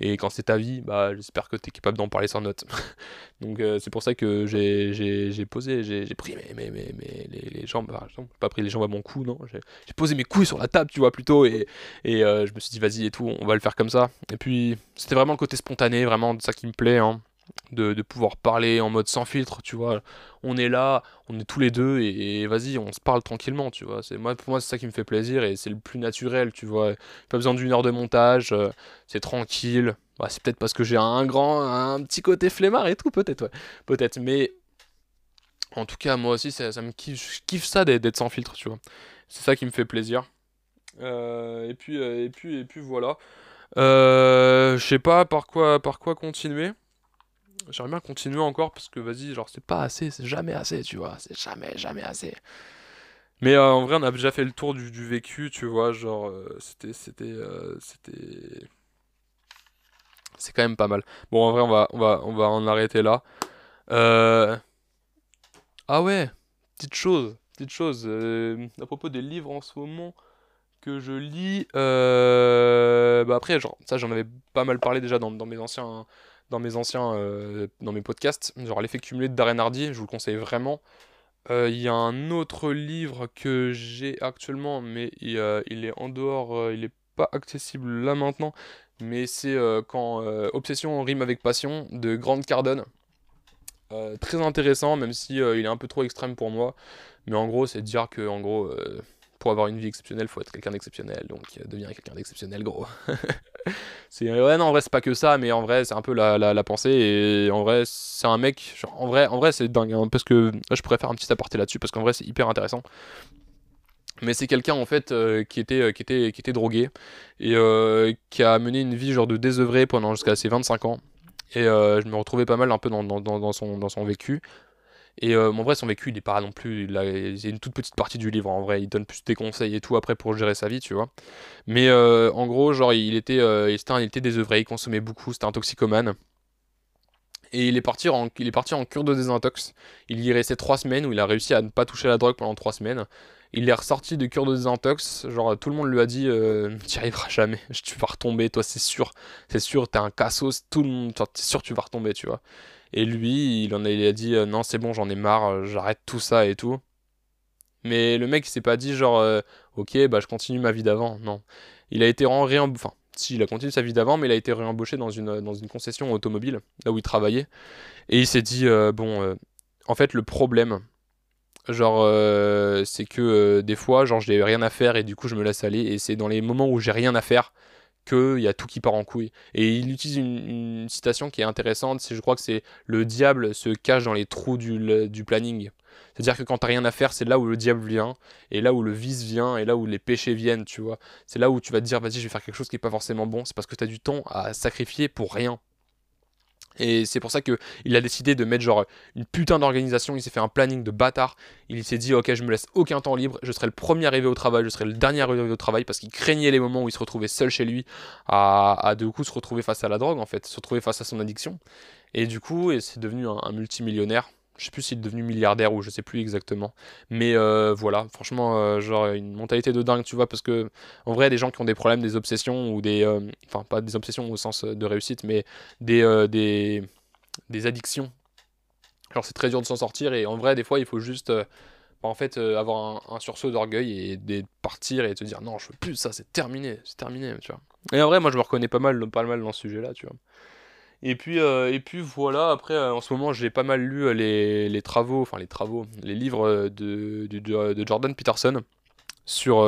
Et quand c'est ta vie, bah, j'espère que tu capable d'en parler sans notes. Donc euh, c'est pour ça que j'ai posé, j'ai pris mes, jambes, pas pris les jambes à mon cou, non. J'ai posé mes couilles sur la table, tu vois, plutôt. Et, et je me suis dit, vas-y et tout, on va le faire comme ça. Et puis c'était vraiment le côté spontané, vraiment de ça qui me plaît. Hein de, pouvoir parler en mode sans filtre, tu vois. On est là, on est tous les deux et, vas-y, on se parle tranquillement, tu vois. C'est moi pour moi c'est ça qui me fait plaisir et c'est le plus naturel, tu vois. Pas besoin d'une heure de montage, euh, c'est tranquille. Bah, c'est peut-être parce que j'ai un grand un petit côté flemmard et tout peut-être ouais. Peut-être mais en tout cas, moi aussi ça, me kiffe, je kiffe ça d'être sans filtre, tu vois. C'est ça qui me fait plaisir. Euh, et puis euh, et puis et puis voilà. je sais pas par quoi par quoi continuer? J'aimerais bien continuer encore parce que vas-y, genre c'est pas assez, c'est jamais assez, tu vois, c'est jamais, jamais assez. Mais euh, en vrai, on a déjà fait le tour du, du vécu, tu vois, genre euh, c'était, c'était, euh, c'était, c'est quand même pas mal. Bon, en vrai, on va, on va, on va en arrêter là. Ah ouais, petite chose, petite chose, à propos des livres en ce moment que je lis. Bah après, genre, ça j'en avais pas mal parlé déjà dans, dans mes anciens dans mes anciens, euh, dans mes podcasts, genre l'effet cumulé de Darren Hardy, je vous le conseille vraiment. Euh, il y a un autre livre que j'ai actuellement, mais il, il, est en dehors, euh, il n'est pas accessible là maintenant, mais c'est quand Obsession rime avec passion de Grant Cardone. très intéressant, même si il est un peu trop extrême pour moi. Mais en gros, c'est dire que en gros, pour avoir une vie exceptionnelle, faut être quelqu'un d'exceptionnel. Donc devenir quelqu'un d'exceptionnel, gros. c'est ouais non en vrai c'est pas que ça mais en vrai c'est un peu la, la, pensée et en vrai c'est un mec genre, en vrai en vrai c'est dingue hein, parce que je pourrais faire un petit aparté là-dessus parce qu'en vrai c'est hyper intéressant mais c'est quelqu'un en fait euh, qui était euh, qui était qui était drogué et euh, qui a mené une vie genre de désœuvré pendant jusqu'à ses 25 ans et je me retrouvais pas mal un peu dans, dans, son dans son vécu Et en vrai, son vécu, il est pas non plus. C'est une toute petite partie du livre en vrai. Il donne plus des conseils et tout après pour gérer sa vie, tu vois. Mais en gros, genre, il était, il était, il était désœuvré, il consommait beaucoup, c'était un toxicomane. Et il est, parti en, il est parti en cure de désintox. Il y est resté 3 semaines où il a réussi à ne pas toucher la drogue pendant 3 semaines. Il est ressorti de cure de désintox. Genre, tout le monde lui a dit euh, Tu n'y arriveras jamais. Tu vas retomber, toi, c'est sûr. C'est sûr, t'es un cassos. Tout le monde, t'es sûr, tu vas retomber, tu vois. Et lui, il en a, il a dit euh, Non, c'est bon, j'en ai marre, euh, j'arrête tout ça et tout. Mais le mec, il s'est pas dit, genre, euh, Ok, bah, je continue ma vie d'avant. Non. Il a été rien. Enfin, si, il a continué sa vie d'avant, mais il a été réembauché dans une, dans une concession automobile, là où il travaillait. Et il s'est dit, bon, en fait, le problème, genre, c'est que des fois, genre, j'ai rien à faire et du coup, je me laisse aller. Et c'est dans les moments où j'ai rien à faire qu'il y a tout qui part en couille. Et il utilise une, citation qui est intéressante, c'est, je crois que c'est le diable se cache dans les trous du, du planning. C'est-à-dire que quand t'as rien à faire, c'est là où le diable vient, et là où le vice vient, et là où les péchés viennent, tu vois. C'est là où tu vas te dire, vas-y, je vais faire quelque chose qui est pas forcément bon. C'est parce que t'as du temps à sacrifier pour rien. Et c'est pour ça qu'il a décidé de mettre genre une putain d'organisation, il s'est fait un planning de bâtard, il s'est dit ok je me laisse aucun temps libre, je serai le premier arrivé au travail, je serai le dernier arrivé au travail parce qu'il craignait les moments où il se retrouvait seul chez lui à, à de coup se retrouver face à la drogue en fait, se retrouver face à son addiction. Et du coup c'est devenu un multimillionnaire je sais plus s'il est devenu milliardaire ou je sais plus exactement. Mais euh, voilà, franchement, euh, genre une mentalité de dingue, tu vois, parce que en vrai, des gens qui ont des problèmes, des obsessions ou des. Euh, enfin, pas des obsessions au sens de réussite, mais des, des, des addictions. Alors c'est très dur de s'en sortir et en vrai, des fois, il faut juste. Bah, en fait, avoir un, sursaut d'orgueil et de partir et te dire non, je veux plus ça, c'est terminé, c'est terminé, tu vois. Et en vrai, moi, je me reconnais pas mal, pas mal dans ce sujet-là, tu vois. Et puis, euh, et puis voilà, après, euh, en ce moment, j'ai pas mal lu euh, les, travaux, enfin les travaux, les livres de, Jordan Peterson sur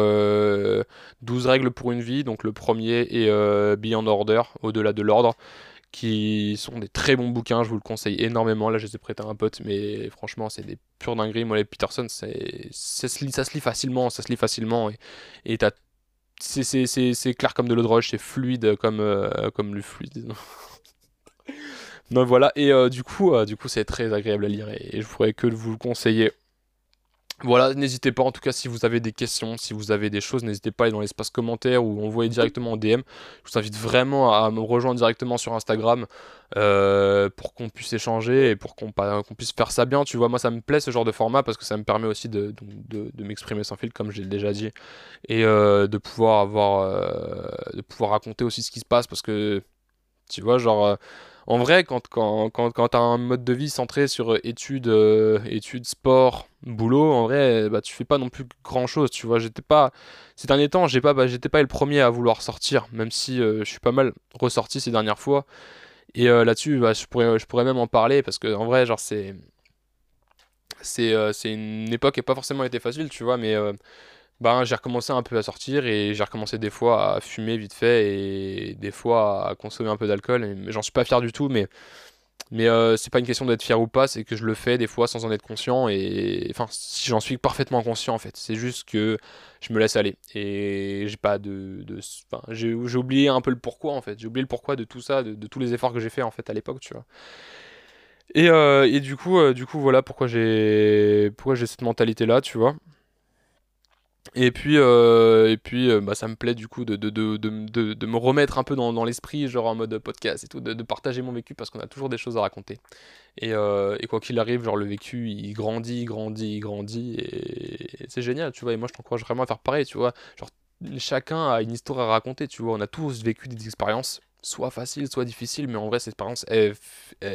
12 règles pour une vie, donc le premier est Beyond Order, au-delà de l'ordre, qui sont des très bons bouquins, je vous le conseille énormément, là je les ai prêtés à un pote, mais franchement c'est des purs dingueries, moi les Peterson, ça, se lit, ça se lit facilement, ça se lit facilement, et, et c'est, clair comme de l'eau de roche, c'est fluide comme, comme le fluide. Donc voilà, et euh, du coup, euh, du c'est très agréable à lire et, je pourrais que vous le conseiller. Voilà, n'hésitez pas en tout cas si vous avez des questions, si vous avez des choses, n'hésitez pas à aller dans l'espace commentaire ou envoyer directement en DM. Je vous invite vraiment à me rejoindre directement sur Instagram euh, pour qu'on puisse échanger et pour qu'on puisse faire ça bien. Tu vois, moi ça me plaît ce genre de format parce que ça me permet aussi de, de, m'exprimer sans fil comme j'ai déjà dit et de pouvoir avoir de pouvoir raconter aussi ce qui se passe parce que tu vois, genre en vrai, quand, quand, tu un mode de vie centré sur euh, études, euh, études, sport, boulot, en vrai, bah, tu fais pas non plus grand chose. Tu vois, j'étais pas. Ces derniers temps, j'ai pas, bah, pas le premier à vouloir sortir, même si euh, je suis pas mal ressorti ces dernières fois. Et là-dessus, bah, je, pourrais, même en parler parce que, en vrai, genre, c'est. C'est, c'est une époque qui n'a pas forcément été facile, tu vois, mais ben, j'ai recommencé un peu à sortir et j'ai recommencé des fois à fumer vite fait et des fois à consommer un peu d'alcool. J'en suis pas fier du tout, mais, mais euh, c'est pas une question d'être fier ou pas, c'est que je le fais des fois sans en être conscient et enfin, si j'en suis parfaitement conscient en fait, c'est juste que je me laisse aller et j'ai pas de. j'ai oublié un peu le pourquoi en fait, j'ai oublié le pourquoi de tout ça, de, de tous les efforts que j'ai fait en fait à l'époque, tu vois. Et, euh, et, du coup, euh, du coup, voilà pourquoi j'ai pourquoi j'ai cette mentalité là, tu vois. Et puis, euh, et puis euh, bah, ça me plaît du coup de, de, de, de me remettre un peu dans, dans l'esprit, genre en mode podcast et tout, de, partager mon vécu parce qu'on a toujours des choses à raconter. Et, euh, et quoi qu'il arrive, genre le vécu il grandit, grandit, grandit et, c'est génial, tu vois. Et moi je t'encourage vraiment à faire pareil, tu vois. Genre chacun a une histoire à raconter, tu vois. On a tous vécu des expériences, soit faciles, soit difficiles, mais en vrai, cette expérience elle,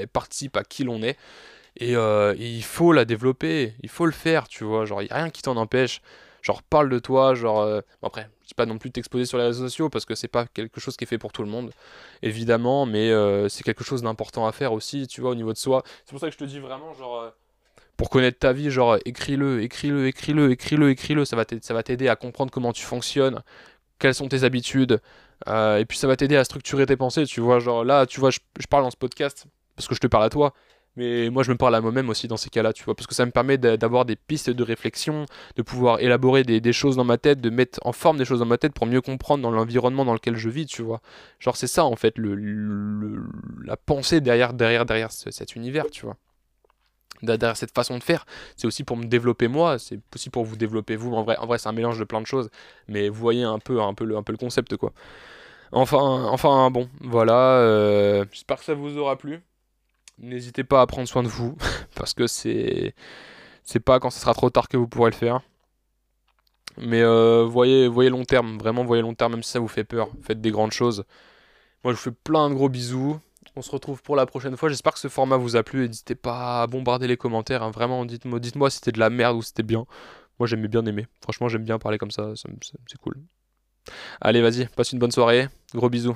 participe à qui l'on est. Et, et, il faut la développer, il faut le faire, tu vois. Genre, il n'y a rien qui t'en empêche genre parle de toi, genre euh, après je dis pas non plus t'exposer sur les réseaux sociaux parce que c'est pas quelque chose qui est fait pour tout le monde évidemment, mais euh, c'est quelque chose d'important à faire aussi, tu vois au niveau de soi. C'est pour ça que je te dis vraiment genre euh, pour connaître ta vie, genre écris-le, écris-le, écris-le, écris-le, écris-le, ça va t'aider à comprendre comment tu fonctionnes, quelles sont tes habitudes, et puis ça va t'aider à structurer tes pensées, tu vois, genre là, tu vois, je parle dans ce podcast parce que je te parle à toi, mais moi, je me parle à moi-même aussi dans ces cas-là, tu vois, parce que ça me permet d'avoir des pistes de réflexion, de pouvoir élaborer des, choses dans ma tête, de mettre en forme des choses dans ma tête pour mieux comprendre dans l'environnement dans lequel je vis, tu vois. Genre, c'est ça, en fait, le, la pensée derrière, derrière, derrière cet univers, tu vois. derrière cette façon de faire. C'est aussi pour me développer moi, c'est aussi pour vous développer vous. En vrai, en vrai c'est un mélange de plein de choses, mais vous voyez un peu, un peu, le, un peu le concept quoi. Enfin, enfin bon, voilà. Euh, j'espère que ça vous aura plu. N'hésitez pas à prendre soin de vous, parce que c'est c'est pas quand ce sera trop tard que vous pourrez le faire. Mais euh, voyez, voyez long terme, vraiment voyez long terme, même si ça vous fait peur. Faites des grandes choses. Moi, je vous fais plein de gros bisous. On se retrouve pour la prochaine fois. J'espère que ce format vous a plu. N'hésitez pas à bombarder les commentaires. Hein. Vraiment, dites-moi dites si c'était de la merde ou si c'était bien. Moi, j'aimais bien aimer. Franchement, j'aime bien parler comme ça. C'est cool. Allez, vas-y, passe une bonne soirée. Gros bisous.